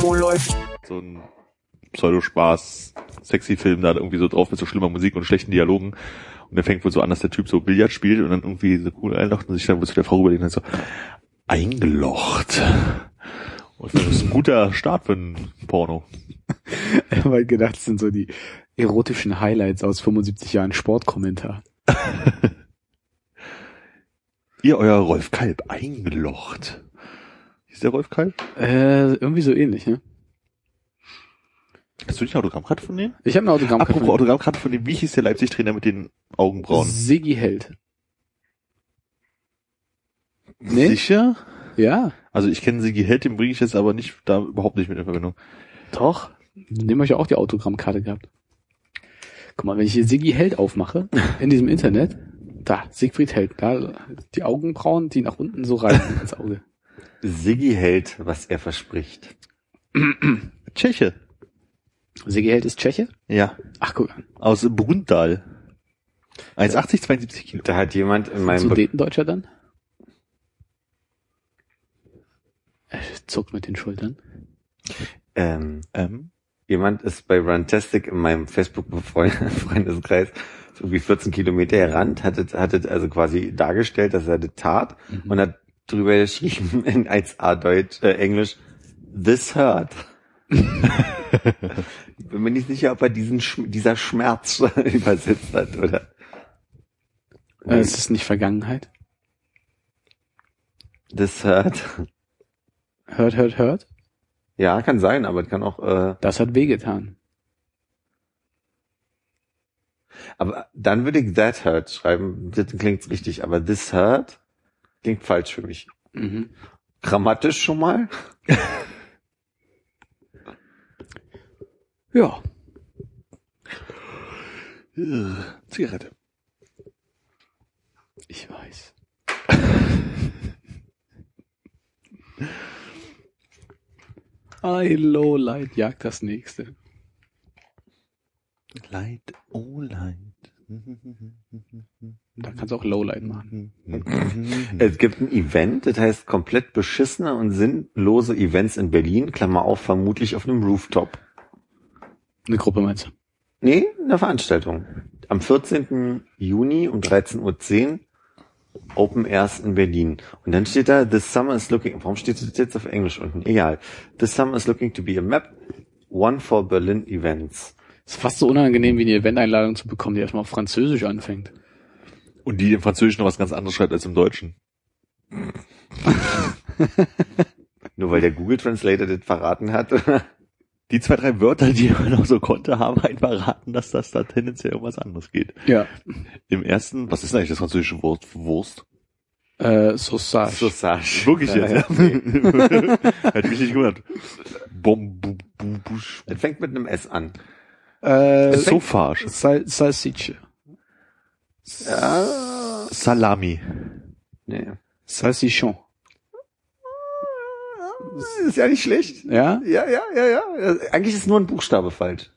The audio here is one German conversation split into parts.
Wo läuft? So ein Pseudospaß, sexy Film da irgendwie so drauf mit so schlimmer Musik und schlechten Dialogen. Und der fängt wohl so an, dass der Typ so Billard spielt und dann irgendwie so cool einlocht und sich dann wohl zu der Frau überlegt und so eingelocht. Und das ist ein guter Start für ein Porno. Ich habe halt gedacht, das sind so die erotischen Highlights aus 75 Jahren Sportkommentar. Ihr, euer Rolf Kalb, eingelocht. Ist der Rolf Kalb? Äh, irgendwie so ähnlich, ne? Hast du nicht eine Autogrammkarte von dem? Ich habe eine Autogrammkarte. Apropos Autogrammkarte von dem, wie hieß der Leipzig-Trainer mit den Augenbrauen? Siggi Held. Nee? Sicher? Ja, Also ich kenne Sigi Held, den bringe ich jetzt aber nicht da überhaupt nicht mit in Verbindung. doch. Dem habe ich ja auch die Autogrammkarte gehabt. Guck mal, wenn ich hier Siggi Held aufmache, in diesem Internet, da, Siegfried Held, da, die Augenbrauen, die nach unten so reißen ins Auge. Siggi hält, was er verspricht. Tscheche. Siggi Held ist Tscheche? Ja. Ach, guck an. Aus Brundal. 1,80, 72 Kilo. Da hat jemand in meinem Sudetendeutscher dann? Er zuckt mit den Schultern. ähm, Ähm, jemand ist bei Runtastic in meinem Facebook-Freundeskreis so irgendwie 14 Kilometer gerannt, hatte, hatte also quasi dargestellt, dass er das tat und hat drüber geschrieben in 1A Deutsch, äh, Englisch, this hurt. Bin mir nicht sicher, ob er diesen Sch dieser Schmerz übersetzt hat, oder? Äh, ist das nicht Vergangenheit? This hurt. Hört, hört, hört? Ja, kann sein, aber kann auch, äh, Das hat wehgetan. aber dann würde ich that hurt schreiben, das klingt richtig, aber this hurt klingt falsch für mich. Mhm. Grammatisch schon mal? Ja. äh, Zigarette. Ich weiß. Ein Lowlight jagt das nächste. Leid, oh Leid. Da kannst du auch Lowlight machen. Es gibt ein Event, das heißt komplett beschissene und sinnlose Events in Berlin, Klammer auf, vermutlich auf einem Rooftop. Eine Gruppe meinst du? Nee, eine Veranstaltung. Am 14. Juni um 13.10 Uhr Open Airs in Berlin. Und dann steht da, This summer is looking, warum steht das jetzt auf Englisch unten? Egal. This summer is looking to be a map, one for Berlin events. ist fast so unangenehm, wie eine Event-Einladung zu bekommen, die erstmal auf Französisch anfängt. Und die im Französischen noch was ganz anderes schreibt als im Deutschen. Nur weil der Google Translator das verraten hat. Die zwei, drei Wörter, die man noch so konnte, haben halt verraten, dass das da tendenziell um was anderes geht. Ja. Im ersten, was ist denn eigentlich das französische Wort für Wurst? Äh, Sausage. Sausage. Wirklich Ja, jetzt, ja. ja? Hätte mich nicht gewundert. Bom, bu, bu, busch. Das fängt mit einem S an. Äh, Sauvage. Sal Salsicce. Ja. Salami. Nee. Salsichon. Ist ja nicht schlecht. Ja? Ja, ja, ja, ja. Eigentlich ist nur ein Buchstabe falsch.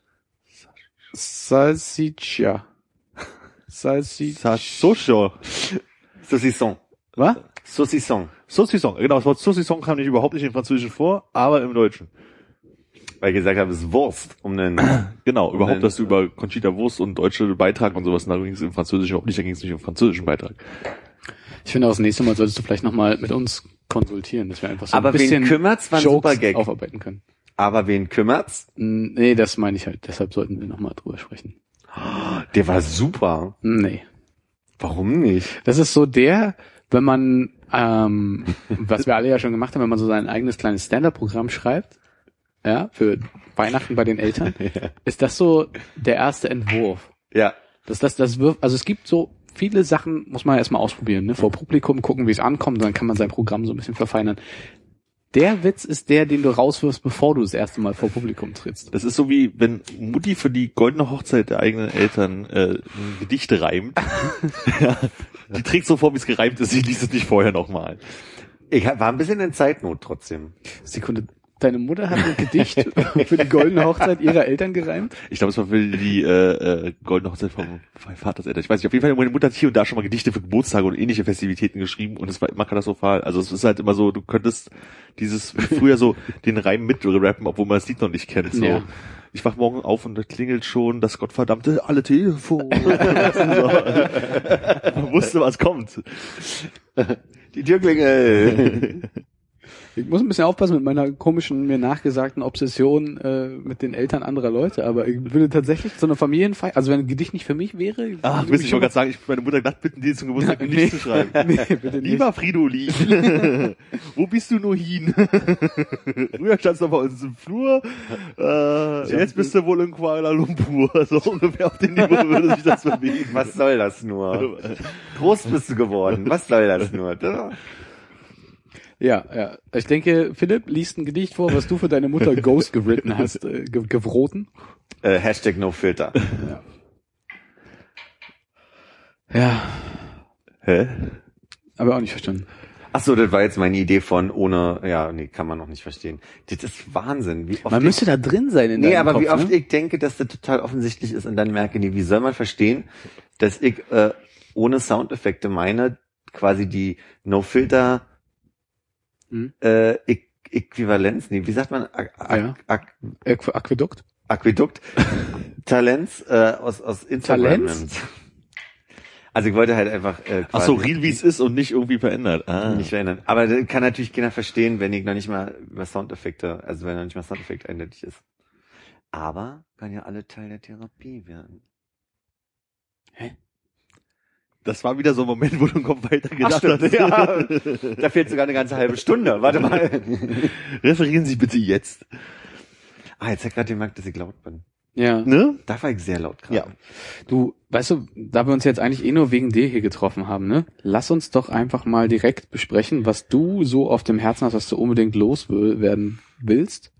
Salsiccia. Salsiccia. Sausage. Saucisson. Was? Saucisson. Saucisson. Genau, das Wort Saucisson kam nicht überhaupt nicht im Französischen vor, aber im Deutschen. Weil ich gesagt habe, es ist Wurst. Um einen, Genau, überhaupt, dass du über Conchita Wurst und deutsche Beitrag und sowas, da ging es im Französischen überhaupt nicht, da ging es nicht um französischen Beitrag. Ich finde, auch das nächste Mal solltest du vielleicht nochmal mit uns konsultieren, dass wir einfach so Aber ein bisschen wen kümmert's? War ein Jokes super Gag. aufarbeiten können. Aber wen kümmert's? Mm, Nee, das meine ich halt. Deshalb sollten wir nochmal drüber sprechen. Der war super. Nee. Warum nicht? Das ist so der, wenn man, ähm, was wir alle ja schon gemacht haben, wenn man so sein eigenes kleines Stand-Up-Programm schreibt, ja, für Weihnachten bei den Eltern, ist das so der erste Entwurf. Ja. Das, das, das wirft, also es gibt so viele Sachen, muss man erstmal ausprobieren, ne? Vor Publikum gucken, wie es ankommt, dann kann man sein Programm so ein bisschen verfeinern. Der Witz ist der, den du rauswirfst, bevor du das erste Mal vor Publikum trittst. Das ist so wie, wenn Mutti für die goldene Hochzeit der eigenen Eltern äh, ein Gedicht reimt. ja, die trägt so vor, wie es gereimt ist, sie liest es nicht vorher nochmal. Ich war ein bisschen in Zeitnot trotzdem. Sekunde. Deine Mutter hat ein Gedicht für die goldene Hochzeit ihrer Eltern gereimt? Ich glaube, es war für die äh, äh, goldene Hochzeit vom vom Vaters Eltern. Ich weiß nicht, auf jeden Fall, meine Mutter hat hier und da schon mal Gedichte für Geburtstage und ähnliche Festivitäten geschrieben und es war immer katastrophal. Also es ist halt immer so, du könntest dieses früher so den Reim mit rappen, obwohl man das Lied noch nicht kennt. So. Ja. Ich wach morgen auf und da klingelt schon das gottverdammte alle Telefone. so. Man wusste, was kommt. Die Türklingel. Ich muss ein bisschen aufpassen mit meiner komischen, mir nachgesagten Obsession äh, mit den Eltern anderer Leute, aber ich würde tatsächlich so eine Familienfeier, also wenn ein Gedicht nicht für mich wäre... Ach, würde wisst ich wollte gerade sagen, ich meine Mutter gedacht, bitten die zum Geburtstag Nee. nicht zu schreiben. Nee, bitte nicht. Lieber Fridolin, wo bist du nur hin? Früher standst du bei uns im Flur, äh, jetzt bist du wohl in Kuala Lumpur. So ungefähr auf dem Niveau würde sich das bewegen. Was soll das nur? Groß bist du geworden. Was soll das nur? Ja, ja. Ich denke, Philipp liest ein Gedicht vor, was du für deine Mutter Ghost geritten hast, äh, ge gewroten. Äh, Hashtag no filter. Ja, Hä? aber auch nicht verstanden. Ach so, das war jetzt meine Idee von ohne, ja, nee, kann man noch nicht verstehen. Das ist Wahnsinn, wie oft Man ich, müsste da drin sein in Nee, aber Kopf, wie oft ne? ich denke, dass das total offensichtlich ist und dann merke, nee, wie soll man verstehen, dass ich äh, ohne Soundeffekte meine, quasi die No-Filter Hm? äh, Äqu- Äquivalenz, nee, wie sagt man? Ak ja. Ak Aqu- Aquädukt? Aquädukt? Talents äh, aus, aus Instagram. Talents? Also ich wollte halt einfach äh, Ach so, real wie es ist und nicht irgendwie verändert. Ah. nicht verändern. Aber das kann natürlich keiner verstehen, wenn ich noch nicht mal über Soundeffekte, also wenn noch nicht mal Soundeffekt eindeutig ist. Aber kann ja alle Teil der Therapie werden. Das war wieder so ein Moment, wo du im Kopf weiter gedacht stimmt, hast. ja. Da fehlt sogar eine ganze halbe Stunde. Warte mal. Referieren Sie bitte jetzt. Ah, jetzt hat gerade gemerkt, dass ich laut bin. Ja. Ne? Da war ich sehr laut gerade. Ja. Du, weißt du, da wir uns jetzt eigentlich eh nur wegen dir hier getroffen haben, ne? Lass uns doch einfach mal direkt besprechen, was du so auf dem Herzen hast, was du unbedingt loswerden willst.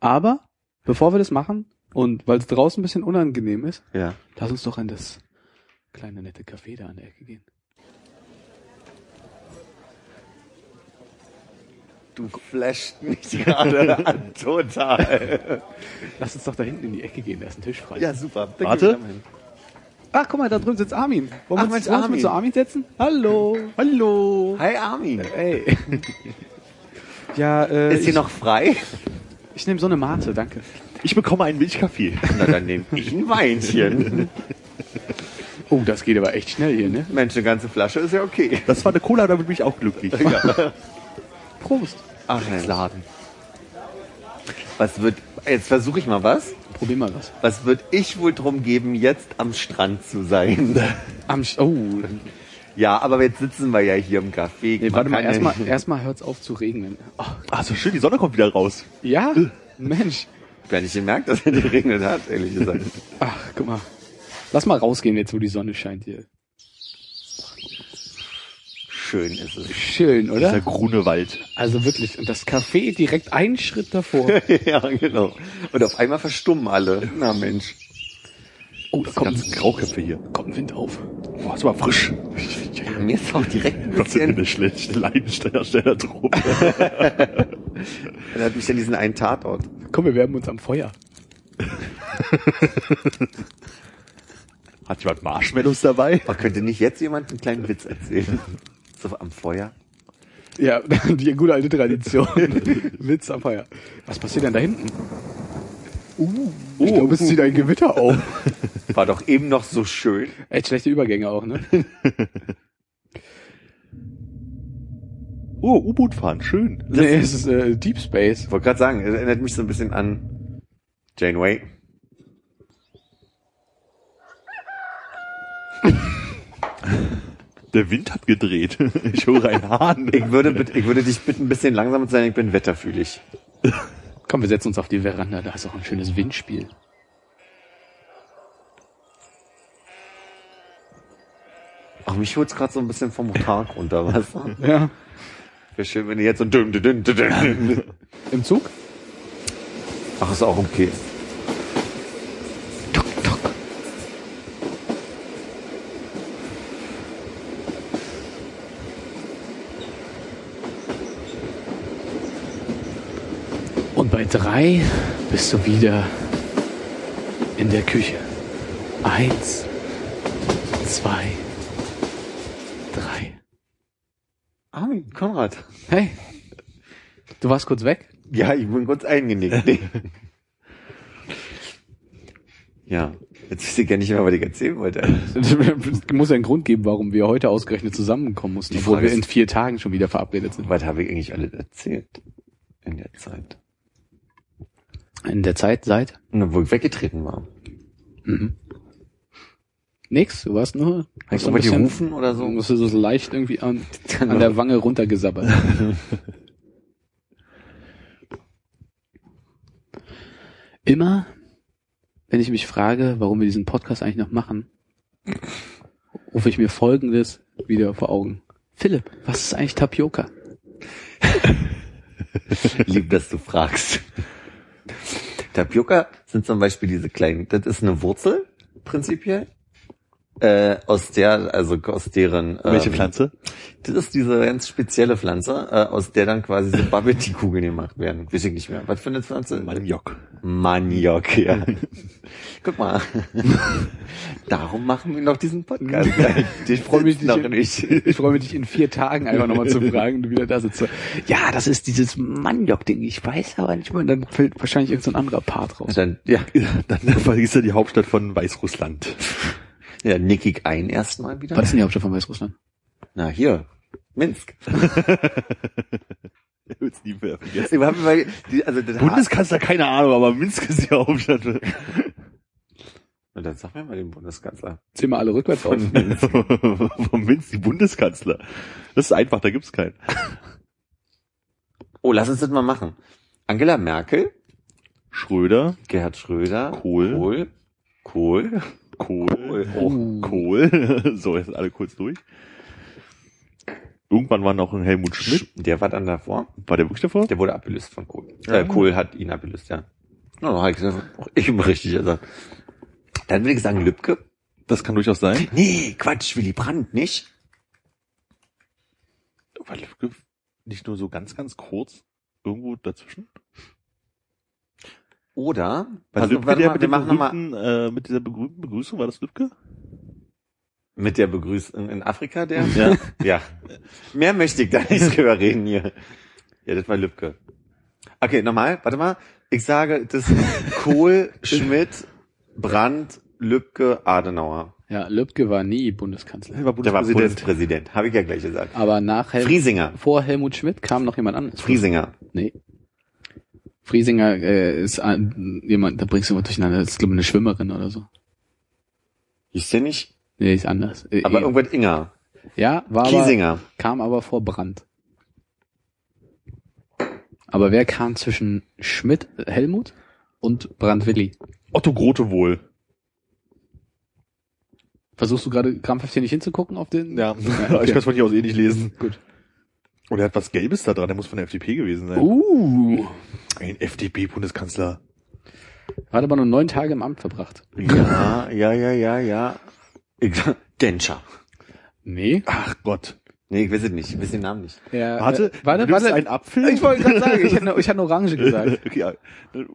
Aber bevor wir das machen und weil es draußen ein bisschen unangenehm ist, Ja. lass uns doch in das kleine nette Café da an der Ecke gehen. Du flasht mich gerade an, total. Lass uns doch da hinten in die Ecke gehen, da ist ein Tisch frei. Ja, super. Dann Warte. Ach, guck mal, da drüben sitzt Armin. Wollen Ach, wir uns, Armin. mit zu Armin setzen? Hallo. Hallo. Hi Armin. Ey. ja, äh, Ist hier noch frei? ich nehme so eine Mate, danke. Ich bekomme einen Milchkaffee. Na, dann nehme ich ein Weinchen. Oh, das geht aber echt schnell hier, ne? Mensch, eine ganze Flasche ist ja okay. Das war eine Cola, damit bin ich auch glücklich. Prost. Ach, Laden. Was wird, jetzt versuche ich mal was. Probier mal was. Was wird ich wohl drum geben, jetzt am Strand zu sein? Am Sch oh, Ja, aber jetzt sitzen wir ja hier im Café. nee, warte mal, ja erstmal nicht- erstmal hört's auf zu regnen. Oh, Ah, so schön, die Sonne kommt wieder raus. ja? Mensch. Gar nicht gemerkt, dass er geregnet hat, ehrlich gesagt. Ach, guck mal. Lass mal rausgehen jetzt, wo die Sonne scheint hier. Schön ist es. Schön, Dieser oder? Grunewald. Also wirklich. Und das Café direkt einen Schritt davor. ja, genau. Und auf einmal verstummen alle. Na Mensch. Oh, da kommt, Ganzen Grauköpfe hier. kommt Wind auf. Boah, ist aber frisch. Mir ist auch direkt ein Gott sei Dank bisschen... eine schlechte Leidensteller-Truppe. Er hat mich an diesen einen Tatort. Komm, wir wärmen uns am Feuer. Hat jemand Marshmallows dabei? Man könnte nicht jetzt jemand einen kleinen Witz erzählen. So am Feuer. Ja, die gute alte Tradition. Witz am Feuer. Was passiert denn da hinten? Uh, ich glaube, es zieht ein Gewitter auf. War doch eben noch so schön. Echt schlechte Übergänge auch, ne? Oh, U-Boot fahren, schön. Nee, es ist äh, Deep Space. Ich wollte gerade sagen, es erinnert mich so ein bisschen an Janeway. Der Wind hat gedreht. Ich höre einen Hahn. Ich würde, ich würde dich bitten, ein bisschen langsamer zu sein. Ich bin wetterfühlig. Komm, wir setzen uns auf die Veranda, da ist auch ein schönes Windspiel. Ach, mich holt's gerade so ein bisschen vom Tag runter, was? Ja. Wäre schön, wenn ihr jetzt so dünn, dünn, dünn, dünn, dünn. Im Zug? Ach, ist auch okay. Und bei drei bist du wieder in der Küche. Eins, zwei, drei. Armin, Konrad. Hey, du warst kurz weg? Ja, ich bin kurz eingenickt. ja, jetzt wisst ihr gar nicht mehr, was ich erzählen wollte. Es muss ja einen Grund geben, warum wir heute ausgerechnet zusammenkommen mussten, obwohl Frage wir in vier Tagen schon wieder verabredet sind. Was habe ich eigentlich alles erzählt in der Zeit? In der Zeit seit? Na, wo ich weggetreten war. Mhm. Nix, du warst nur, Hast du ein bisschen, rufen oder so? musst du so leicht irgendwie an, an der Wange runtergesabbert. Immer, wenn ich mich frage, warum wir diesen Podcast eigentlich noch machen, rufe ich mir Folgendes wieder vor Augen. Philipp, was ist eigentlich Tapioca? Lieb, dass du fragst. Tapioca sind zum Beispiel diese kleinen, das ist eine Wurzel, prinzipiell, äh, aus der, also aus deren... Welche ähm, Pflanze? Das ist diese ganz spezielle Pflanze, äh, aus der dann quasi so Bubble Tea Kugeln gemacht werden. Weiß ich nicht mehr. Was für eine Pflanze? Maniok. Maniok, ja. Guck mal. Darum machen wir noch diesen Podcast. Ich freue mich, noch dich nicht. in, ich freue mich, dich in vier Tagen einfach nochmal zu fragen, du wieder da sitzt. Ja, das ist dieses Maniok-Ding. Ich weiß aber nicht mehr. Und dann fällt wahrscheinlich irgendein so ein anderer Part raus. Dann, ja, Dann vergisst er die Hauptstadt von Weißrussland. Ja, nick ich ein erstmal wieder. Was ist denn die Hauptstadt von Weißrussland? Na, hier. Minsk. Wird's nie mehr vergessen. Überhaupt, weil die, also Bundeskanzler, keine Ahnung, aber Minsk ist die Hauptstadt. Na, dann sag mir mal den Bundeskanzler. Zähl mal alle rückwärts auf. Vom Minsk, die Bundeskanzler. Das ist einfach, da gibt's keinen. Oh, lass uns das mal machen. Angela Merkel, Schröder, Gerhard Schröder, Kohl. Kohl, Kohl, Kohl, Oh. Kohl. So, jetzt alle kurz durch. Irgendwann war noch ein Helmut Schmidt. Der war dann davor. War der wirklich davor? Der wurde abgelöst von Kohl. Ja. Äh, Kohl hat ihn abgelöst, ja. No, ich, ich bin richtig gesagt. Dann würde ich sagen Lübcke. Das kann durchaus sein. Nee, Quatsch, Willy Brandt, nicht? War Lübcke nicht nur so ganz, ganz kurz irgendwo dazwischen? Oder, War warte, Lübcke warte der mal, mit, wir machen nochmal äh, mit dieser berühmten Begrüßung? War das Lübcke? mit der Begrüßung in Afrika, der? Ja. ja. Mehr möchte ich da nicht drüber reden hier. Ja, das war Lübcke. Okay, nochmal, warte mal. Ich sage, das ist Kohl, Schmidt, Brandt, Lübcke, Adenauer. Ja, Lübcke war nie Bundeskanzler. Er war Der war Bundespräsident. Bundespräsident, habe ich ja gleich gesagt. Aber nach Hel Friesinger. vor Helmut Schmidt kam noch jemand anderes. Friesinger. Nee. Friesinger äh, ist ein, jemand, da bringst du mal durcheinander, das ist glaube ich eine Schwimmerin oder so. Hieß der nicht? Nee, ist anders. Äh, Aber eh- irgendwas Inger. ja, war aber, Kiesinger. kam aber vor Brandt. Aber wer kam zwischen Schmidt, Helmut und Brandt Willi? Otto Grote wohl. Versuchst du gerade krampfhaft hier nicht hinzugucken auf den? Ja, okay. ich kann es von hier aus eh nicht lesen. Gut. Und er hat was Gelbes da dran, der muss von der FDP gewesen sein. Uh. Ein FDP-Bundeskanzler. Hat aber nur neun Tage im Amt verbracht. Ja, ja, ja, ja, ja. Ich, Genscher. Nee. Ach Gott. Nee, ich weiß es nicht. Ich weiß den Namen nicht. Ja, Warte, äh, warte, warte. einen Apfel? Ich wollte gerade sagen, ich hatte, ich hatte Orange gesagt. okay, ja.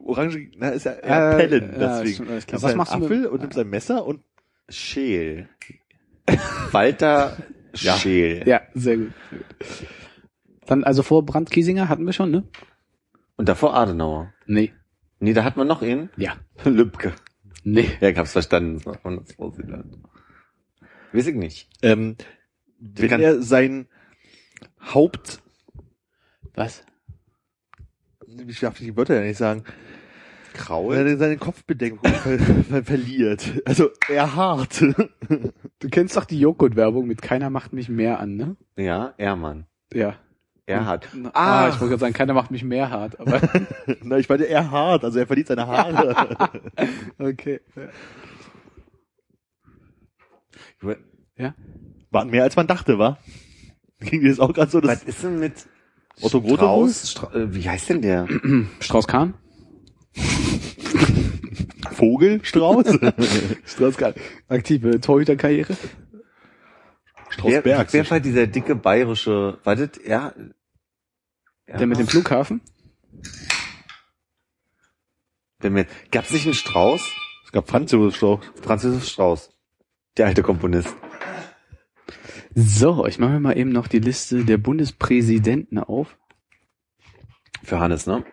Orange, na, ist ja Äh, eher Pellen, ja, deswegen. stimmt, klar. Das Was machst du ein mit- Apfel und nimmst ein Messer und Scheel. Walter Ja. Scheel. Ja, sehr gut. sehr gut. Dann, also vor Brandt Kiesinger hatten wir schon, ne? Und davor Adenauer. Nee. Nee, da hat man noch ihn. Ja. Lübcke. Nee. Ja, ich hab's verstanden. Das war von Ausland. Weiß ich nicht. ähm, wenn kann- er sein Haupt, Was? ich darf die Wörter ja nicht sagen, Kraul? wenn er seine Kopfbedeckung ver ver verliert. Also er hart. Du kennst doch die Joghurt-Werbung mit Keiner macht mich mehr an, ne? Ja, Ehrmann. Ja. Erhard. Ah, Ah. ich wollte gerade sagen, keiner macht mich mehr hart, aber Na, ich meine er hart, also er verliert seine Haare. okay. Waren mehr als man dachte, war? Ging dir das auch gerade so? Was ist denn mit Otto Strauß, Stra äh, wie heißt denn der? Strauß-Kahn? Vogel? Strauß? Strauß-Kahn. Aktive Torhüterkarriere? Wer, wer war dieser dicke bayerische, wartet, er? Der mit dem Flughafen? Der mit, gab's nicht einen Strauß? Es gab Franz Josef Strauß. Franz Josef Strauß. Der alte Komponist. So, ich mache mir mal eben noch die Liste der Bundespräsidenten auf. Für Hannes, ne?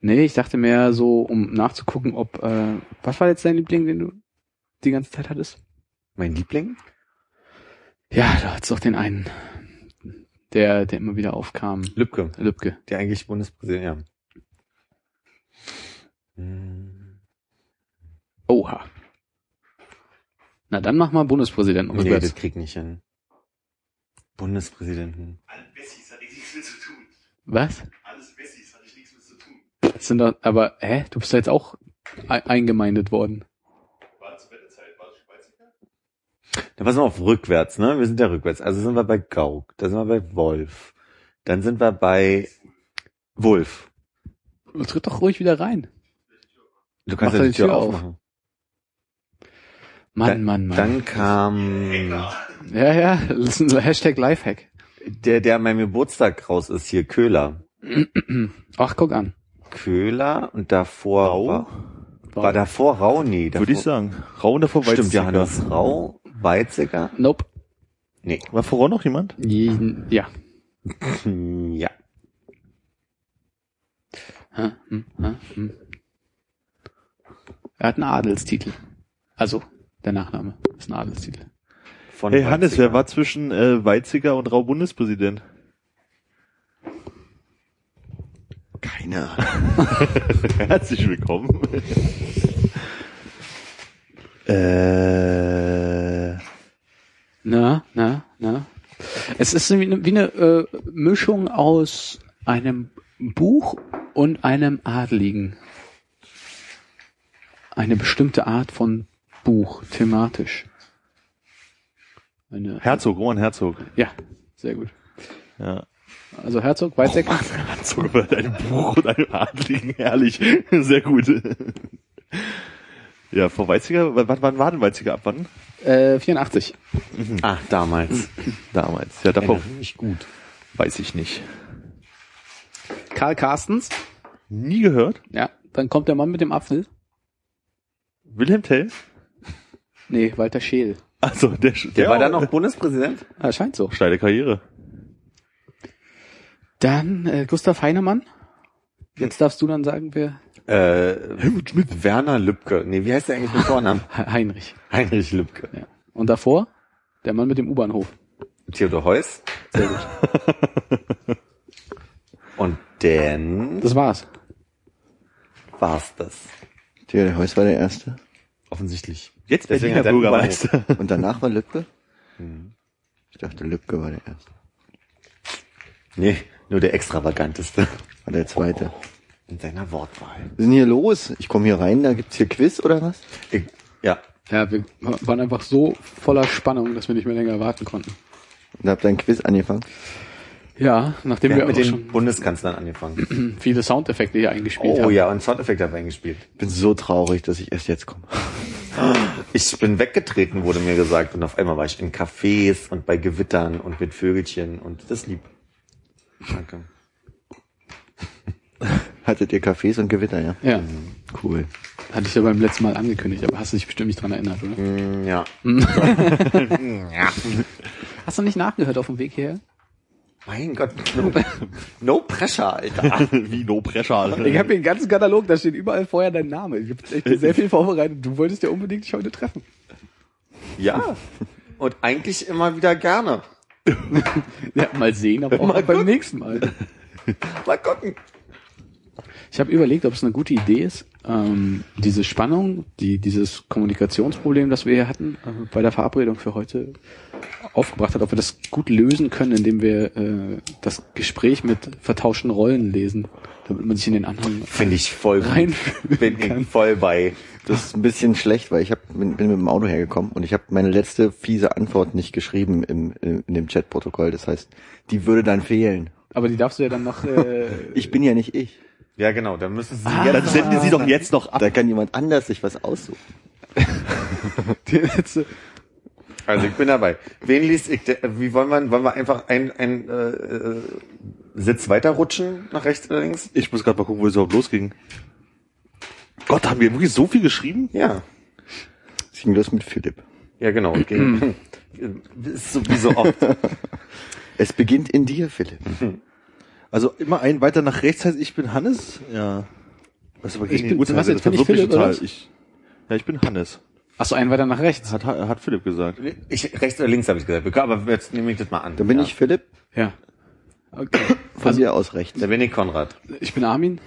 Nee, ich dachte mehr so, um nachzugucken, ob, äh, was war jetzt dein Liebling, den du die ganze Zeit hattest? Mein Liebling? Ja, da hat's doch den einen, der, der immer wieder aufkam. Lübcke. Lübcke. Der eigentlich Bundespräsident, ja. Hm. Oha. Na, dann mach mal Bundespräsidenten Nee, das krieg nicht hin. Bundespräsidenten. Wessis hatte ich nichts mit zu tun. Was? Alles Wessis hatte ich nichts mit zu tun. Das sind doch, aber, hä? Du bist da jetzt auch e- eingemeindet worden. War das Wendezeit? War das Schweizer? Da passen wir auf rückwärts, ne? Wir sind ja rückwärts. Also sind wir bei Gauck, da sind wir bei Wolf. Dann sind wir bei Wolf. Tritt doch ruhig wieder rein. Du kannst Mach ja die Tür die Tür auf. aufmachen. Mann, dann, Mann, Mann. Dann kam ja, ja, das ist ein Hashtag Lifehack. der, der an meinem Geburtstag raus ist, hier Köhler. Ach, guck an. Köhler und davor Rau? war, war davor Rau, nee. Davor, Würde ich sagen. Rau und davor Stimmt, Weizsäcker. Johannes Rau, Weizsäcker. Nope. Nee. War vor Rau noch jemand? Je- Ja. Ja. Hm, hm. Er hat einen Adelstitel. Also, der Nachname ist ein Adelstitel. Von Hey Hannes, Weizsäcker. wer war zwischen äh, Weizsäcker und Rau Bundespräsident? Keine Ahnung. Herzlich willkommen. äh, Na, na, na. Es ist wie eine, wie eine äh, Mischung aus einem Buch und einem Adeligen. Eine bestimmte Art von Buch, thematisch. Eine, Herzog, Roman Herzog. ja, sehr gut. Ja. Also Herzog, Weizsäcker. Herzog mit einem Buch und einem Adligen, herrlich. Sehr gut. Ja, vor Weizsäcker, wann, wann war denn Weizsäcker ab wann? Äh, 84. Ah, damals. Damals. Ja, davor mich gut. weiß ich nicht. Karl Carstens. Nie gehört. Ja, dann kommt der Mann mit dem Apfel. Wilhelm Tell? Nee, Walter Scheel. Also, der, Der war dann noch Bundespräsident? Ah, scheint so. Steile Karriere. Dann äh, Gustav Heinemann. Jetzt darfst du dann sagen, wer Äh, Helmut Schmidt. Werner Lübcke. Nee, wie heißt der eigentlich mit Vornamen? He- Heinrich. Heinrich Lübcke. Ja. Und davor der Mann mit dem U-Bahnhof. Theodor Heuss. Sehr gut. Und dann Das war's. war's das. Theodor Heuss war der Erste. Offensichtlich. Jetzt Deswegen Berliner er Bürgermeister. Und danach war Lübcke? Hm. Ich dachte, Lübcke war der Erste. Nee, nur der extravaganteste War der Zweite. in seiner Wortwahl. Was ist denn hier los? Ich komme hier rein, da gibt's hier Quiz oder was? Ich, ja, Ja, wir waren einfach so voller Spannung, dass wir nicht mehr länger warten konnten. Und da habt ihr ein Quiz angefangen. Ja, nachdem wir wir, haben mit auch den schon Bundeskanzlern angefangen. viele Soundeffekte hier eingespielt Oh haben. ja, und Soundeffekt habe ich eingespielt. Ich bin so traurig, dass ich erst jetzt komme. Ich bin weggetreten, wurde mir gesagt, und auf einmal war ich in Cafés und bei Gewittern und mit Vögelchen und das lieb. Danke. Hattet ihr Cafés und Gewitter, ja? Ja, Cool. hatte ich ja beim letzten Mal angekündigt, aber hast du dich bestimmt nicht dran erinnert, oder? Mm, Ja. Hast du nicht nachgehört auf dem Weg hierher? Mein Gott, no, no pressure, Alter. Wie No Pressure. Ich habe den ganzen Katalog, da steht überall vorher dein Name. Ich habe echt sehr viel vorbereitet. Du wolltest ja unbedingt dich heute treffen. Ja. Und eigentlich immer wieder gerne. Ja, mal sehen, aber auch Mal beim nächsten Mal. Mal gucken. Ich habe überlegt, ob es eine gute Idee ist, ähm, diese Spannung, die dieses Kommunikationsproblem, das wir hier hatten, äh, bei der Verabredung für heute aufgebracht hat, ob wir das gut lösen können, indem wir äh, das Gespräch mit vertauschten Rollen lesen, damit man sich in den Anhang Finde ich voll reinfühlen Bin kann. ich voll bei. Das ist ein bisschen schlecht, weil ich hab, bin, bin mit dem Auto hergekommen und ich habe meine letzte fiese Antwort nicht geschrieben im, im, in dem Chatprotokoll. Das heißt, die würde dann fehlen. Aber die darfst du ja dann noch. Äh, Ich bin ja nicht ich. Ja, genau, dann müssen Sie Ja, dann senden Sie doch jetzt noch ab. Da kann jemand anders sich was aussuchen. die letzte, Also ich bin dabei. Wen liest ich? Wie wollen wir, wollen wir einfach ein, ein äh, äh, Sitz weiterrutschen nach rechts oder links? Ich muss gerade mal gucken, wo es überhaupt losging. Gott, haben wir wirklich so viel geschrieben? Ja, Es ging los mit Philipp. ja genau. Es ging- ist so wie so oft. Es beginnt in dir, Philipp. Also immer ein weiter nach rechts heißt, ich bin Hannes? Ja. Was aber Ich gegen die bin- Uhrzeit, was, jetzt das bin ich Philipp, oder total. was? Ich, ja, ich bin Hannes. achso, einen weiter nach rechts. Hat, hat, Philipp gesagt. Ich, rechts oder links habe ich gesagt. Aber jetzt nehme ich das mal an. Dann bin ja. ich Philipp, Ja. Okay. von dir aus rechts. Da bin ich Konrad. Ich bin Armin.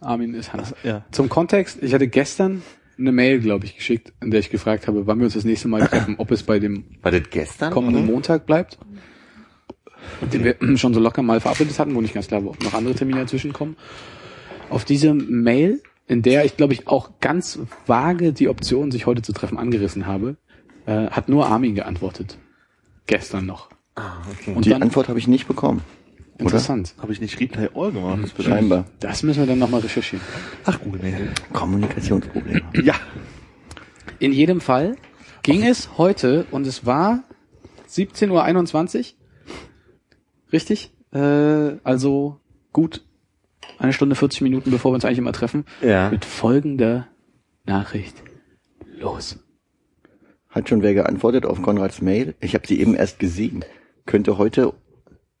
Armin ist Hannes. Ja. Zum Kontext, ich hatte gestern eine Mail, glaube ich, geschickt, in der ich gefragt habe, wann wir uns das nächste Mal treffen, ob es bei dem War das gestern? kommenden Montag bleibt. Den wir schon so locker mal verabredet hatten, wo nicht ganz klar, wo noch andere Termine dazwischen kommen. Auf diese Mail, in der ich, glaube ich, auch ganz vage die Option, sich heute zu treffen, angerissen habe, äh, hat nur Armin geantwortet. Gestern noch. Ah, okay. Und Die dann, Antwort habe ich nicht bekommen. Interessant. Habe ich nicht Reply All gemacht? Das bedeutet- Scheinbar. Das müssen wir dann nochmal recherchieren. Ach, Google Mail. Kommunikationsprobleme. Ja. In jedem Fall ging es heute und es war 17.21 Uhr. Richtig? Äh, also gut eine Stunde 40 Minuten, bevor wir uns eigentlich immer treffen. Ja. Mit folgender Nachricht. Los. Hat schon wer geantwortet auf Konrads Mail? Ich habe sie eben erst gesehen. Könnte heute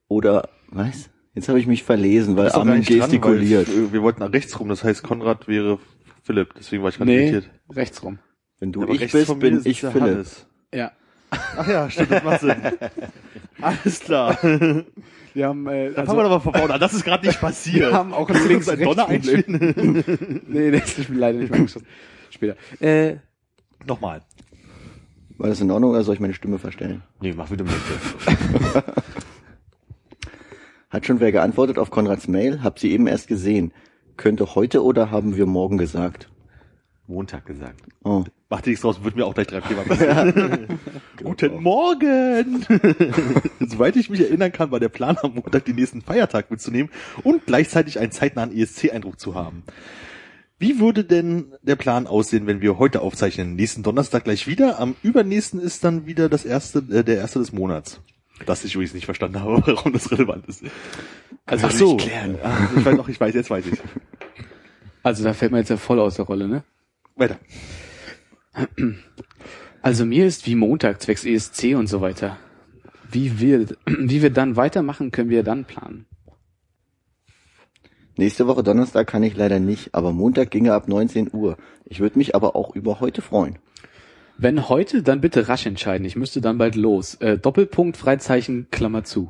oder was? Jetzt habe ich mich verlesen, weil doch Armin nicht dran, gestikuliert. weil, äh, wir wollten nach rechts rum, das heißt Konrad wäre Philipp, deswegen war ich gerade Nee, irritiert. rechts rum. Wenn du Aber ich rechts bist, bin ich Philipp. Hannes. Ja. Ach ja, stimmt, das macht Sinn. Alles klar. Wir haben, äh, Dann fangen wir aber von vorne an. Das ist gerade nicht passiert. wir haben auch ein Kannst uns ein links Donner einspielen? nee, das ist mir leider nicht mehr. Später. Äh, Nochmal. War das in Ordnung oder soll ich meine Stimme verstellen? Nee, mach wie du möchtest. Hat schon wer geantwortet auf Konrads Mail? Hab sie eben erst gesehen. Könnte heute oder haben wir morgen gesagt? Montag gesagt. Oh. Macht dir nichts draus, wird mir auch gleich drei Thema passieren. Guten Morgen! Soweit ich mich erinnern kann, war der Plan am Montag den nächsten Feiertag mitzunehmen und gleichzeitig einen zeitnahen ESC-Eindruck zu haben. Wie würde denn der Plan aussehen, wenn wir heute aufzeichnen? Nächsten Donnerstag gleich wieder. Am übernächsten ist dann wieder das erste, äh, der erste des Monats. Das ich übrigens nicht verstanden habe, warum das relevant ist. also, Ach so. klären. Ah, Ich weiß noch, ich weiß, jetzt weiß ich. also da fällt mir jetzt ja voll aus der Rolle, ne? Weiter. Also mir ist wie Montag zwecks ESC und so weiter. Wie wir, wie wir dann weitermachen, können wir dann planen. Nächste Woche Donnerstag kann ich leider nicht, aber Montag ginge ab 19 Uhr. Ich würde mich aber auch über heute freuen. Wenn heute, dann bitte rasch entscheiden. Ich müsste dann bald los. Äh, Doppelpunkt, Freizeichen, Klammer zu.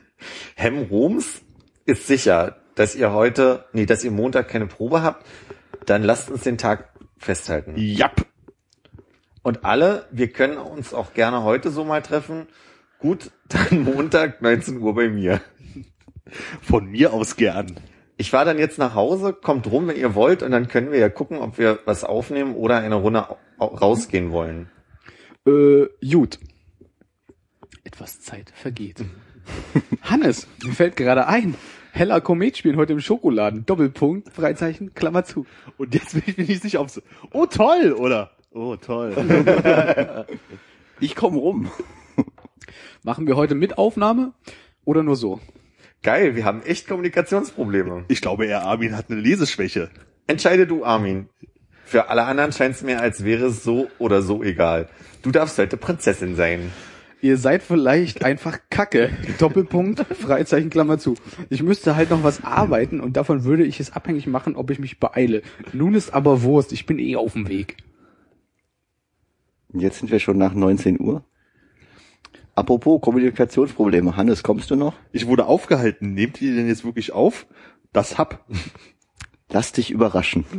Hem Roms ist sicher, dass ihr heute, nee, dass ihr Montag keine Probe habt. Dann lasst uns den Tag festhalten. Japp. Und alle, wir können uns auch gerne heute so mal treffen. Gut, dann Montag 19 Uhr bei mir. Von mir aus gern. Ich fahre dann jetzt nach Hause, kommt rum, wenn ihr wollt, und dann können wir ja gucken, ob wir was aufnehmen oder eine Runde au- au- rausgehen wollen. Äh, gut. Etwas Zeit vergeht. Hannes, mir fällt gerade ein. Heller Komet spielen heute im Schokoladen. Doppelpunkt, Freizeichen, Klammer zu. Und jetzt bin ich mir nicht sicher, ob so, oh toll, oder? Oh toll. Ich komme rum. Machen wir heute mit Aufnahme oder nur so? Geil, wir haben echt Kommunikationsprobleme. Ich glaube, er Armin hat eine Leseschwäche. Entscheide du, Armin. Für alle anderen scheint es mir, als wäre es so oder so egal. Du darfst heute Prinzessin sein. Ihr seid vielleicht einfach Kacke. Doppelpunkt, Freizeichen, Klammer zu. Ich müsste halt noch was arbeiten und davon würde ich es abhängig machen, ob ich mich beeile. Nun ist aber Wurst, ich bin eh auf dem Weg. Und Jetzt sind wir schon nach 19 Uhr. Apropos Kommunikationsprobleme. Hannes, kommst du noch? Ich wurde aufgehalten. Nehmt ihr denn jetzt wirklich auf? Das hab. Lass dich überraschen.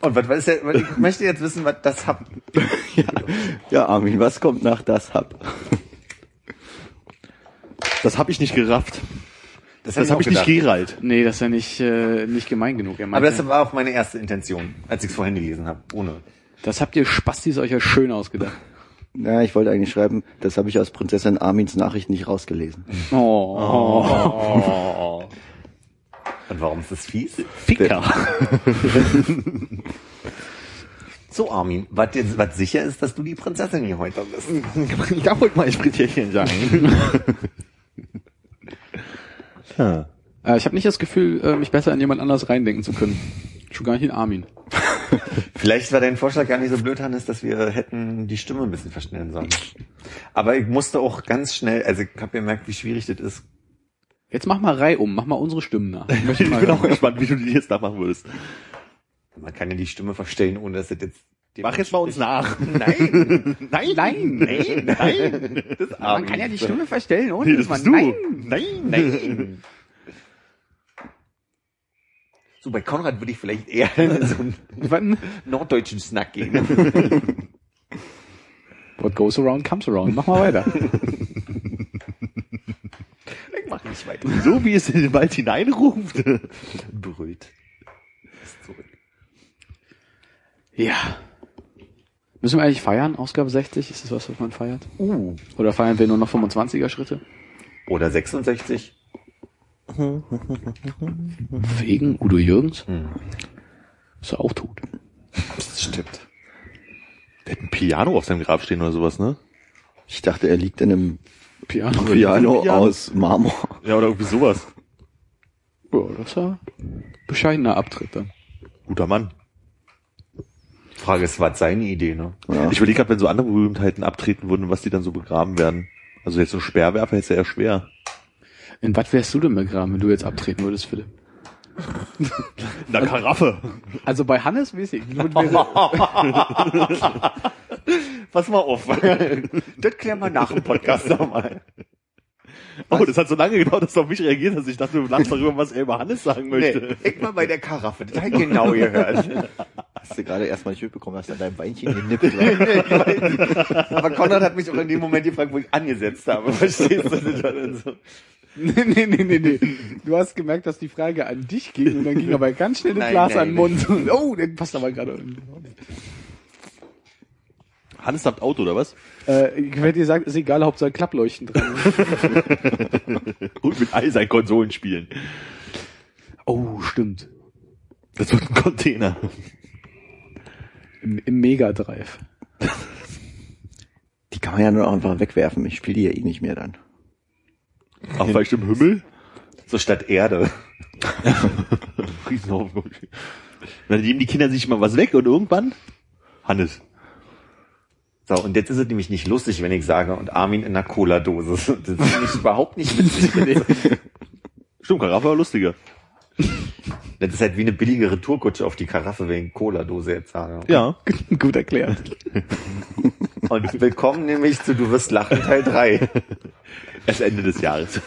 Und was, was ist der, ich möchte jetzt wissen, was das hab. Ja, Armin, was kommt nach das Hub? Das hab ich nicht gerafft. Das, Das ich habe auch ich nicht. Gerald. Nee, das ist ja nicht, äh, nicht gemein genug. Er Aber das war auch meine erste Intention, als ich es vorhin gelesen habe. Ohne. Das habt ihr Spastis euch ja schön ausgedacht. Ja, ich wollte eigentlich schreiben, das habe ich aus Prinzessin Armins Nachricht nicht rausgelesen. Oh. Oh. Und warum ist das fies? Ficker. So, Armin, was dir- was sicher ist, dass du die Prinzessin hier heute bist. Da wollte mal ein Spritierchen sagen. ja. Äh, ich habe nicht das Gefühl, äh, mich besser in jemand anders reindenken zu können. Schon gar nicht in Armin. Vielleicht war dein Vorschlag gar nicht so blöd, Hannes, dass wir hätten die Stimme ein bisschen verstellen sollen. Aber ich musste auch ganz schnell, also ich habe gemerkt, wie schwierig das ist. Jetzt mach mal Reihe um, mach mal unsere Stimmen nach. Ich möchte Ich bin auch gespannt, wie du die jetzt nachmachen würdest. Man kann ja die Stimme verstellen, ohne dass das jetzt... Mach jetzt mal uns nach. Nein! Nein, Nein. nein, nein. Das Man kann ja die Stimme verstellen, ohne Nee, das dass man du. Nein. Nein, Nein! So, bei Konrad würde ich vielleicht eher in so einen norddeutschen Snack gehen. What goes around comes around. Mach mal weiter. Ich mach nicht weiter. So wie es in den Wald hineinruft. Brüllt. Ist zurück. Ja. Müssen wir eigentlich feiern? Ausgabe 60? Ist das was, was man feiert? Uh. Oder feiern wir nur noch 25er Schritte? Oder 66. Wegen Udo Jürgens? Hm. Ist er auch tot. Das stimmt. Der hat ein Piano auf seinem Grab stehen oder sowas, ne? Ich dachte, er liegt in einem Piano. Piano Piano. aus Marmor. Ja, oder irgendwie sowas. Ja, das ist ja bescheidener Abtritt dann. Guter Mann. Frage ist, was seine Idee, ne? Ja. Ich überlege gerade, wenn so andere Berühmtheiten abtreten würden, was die dann so begraben werden. Also jetzt so ein Speerwerfer ist ja eher schwer. In was wärst du denn begraben, wenn du jetzt abtreten würdest, Philipp? Na, Karaffe. Also bei Hannes weiß ich. Pass mal auf. das klären wir nach dem Podcast nochmal. Oh, das hat so lange gedauert, dass du auf mich reagiert hast. Ich dachte, du lachst darüber, was er über Hannes sagen möchte. Nee, ich mal bei der Karaffe. Das ich genau gehört. Hast du gerade erstmal nicht mitbekommen, hast an deinem Beinchen genippt. war. Aber Konrad hat mich auch in dem Moment gefragt, wo ich angesetzt habe. Verstehst du? Das dann so. nee, nee, nee, nee, nee. Du hast gemerkt, dass die Frage an dich ging und dann ging aber ganz schnell das Nein, Glas nein, an den Mund. Und, oh, der passt aber gerade. Hannes habt Auto, oder was? Äh, ich werde dir sagen, ist egal, Hauptsache Klappleuchten dran. Und mit all seinen Konsolen spielen. oh, stimmt. Das wird ein Container. Im, im Mega Drive. Die kann man ja nur einfach wegwerfen. Ich spiele die ja eh nicht mehr dann. Auch vielleicht im Himmel? So statt Erde. Riesenhaufen. Dann nehmen die Kinder sich mal was weg und irgendwann? Hannes. So, und jetzt ist es nämlich nicht lustig, wenn ich sage, und Armin in einer Cola-Dose. Das ist nämlich überhaupt nicht witzig. Stimmt, Karaffe war lustiger. Das ist halt wie eine billige Retourkutsche auf die Karaffe, wenn ich Cola-Dose jetzt sage. Ja. Gut erklärt. Und willkommen nämlich zu Du wirst lachen Teil 3. Erst Ende des Jahres.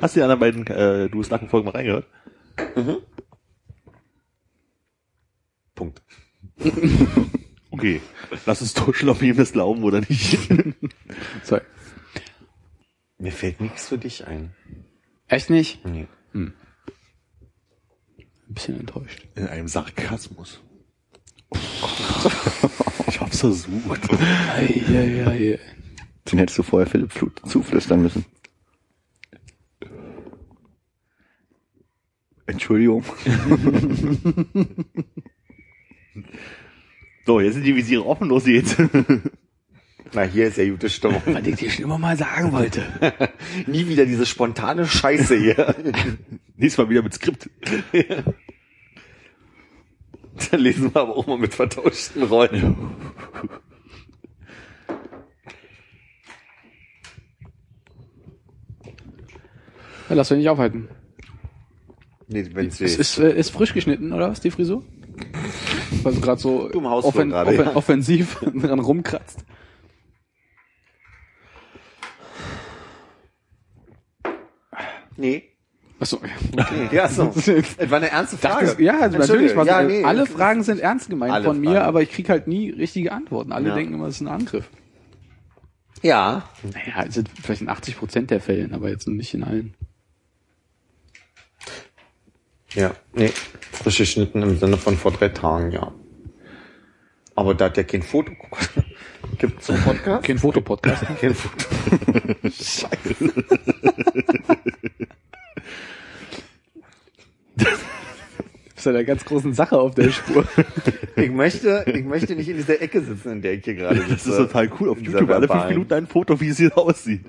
Hast du die anderen beiden äh, Du bist Lachen Folgen mal reingehört? Punkt. Okay. Lass uns tauschen, ob wir ihm das glauben oder nicht. So. Mir fällt nichts für dich ein. Echt nicht? Nee. Ein bisschen enttäuscht. In einem Sarkasmus. Ich hab's versucht. Ei, ei, ei. Den hättest du vorher Philipp Flut zuflüstern müssen. Entschuldigung. So, jetzt sind die Visiere offen, los geht's. Na, hier ist ja gute Stimmung. Was ich dir schon immer mal sagen wollte. Nie wieder diese spontane Scheiße hier. Nächstes Mal wieder mit Skript. Dann lesen wir aber auch mal mit vertauschten Rollen. Ja, lass dich nicht aufhalten. Nee, wenn's Es ist, äh, ist frisch geschnitten, oder was, die Frisur? Also gerade so Du Hausflur gerade, offen, ja. offensiv dran rumkratzt. Nee. Achso. Nee, ja, so. Das war eine ernste Frage. Dachte, ja, also natürlich. Was, Ja, nee, alle Fragen sind ernst gemeint von mir, Fragen. aber ich krieg halt nie richtige Antworten. Alle Ja. denken immer, es ist ein Angriff. Ja. Naja, es sind vielleicht in 80 Prozent der Fällen, aber jetzt nicht in allen. Ja, nee, frisch geschnitten im Sinne von vor drei Tagen, ja. Aber da hat ja kein Foto. Gibt's so einen Podcast? Kein Fotopodcast. Kein Foto. Das ist ja einer ganz großen Sache auf der Spur. Ich möchte, ich möchte nicht in dieser Ecke sitzen, in der ich hier gerade sitze. Das ist total cool. Auf In YouTube alle fünf Minuten ein Foto, wie es hier aussieht.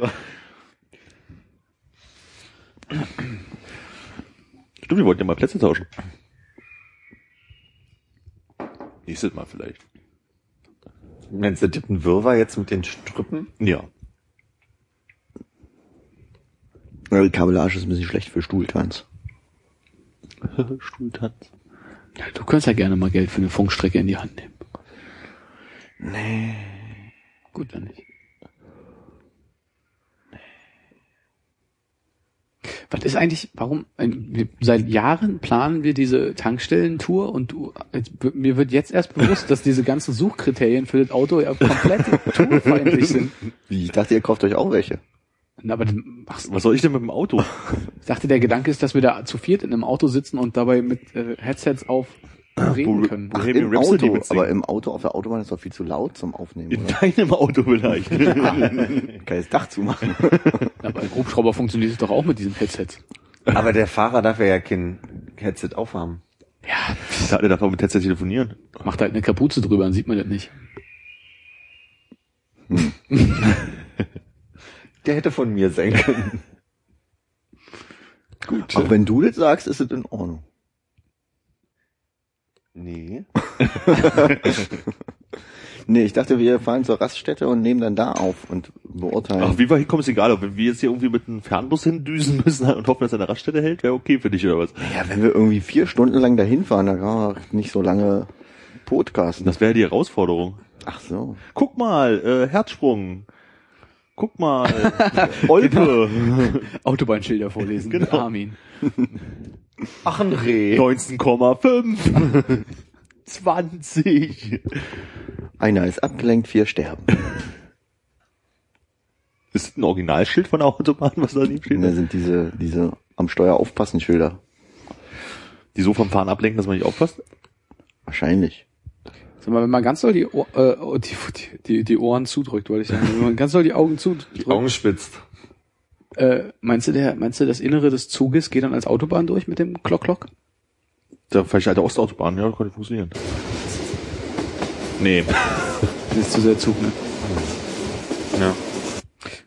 Stimmt, wir wollten ja mal Plätze tauschen. Nächstes Mal vielleicht. Meinst du, ein Wirrwarr jetzt mit den Strüppen? Ja. Ja, Die Kabellage ist ein bisschen schlecht für Stuhltanz. Stuhltanz. Ja, du könntest ja gerne mal Geld für eine Funkstrecke in die Hand nehmen. Nee. Gut, dann nicht. Was ist eigentlich, warum, seit Jahren planen wir diese Tankstellentour und du, jetzt, mir wird jetzt erst bewusst, dass diese ganzen Suchkriterien für das Auto ja komplett tourfeindlich sind. Wie, ich dachte, ihr kauft euch auch welche. Na, aber dann machst, Was soll ich denn mit dem Auto? ich dachte, der Gedanke ist, dass wir da zu viert in einem Auto sitzen und dabei mit äh, Headsets auf reden können. Ach, Im Rhapsody Auto, aber im Auto auf der Autobahn ist doch viel zu laut zum Aufnehmen. In Oder? deinem Auto vielleicht. Kann das Dach zumachen. Aber ein Hubschrauber funktioniert es doch auch mit diesen Headsets. Aber der Fahrer darf ja kein Headset aufhaben. Ja, Da der darf auch mit Headset telefonieren. macht halt eine Kapuze drüber, dann sieht man das nicht. Der hätte von mir sein können. Gut. Auch wenn du das sagst, ist es in Ordnung. Nee. Nee, ich dachte, wir fahren zur Raststätte und nehmen dann da auf und beurteilen. Ach, wie wir hinkommen, ist egal. Ob wir jetzt hier irgendwie mit einem Fernbus hindüsen müssen und hoffen, dass er eine Raststätte hält, wäre okay für dich oder was? ja, wenn wir irgendwie vier Stunden lang dahin fahren, dann kann man nicht so lange podcasten. Das wäre die Herausforderung. Ach so. Guck mal, äh, Herzsprung. Guck mal, Olpe. Autobahnschilder vorlesen. Genau. Armin. Ach, ein Reh. 19,5. 20. Einer ist abgelenkt, vier sterben. Ist das ein Originalschild von der Autobahn, was da neben steht? Da sind diese, diese am Steuer aufpassen Schilder. Die so vom Fahren ablenken, dass man nicht aufpasst? Wahrscheinlich. Sag mal, wenn man ganz doll die, Ohr, äh, die, die, die Ohren zudrückt, wollte ich sagen. Wenn man ganz doll die Augen zudrückt, Die Augen spitzt. Äh, meinst du, der, meinst du, das Innere des Zuges geht dann als Autobahn durch mit dem Klock-Klock? Da vielleicht alte Ostautobahn, ja, konnte funktionieren. Nee. Das ist zu sehr Zug, ne? Ja.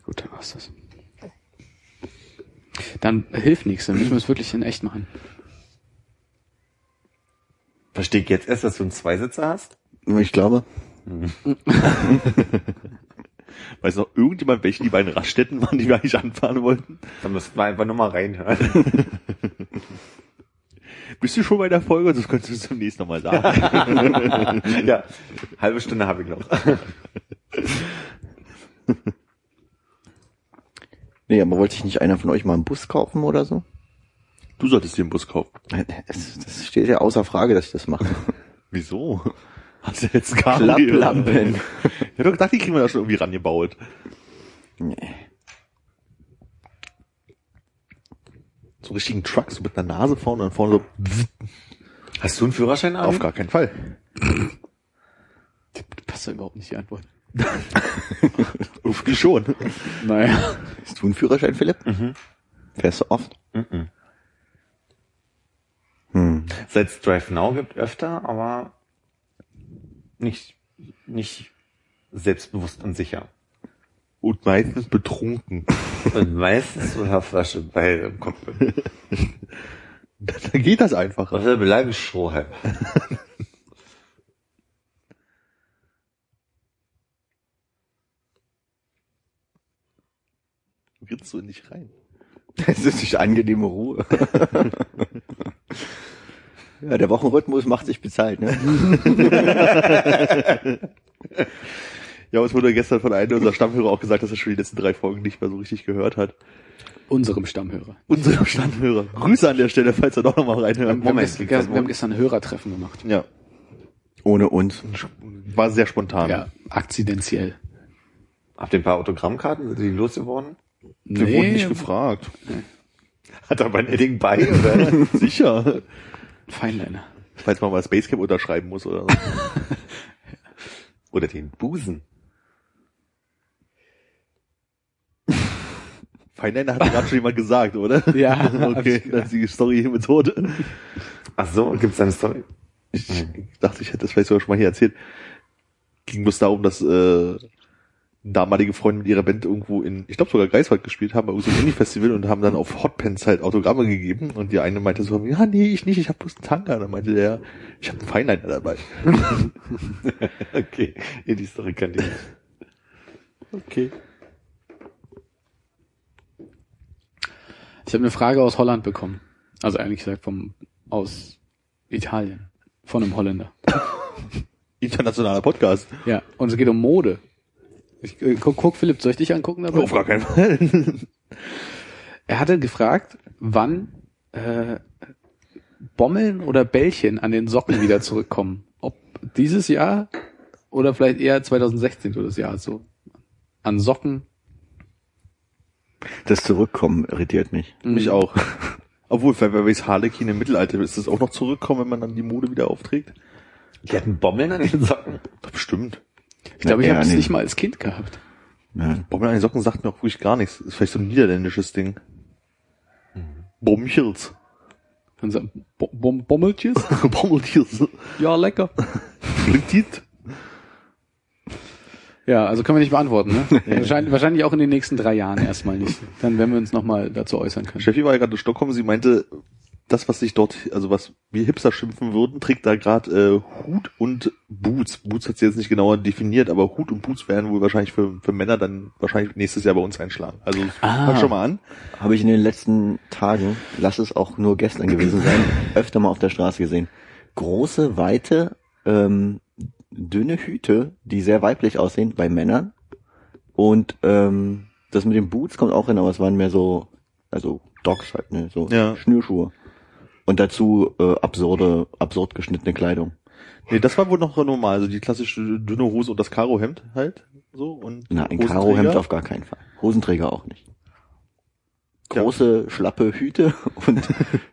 Gut, dann war's das. Dann hilft nichts, dann müssen wir es wirklich in echt machen. Verstehe ich jetzt erst, dass du einen Zweisitzer hast? Ich glaube. Weiß noch irgendjemand, welche die beiden Raststätten waren, die wir eigentlich anfahren wollten? Da müssten wir einfach nur mal reinhören. Bist du schon bei der Folge? Das könntest du zunächst nochmal sagen. ja, halbe Stunde habe ich noch. Nee, aber wollte ich nicht einer von euch mal einen Bus kaufen oder so? Du solltest dir einen Bus kaufen. Es, das steht ja außer Frage, dass ich das mache. Wieso? Hast du jetzt Cabrio? Klapplampen. Ich hab doch gedacht, die kriegen wir da schon irgendwie rangebaut. Nee. So richtigen Truck, so mit einer Nase vorne und vorne so, Hast du einen Führerschein, Armin? auf gar keinen Fall. Passt da überhaupt nicht die Antwort. Irgendwie schon. Naja. Hast du einen Führerschein, Philipp? Fährst du oft? Mhm. Hm. Seit Drive Now gibt öfter, aber nicht, nicht selbstbewusst und sicher. Und meistens betrunken. Und meistens so eine Flasche bei im Cockpit. Da geht das einfach. Was er beleidigt Strohhalm. Ritzt du nicht rein. Das ist nicht angenehme Ruhe. ja, der Wochenrhythmus macht sich bezahlt, ne? Ja, uns wurde gestern von einem unserer Stammhörer auch gesagt, dass er schon die letzten drei Folgen nicht mehr so richtig gehört hat. Unserem Stammhörer. Unserem Stammhörer. Grüße an der Stelle, falls er doch nochmal reinhört. Wir haben, Moment, gestern, liegt das wir haben gestern ein Hörertreffen gemacht. Ja, Ohne uns. war sehr spontan. Ja, akzidentiell. Habt ihr ein paar Autogrammkarten? Sind die losgeworden? Wir wurden nicht gefragt. Hat aber ein Edding bei, oder? Sicher. Feinliner. Falls man mal das Basecamp unterschreiben muss oder so. oder den Busen. Feinliner hat gerade schon jemand gesagt, oder? Ja, Okay, das ist die Story mit Tod. Ach so, gibt's eine Story? Ich dachte, ich hätte das vielleicht sogar schon mal hier erzählt. Ging bloß darum, dass äh, damalige Freunde mit ihrer Band irgendwo in, ich glaube sogar Greifswald gespielt haben, bei so einem Indie-Festival und haben dann auf Hotpants halt Autogramme gegeben und die eine meinte so, ja nee, ich nicht, ich habe bloß einen Tanker. Und dann meinte der, ich habe einen Feinliner dabei. okay, ja, die Story kann ich nicht. Okay. Ich habe eine Frage aus Holland bekommen. Also eigentlich gesagt vom aus Italien. Von einem Holländer. Internationaler Podcast. Ja. Und es geht um Mode. Ich, äh, guck, guck, Philipp, soll ich dich angucken dabei? Auf gar keinen Fall. Er hatte gefragt, wann äh, Bommeln oder Bällchen an den Socken wieder zurückkommen. Ob dieses Jahr oder vielleicht eher 2016 so das Jahr so. An Socken. Das Zurückkommen irritiert mich. Mich auch. Obwohl, bei Barry's Harlequin im Mittelalter ist das auch noch zurückkommen, wenn man dann die Mode wieder aufträgt? Die hatten Bommeln an den Socken. Bestimmt. Ich glaube, ich habe es nicht mal als Kind gehabt. Ja. Bommel an den Socken sagt mir auch wirklich gar nichts. Ist vielleicht so ein niederländisches Ding. Bommchels. Dann so, Bo Bom Bommeltjes? Bommelchels. Ja, lecker. Klingt Ja, also können wir nicht beantworten, ne? wahrscheinlich, wahrscheinlich auch in den nächsten drei Jahren erstmal nicht. Dann werden wir uns nochmal dazu äußern können. Steffi war ja gerade in Stockholm, sie meinte, das, was sich dort, also was wir Hipster schimpfen würden, trägt da gerade äh, Hut und Boots. Boots hat sie jetzt nicht genauer definiert, aber Hut und Boots werden wohl wahrscheinlich für, für Männer dann wahrscheinlich nächstes Jahr bei uns einschlagen. Also Ah. fang schon mal an. Habe ich in den letzten Tagen, lass es auch nur gestern gewesen sein, öfter mal auf der Straße gesehen. Große, weite, ähm, dünne Hüte, die sehr weiblich aussehen bei Männern. Und ähm, das mit den Boots kommt auch hin, aber es waren mehr so, also Dogs halt, ne, so Ja. Schnürschuhe. Und dazu äh, absurde, absurd geschnittene Kleidung. Nee, das war wohl noch normal, also die klassische dünne Hose und das Karohemd halt. So und Na, ein. Karohemd auf gar keinen Fall. Hosenträger auch nicht. Ja. Große, schlappe Hüte und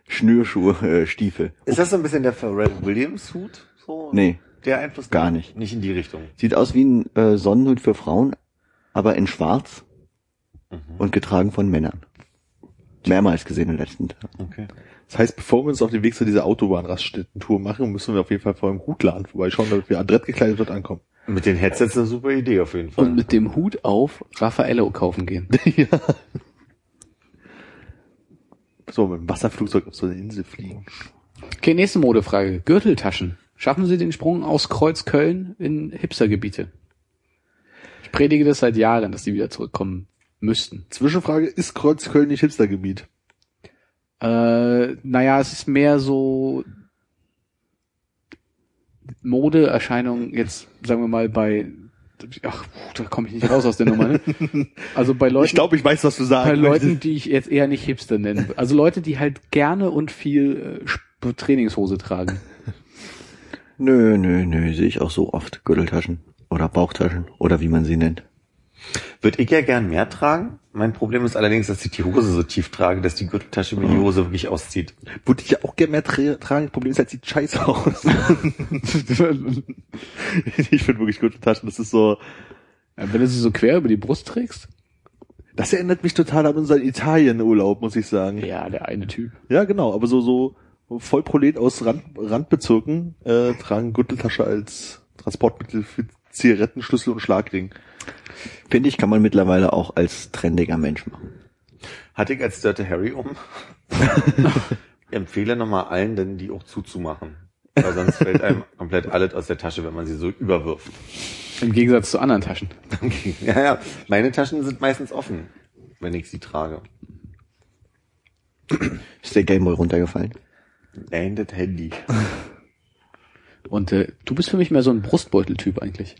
Schnürschuhe, äh, Stiefel. Ist das so ein bisschen der Pharrell Williams Hut? So? Nee, Der Einfluss? gar nicht. Nicht in die Richtung. Sieht aus wie ein äh, Sonnenhut für Frauen, aber in schwarz Mhm. und getragen von Männern. Mehrmals gesehen in den letzten Tagen. Okay. Das heißt, bevor wir uns auf den Weg zu dieser Autobahnraststätten-Tour machen, müssen wir auf jeden Fall vor dem Hutladen vorbeischauen, damit wir adrett gekleidet dort ankommen. Mit den Headsets eine super Idee auf jeden Fall. Und mit dem Hut auf Raffaello kaufen gehen. ja. So, mit dem Wasserflugzeug auf so eine Insel fliegen. Okay, nächste Modefrage. Gürteltaschen. Schaffen Sie den Sprung aus Kreuzköln in Hipstergebiete? Ich predige das seit Jahren, dass die wieder zurückkommen müssten. Zwischenfrage, ist Kreuzköln nicht Hipstergebiet? Äh, naja, es ist mehr so Modeerscheinung jetzt, sagen wir mal, bei ach, da komme ich nicht raus aus der Nummer. Ne? Also bei Leuten, Ich glaube, ich weiß, was du bei sagen Leuten, die ich jetzt eher nicht Hipster nenne. Also Leute, die halt gerne und viel äh, Trainingshose tragen. Nö, nö, nö, sehe ich auch so oft. Gürteltaschen oder Bauchtaschen oder wie man sie nennt. Würde ich ja gern mehr tragen. Mein Problem ist allerdings, dass ich die Hose so tief trage, dass die Gürteltasche mir die Hose wirklich auszieht. Würde ich ja auch gerne mehr tra tragen. Das Problem ist halt, sieht scheiße aus. ich finde wirklich gute Taschen. Das ist so, Ja, Wenn du sie so quer über die Brust trägst? das erinnert mich total an unseren Italien-Urlaub, muss ich sagen. Ja, der eine Typ. Ja, genau. Aber so, so Vollprolet aus Rand, Randbezirken äh, tragen Gürteltasche als Transportmittel für Zigaretten, Schlüssel und Schlagring. Finde ich, kann man mittlerweile auch als trendiger Mensch machen. Hatte ich als Dirty Harry um. ich empfehle nochmal allen, denn die auch zuzumachen. Weil sonst fällt einem komplett alles aus der Tasche, wenn man sie so überwirft. Im Gegensatz zu anderen Taschen. Okay. Ja, ja. Meine Taschen sind meistens offen, wenn ich sie trage. Ist der Gameboy runtergefallen? Nein, das Handy. Und äh, du bist für mich mehr so ein Brustbeuteltyp eigentlich.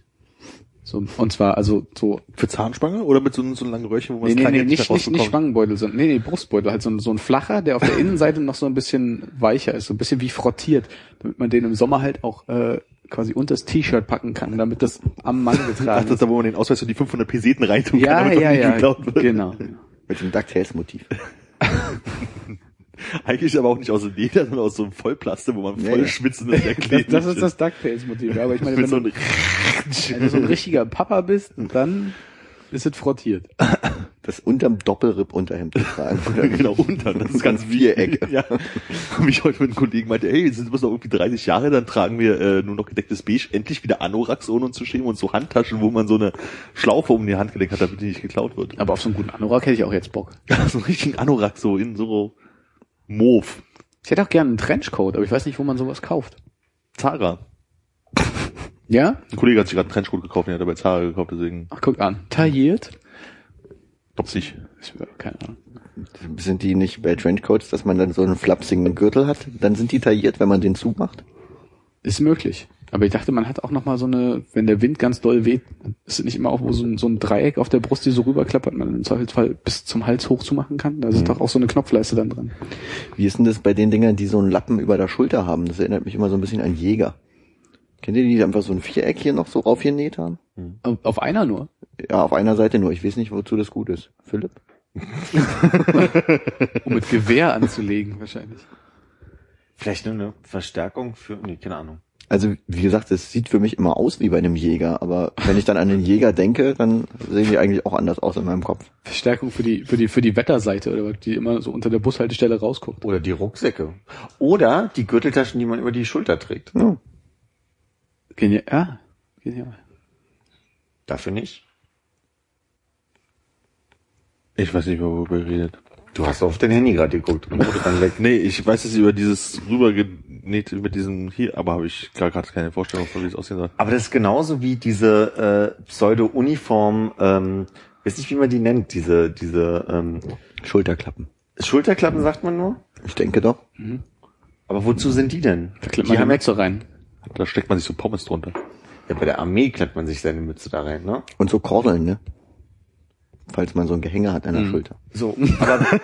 So, und zwar also so Für Zahnspange oder mit so, so einem langen Röhrchen, wo man nee, das nee, nee, nicht, nicht, nicht? Spangenbeutel, sondern nee, nee, Brustbeutel, halt so ein, so ein flacher, der auf der Innenseite noch so ein bisschen weicher ist, so ein bisschen wie frottiert, damit man den im Sommer halt auch äh, quasi unter das T-Shirt packen kann, damit das am Mann Ach, getragen das ist da, wo man den Ausweis und die 500 Peseten reintun Ja, kann, damit ja, das nicht ja, geklaut wird. genau. Mit dem DuckTales-Motiv. Eigentlich aber auch nicht aus Leder, sondern aus so einem Vollplaste, wo man Ja, voll ja. schwitzend ist. Das, das ist das DuckTales-Motiv. Ja, aber ich meine, wenn so du, wenn du so ein richtiger Papa bist, dann ist es frottiert. Das unterm Doppelripp Unterhemd zu tragen. genau, unter. Das ist ganz Viereck. Ja. Und ich heute mit einem Kollegen meinte, hey, jetzt sind wir noch irgendwie 30 Jahre, dann tragen wir äh, nur noch gedecktes Beige, endlich wieder Anoraks ohne uns zu schämen und so Handtaschen, wo man so eine Schlaufe um die Hand gelegt hat, damit die nicht geklaut wird. Aber auf so einen guten Anorak hätte ich auch jetzt Bock. so einen richtigen Anorak so in so Mauve. Ich hätte auch gerne einen Trenchcoat, aber ich weiß nicht, wo man sowas kauft. Zara. Ja? Ein Kollege hat sich gerade einen Trenchcoat gekauft, den hat er bei Zara gekauft, deswegen Ach, guck an. Tailliert? glaub's nicht. Ich, keine Ahnung. Sind die nicht bei Trenchcoats, dass man dann so einen flapsigen Gürtel hat? Dann sind die tailliert, wenn man den zumacht? Ist möglich. Aber ich dachte, man hat auch noch mal so eine, wenn der Wind ganz doll weht, ist es nicht immer auch so ein, so ein Dreieck auf der Brust, die so rüberklappert, man im Zweifelsfall bis zum Hals hochzumachen kann. Da ist doch auch so eine Knopfleiste dann dran. Wie ist denn das bei den Dingern, die so einen Lappen über der Schulter haben? Das erinnert mich immer so ein bisschen an Jäger. Kennt ihr die, die einfach so ein Viereck hier noch so raufgenäht haben? Auf, auf einer nur. Ja, auf einer Seite nur. Ich weiß nicht, wozu das gut ist. Philipp? Um mit Gewehr anzulegen, wahrscheinlich. Vielleicht nur eine Verstärkung für, nee, keine Ahnung. Also, wie gesagt, es sieht für mich immer aus wie bei einem Jäger, aber wenn ich dann an den Jäger denke, dann sehen die eigentlich auch anders aus in meinem Kopf. Verstärkung für die, für die, für die Wetterseite oder was, die immer so unter der Bushaltestelle rausguckt. Oder die Rucksäcke. Oder die Gürteltaschen, die man über die Schulter trägt. Ja. Genial. Ja, genial. Dafür nicht. Ich weiß nicht mehr, worüber ihr redet. Du hast auf dein Handy gerade geguckt und wurde dann weg. Nee, ich weiß es über dieses rübergenäht, mit diesem hier, aber habe ich gar gerade keine Vorstellung von, wie es aussehen soll. Aber das ist genauso wie diese äh, Pseudo-Uniform, ähm, weiß nicht, wie man die nennt, diese, diese ähm, Schulterklappen. Schulterklappen, sagt man nur. Ich denke doch. Aber wozu sind die denn? Da klappt die man die haben ja, Mütze rein. Da steckt man sich so Pommes drunter. ja, bei der Armee klappt man sich seine Mütze da rein, ne? Und so Kordeln, ne? Falls man so ein Gehänge hat an der Schulter. So, aber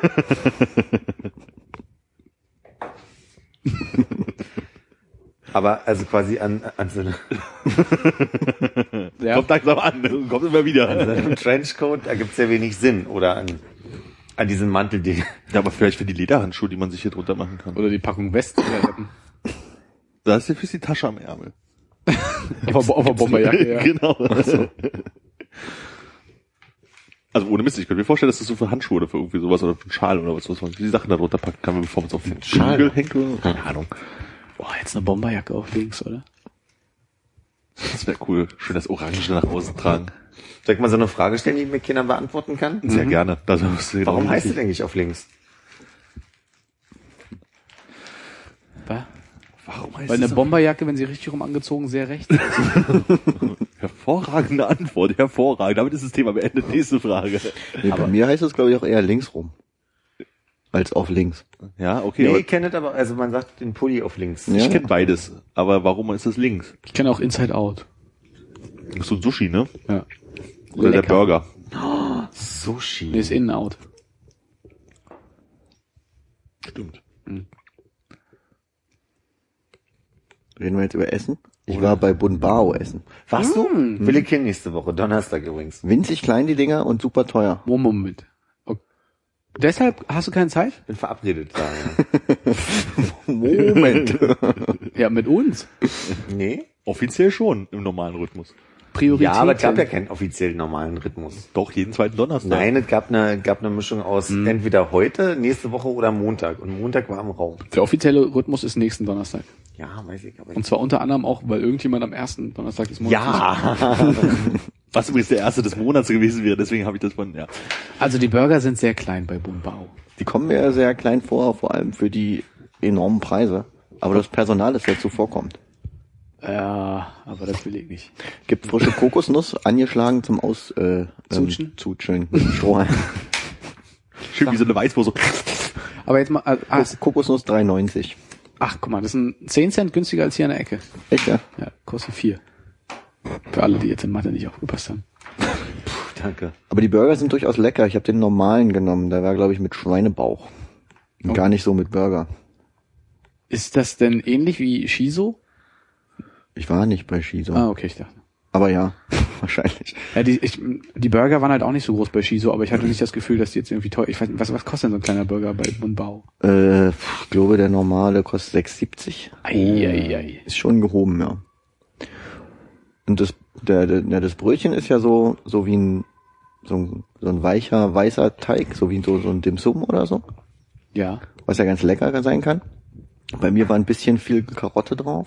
aber also quasi an, an so einem, Ja. Kommt langsam an, kommt immer wieder. an so einem Trenchcoat, da gibt's ja wenig Sinn. Oder an, an diesem Mantelding. Ja, aber vielleicht für die Lederhandschuhe, die man sich hier drunter machen kann. Oder die Packung West. Da ist ja für die Tasche am Ärmel. auf, auf der Bomberjacke, ja. genau. Also ohne Mist, ich könnte mir vorstellen, dass das so für Handschuhe oder für irgendwie sowas oder für einen Schal oder was, was man die Sachen da drunter packen kann, bevor man es auf den Schal? Hängt oder so. Keine Ahnung. Boah, jetzt eine Bomberjacke auf links, oder? Das wäre cool. Schön das Orange nach außen tragen. Soll ich mal so eine Frage stellen, die mir keiner beantworten kann? Sehr gerne. Das ist genau Warum heißt es richtig. eigentlich auf links? Was? Warum heißt Weil eine Bomberjacke, wenn sie richtig rum angezogen, sehr rechts ist. Hervorragende Antwort, hervorragend. Damit ist das Thema beendet. Nächste Frage. Nee, bei mir heißt es, glaube ich, auch eher links rum. Als auf links. Ja, okay. Nee, aber ich kenne das aber, also man sagt den Pulli auf links. Ja. ich kenne beides. Aber warum ist das links? Ich kenne auch Inside Out. Das ist so ein Sushi, ne? Ja. Oder der Lecker. Burger. Sushi. Nee, ist In Out. Stimmt. Reden wir jetzt über Essen? Ich war bei Bunbao essen. Warst du? Will ich hin nächste Woche, Donnerstag übrigens. Winzig klein die Dinger und super teuer. Moment. Okay. Deshalb hast du keine Zeit? Bin verabredet da. Ja. Moment. Ja, mit uns. nee? Offiziell schon im normalen Rhythmus. Priorität. Ja, aber es gab ja keinen offiziellen normalen Rhythmus. Doch, jeden zweiten Donnerstag. Nein, es gab eine, gab eine Mischung aus entweder heute, nächste Woche oder Montag. Und Montag war im Raum. Der offizielle Rhythmus ist nächsten Donnerstag. Ja, weiß ich, aber Und zwar unter anderem auch, weil irgendjemand am ersten Donnerstag des Monats. Ja, Was übrigens der erste des Monats gewesen wäre, deswegen habe ich das von, ja. Also die Burger sind sehr klein bei Bumbao. Die kommen mir sehr klein vor, vor allem für die enormen Preise. Aber das Personal ist sehr zuvorkommt. Ja, aber das will ich nicht. Gibt frische Kokosnuss, angeschlagen zum Aus, äh, Zutschen? Ähm, Zutschen. Strohhalm. Schön wie so eine Weißwurst. Aber jetzt mal, ah, ah, Kokosnuss 3,90. ach guck mal, das sind 10 Cent günstiger als hier an der Ecke. Echt, ja? Ja, kostet 4. Für alle, die jetzt in Mathe nicht aufgepasst haben. danke. Aber die Burger sind durchaus lecker. Ich habe den normalen genommen. Der war, glaube ich, mit Schweinebauch. Und Gar nicht so mit Burger. Ist das denn ähnlich wie Shiso? Ich war nicht bei Shiso. Ah, okay, ich dachte. Aber ja, wahrscheinlich. Ja, die, ich, die Burger waren halt auch nicht so groß bei Shiso, aber ich hatte nicht das Gefühl, dass die jetzt irgendwie teuer. Ich weiß was, was kostet denn so ein kleiner Burger bei Bundbau? Äh, ich glaube, der normale kostet 6,70. Eieiei. Ist schon gehoben, ja. Und das, der, der, das Brötchen ist ja so, so wie ein, so ein, so ein weicher, weißer Teig, so wie so, so ein Dim Sum oder so, Ja. was ja ganz lecker sein kann. Bei mir war ein bisschen viel Karotte drauf.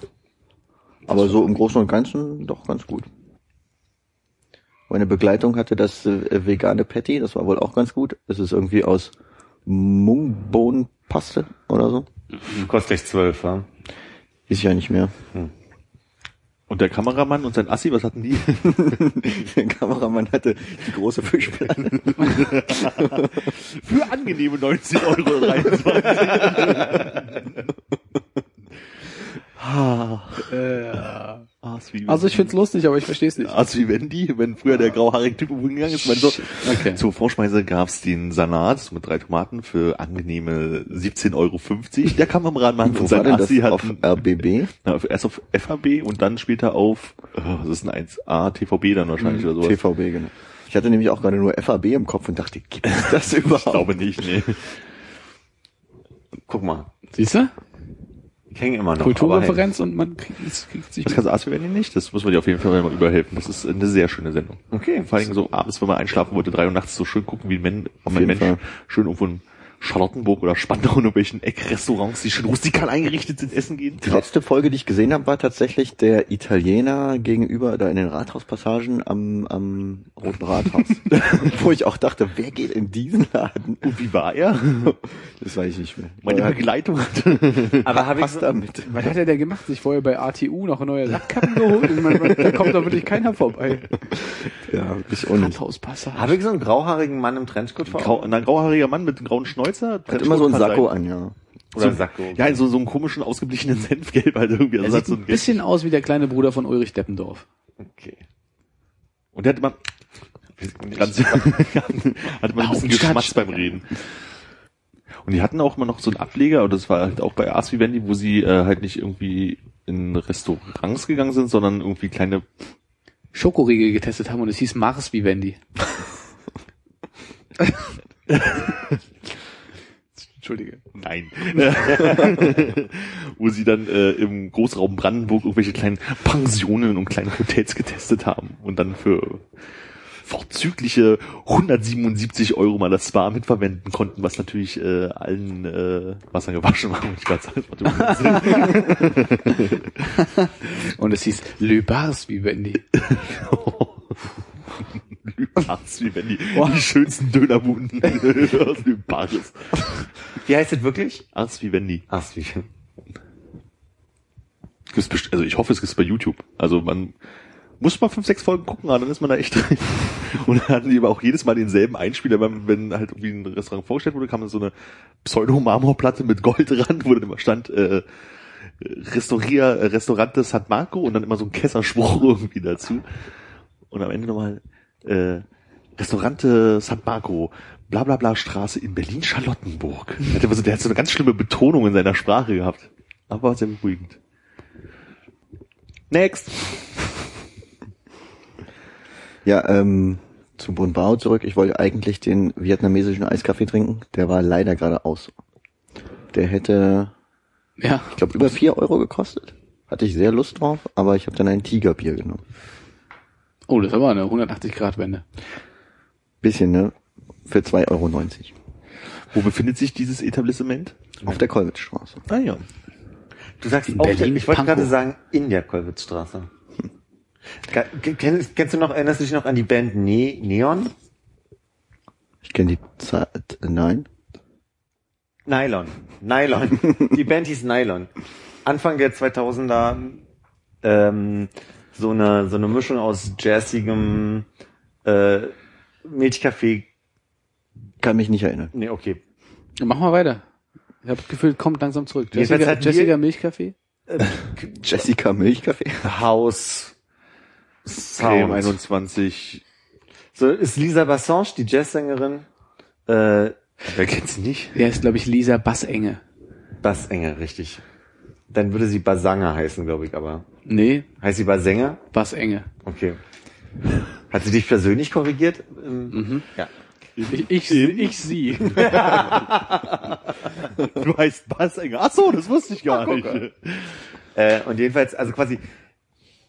Aber so im Großen und Ganzen doch ganz gut. Meine Begleitung hatte das äh, vegane Patty, das war wohl auch ganz gut. Es ist irgendwie aus Mungbohnenpaste oder so. Kostet echt zwölf, ja? Ist ja nicht mehr. Und der Kameramann und sein Assi, was hatten die? Der Kameramann hatte die große Fischplatte. Für angenehme 19 Euro 23. Ass wie Also ich find's lustig, aber ich verstehe es nicht. Ass wie Wendy, wenn früher der grauhaarige Typ irgendwo gegangen ist. Meine so, Okay. Zur Vorspeise gab's den Salat mit drei Tomaten für angenehme 17,50 Euro. Der Kameramann Wo und war sein das? Assi Auf hatten RBB? na, erst auf FAB und dann später auf, äh, was ist ein 1A, TVB dann wahrscheinlich oder sowas. TVB, genau. Ich hatte nämlich auch gerade nur FAB im Kopf und dachte, gibt das Ich überhaupt? glaube nicht, nee. Guck mal. Siehst du? Ich hänge immer noch. Kulturreferenz und man kriegt, es kriegt sich Das kannst du Wendy nicht, das muss man dir auf jeden Fall mal überhelfen. Das ist eine sehr schöne Sendung. Okay. Vor allem so abends, wenn man einschlafen wollte, drei Uhr nachts so schön gucken, wie Men Auf ein Mensch schön irgendwo Charlottenburg oder Spandau in irgendwelchen Eckrestaurants, die schön rustikal eingerichtet sind, essen gehen. Die letzte Folge, die ich gesehen habe, war tatsächlich der Italiener gegenüber da in den Rathauspassagen am, am Roten Rathaus. Wo ich auch dachte, wer geht in diesen Laden? Und wie war er? Das weiß ich nicht mehr. Meine Aber er hat Begleitung hatte. Aber habe ich Pasta mit. Was hat er denn gemacht? Sich vorher bei ATU noch neue Radkappen geholt? Ich meine, da kommt doch wirklich keiner vorbei. Ja, ich auch nicht. Rathauspassage. Habe ich so einen grauhaarigen Mann im Trenchcoat vor Grau, ein grauhaariger Mann mit einem grauen Schnäuzer. Hat immer so ein kann Sakko sein. an, ja. Oder so, Sakko. Ja, in so, so einem komischen, ausgeblichenen Senfgelb halt irgendwie. Er Also hat sieht so ein bisschen aus wie der kleine Bruder von Ulrich Deppendorf. Okay. Und der hat immer, ganz, hat immer ein bisschen geschmatzt beim Reden. Und die hatten auch immer noch so einen Ableger, und das war halt auch bei Ars Vivendi, wo sie äh, halt nicht irgendwie in Restaurants gegangen sind, sondern irgendwie kleine Schokoriegel getestet haben und es hieß Mars Vivendi. Entschuldige. Nein. Wo sie dann äh, im Großraum Brandenburg irgendwelche kleinen Pensionen und kleine Hotels getestet haben und dann für vorzügliche 177 Euro mal das Spa mitverwenden konnten, was natürlich äh, allen äh, Wasser gewaschen war. Ich gerade sagen. Und es hieß Le Bars Vivendi. Lübars, wie wenn die, die schönsten Dönerbuden aus Lübars. Wie heißt das wirklich? Ars wie Wendy. Ach, wie best- Also ich hoffe, es gibt's bei YouTube. Also man muss mal fünf, sechs Folgen gucken, ah, dann ist man da echt drin. Und dann hatten die aber auch jedes Mal denselben Einspieler, wenn, wenn halt irgendwie ein Restaurant vorgestellt wurde, kam dann so eine Pseudo-Marmorplatte mit Gold dran, wo dann immer stand, äh, Restaurier, äh, Restaurante San Marco und dann immer so ein Kesserspruch irgendwie dazu. Und am Ende nochmal, äh, Restaurante San Marco, bla bla bla Straße in Berlin-Charlottenburg. Der so, der hat so eine ganz schlimme Betonung in seiner Sprache gehabt. Aber war sehr beruhigend. Next. Ja, ähm, zum Bunbao zurück. Ich wollte eigentlich den vietnamesischen Eiskaffee trinken. Der war leider gerade aus. Der hätte, Ja. ich glaube, über vier Euro gekostet. Hatte ich sehr Lust drauf, aber ich habe dann ein Tigerbier genommen. Oh, das ist aber eine 180 Grad Wende. Bisschen, ne? Für 2,90 Euro. Wo befindet sich dieses Etablissement? Auf der Kolwitzstraße. Ah ja. Du sagst In auf Berlin, der, ich wollte gerade sagen, in der Kolwitzstraße. Ke- Kennst, kennst du noch, erinnerst du dich noch an die Band ne Neon? Ich kenne die Zeit, nein. Nylon. Nylon. Die Band hieß Nylon. Anfang der 2000er ähm, so eine so eine Mischung aus jazzigem äh, Milchkaffee. Kann mich nicht erinnern. Nee, okay. Mach mal weiter. Ich habe das Gefühl, kommt langsam zurück. Jessica, wir- Jessica Milchkaffee? Jessica Milchkaffee. House Creme Sound. 21. So ist Lisa Bassange, die Jazzsängerin, äh, Wer kennt sie nicht? Der ist, glaube ich, Lisa Bassenge. Bassenge, richtig. Dann würde sie Basanger heißen, glaube ich, aber. Nee, Heißt sie Basänger? was enge. Okay. Hat sie dich persönlich korrigiert? Ähm, Ja. Ich, ich, ich sie. Du heißt Bassenger. Ach so, das wusste ich gar nicht. Äh, und jedenfalls, also quasi,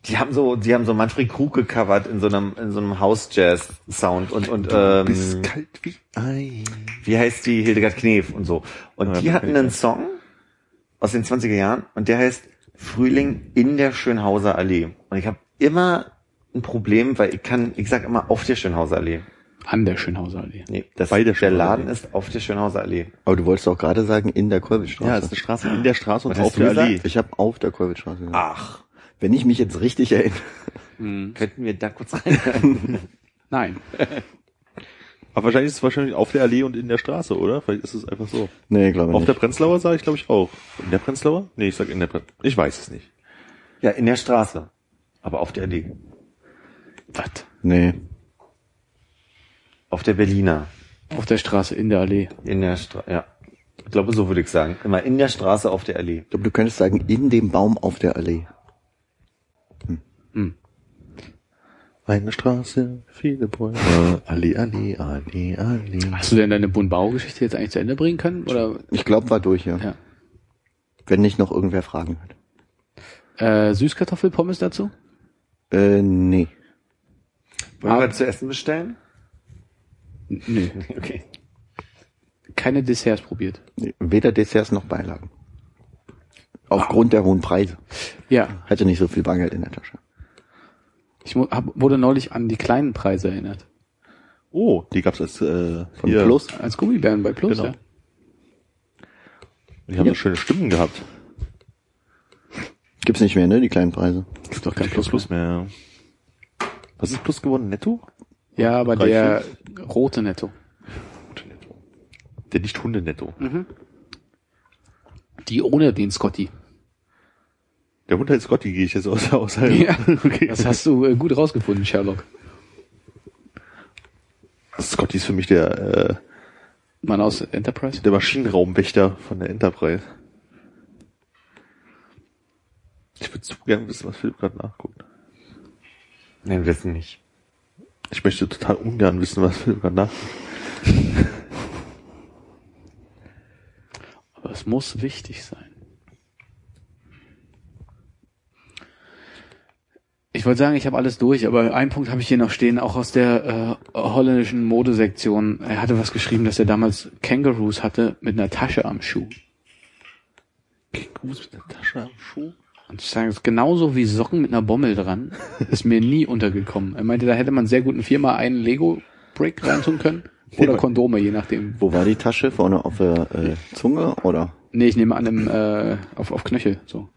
die haben so, die haben so Manfred Krug gecovert in so einem, in so einem House-Jazz-Sound und, und, ähm, Bist kalt wie Ei. wie heißt die Hildegard Knef und so. Und Ja, die hatten einen Song aus den 20er Jahren und der heißt Frühling in der Schönhauser Allee. Und ich habe immer ein Problem, weil ich kann, ich sag immer auf der Schönhauser Allee. An der Schönhauser Allee. Nee, das, Bei der der Laden Allee. ist auf der Schönhauser Allee. Aber du wolltest auch gerade sagen, in der Kolwitzstraße. Ja, es ist eine Straße in der Straße und Was auf der gesagt? Allee. ich habe auf der Kolwitzstraße gesagt. Ach, Wenn ich mich jetzt richtig erinnere. könnten wir da kurz rein? Nein. Aber wahrscheinlich ist es wahrscheinlich auf der Allee und in der Straße, oder? Vielleicht ist es einfach so. Nee, glaube Auf nicht. der Prenzlauer sage ich, glaube ich, auch. In der Prenzlauer? Nee, ich sag in der Prenzlauer. Ich weiß es nicht. ja, in der Straße. Aber auf der Allee. Was? nee. Auf der Berliner. Auf der Straße, in der Allee. In der Straße, ja. Ich glaube, so würde ich sagen. Immer in der Straße auf der Allee. Ich glaube, du könntest sagen, in dem Baum auf der Allee. Eine Straße, viele Bäume, Allee, Allee, Allee, Allee. Hast du denn deine Bundbau-Geschichte jetzt eigentlich zu Ende bringen können? Oder? Ich glaube, war durch, ja. Ja. Wenn nicht noch irgendwer Fragen hat. Äh, Süßkartoffelpommes dazu? Äh, nee. Wollen Ah. wir zu essen bestellen? Nö. Okay. Keine Desserts probiert. Weder Desserts noch Beilagen. Aufgrund der hohen Preise. Ja. Hatte nicht so viel Bargeld in der Tasche. Ich hab, wurde neulich an die kleinen Preise erinnert. Oh, die gab's als äh, Von hier. Plus. Als Gummibären bei Plus, Genau. ja. Die haben Ja. so schöne Stimmen gehabt. Gibt's nicht mehr, ne, die kleinen Preise. Gibt doch kein Plus, Plus mehr. Was ist Plus geworden? Netto? Ja, aber Drei, der rote Netto. Gute Netto. Der nicht Hunde Netto. Die ohne den Scotty. Der Hund heißt Scotty, gehe ich jetzt aus. aus Ja. okay. Das hast du äh, gut rausgefunden, Sherlock. Scotty ist für mich der, äh, Mann aus Enterprise. der Maschinenraumwächter von der Enterprise. Ich würde zu gerne wissen, was Philipp gerade nachguckt. Nein, wissen nicht. Ich möchte total ungern wissen, was Philipp gerade nachguckt. Aber es muss wichtig sein. Ich wollte sagen, ich habe alles durch, aber einen Punkt habe ich hier noch stehen, auch aus der äh, holländischen Modesektion. Er hatte was geschrieben, dass er damals Kangaroos hatte mit einer Tasche am Schuh. Kängurus mit einer Tasche am Schuh? Und ich sage es genauso wie Socken mit einer Bommel dran, ist mir nie untergekommen. Er meinte, da hätte man sehr gut ein viermal einen Lego-Brick reintun können. Oder Kondome, je nachdem. Wo war die Tasche? Vorne auf der äh, Zunge oder? Nee, ich nehme an, im, äh, auf, auf Knöchel. So.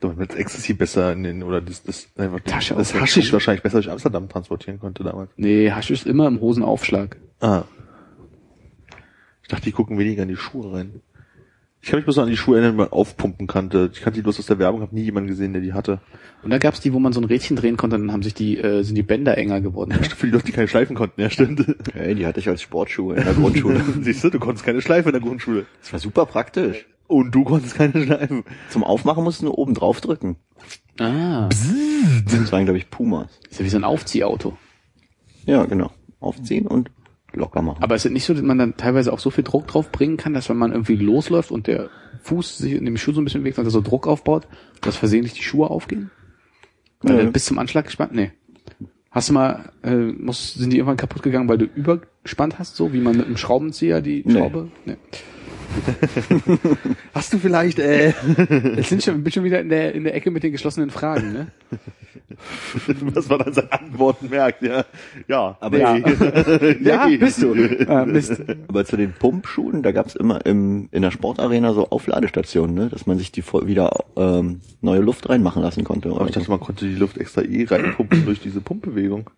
Damit man das Ecstasy besser in den, oder das, das, einfach Tasche das Haschisch wahrscheinlich besser durch Amsterdam transportieren konnte damals. Nee, Hasch ist immer im Hosenaufschlag. Ah. Ich dachte, die gucken weniger in die Schuhe rein. Ich kann mich bloß an die Schuhe erinnern, die man aufpumpen kannte. Ich kannte die bloß aus der Werbung, habe nie jemanden gesehen, der die hatte. Und da gab's die, wo man so ein Rädchen drehen konnte, dann haben sich die, äh, sind die Bänder enger geworden. Für die Leute, die keine Schleifen konnten, ja, stimmt. Hey, die hatte ich als Sportschuhe in der Grundschule. Siehst du, du konntest keine Schleife in der Grundschule. Das war super praktisch. Und du konntest keine Schleifen. Zum Aufmachen musst du nur oben drauf drücken. Ah, Das waren, glaube ich, Pumas. ist ja wie so ein Aufziehauto. Ja, genau. Aufziehen und locker machen. Aber ist es nicht so, dass man dann teilweise auch so viel Druck drauf bringen kann, dass wenn man irgendwie losläuft und der Fuß sich in dem Schuh so ein bisschen bewegt, dass er so Druck aufbaut, dass versehentlich die Schuhe aufgehen? Weil Nö. der bis zum Anschlag gespannt? Nee. Hast du mal, äh, muss, sind die irgendwann kaputt gegangen, weil du überspannt hast, so wie man mit einem Schraubenzieher die Nee. Schraube? Nee. Hast du vielleicht, äh, Jetzt sind schon, bin schon wieder in der, in der Ecke mit den geschlossenen Fragen, ne? was man an seinen Antworten merkt, ja. Ja. Aber Ja. Ja, Nee. bist du. Ah, Mist. Aber zu den Pumpschuhen, da gab's immer im, in der Sportarena so Aufladestationen, ne? dass man sich die voll wieder ähm, neue Luft reinmachen lassen konnte. Aber ich dachte, man konnte die Luft extra eh reinpumpen durch diese Pumpbewegung.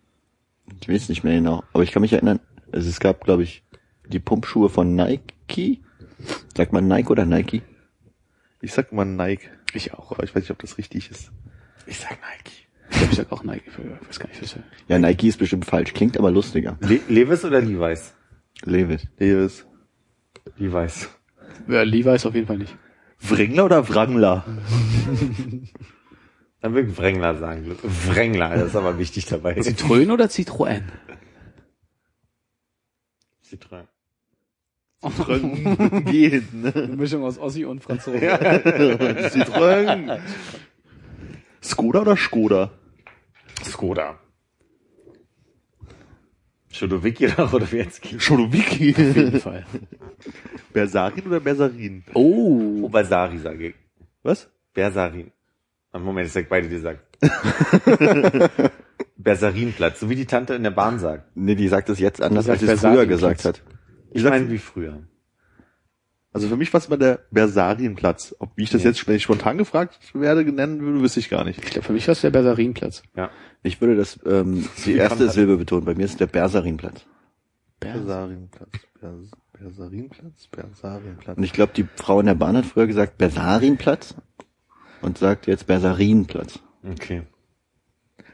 Ich weiß nicht mehr genau. Aber ich kann mich erinnern, also es gab, glaube ich, die Pumpschuhe von Nike. Sagt man Nike oder Nike? Ich sag mal Nike. Ich auch. Aber ich weiß nicht, ob das richtig ist. Ich sag Nike. Ich glaube, ich sag auch Nike. Ich weiß gar nicht, was er- Ja, Nike ist bestimmt falsch. Klingt aber lustiger. Le Levis oder Levi's? Levis. Levis. Levi's. Ja, Levi's auf jeden Fall nicht. Wrangler oder Wrangler? Dann will ich Wrangler sagen. Wrangler, das ist aber wichtig dabei. Citroën oder Citroën? Citroën. Citroën geht, ne? Eine Mischung aus Ossi und Franzose. Citroën. Skoda oder Skoda? Skoda. Schudowicki oder Rodowiecki? Scholowicki. Auf jeden Fall. Bersarin oder Bersarin? Oh. Obasari, sage ich. Was? Bersarin. Am Moment, ich sag beide gesagt. Bersarinplatz, so wie die Tante in der Bahn sagt. Nee, die sagt es jetzt anders, Die als sie es früher gesagt hat. Ich meine wie früher. Also für mich war es immer der Bersarienplatz. Ob wie ich das Ja. jetzt, wenn ich spontan gefragt werde, nennen würde, wüsste ich gar nicht. Ich glaube, für mich war es der Bersarinplatz. Ja. Ich würde das ähm, die erste Silbe betonen. Bei mir ist der Bersarinplatz. Bersarienplatz. Bers Bersarienplatz? Bersarienplatz. Und ich glaube, die Frau in der Bahn hat früher gesagt Bersarinplatz und sagt jetzt Bersarinplatz. Okay.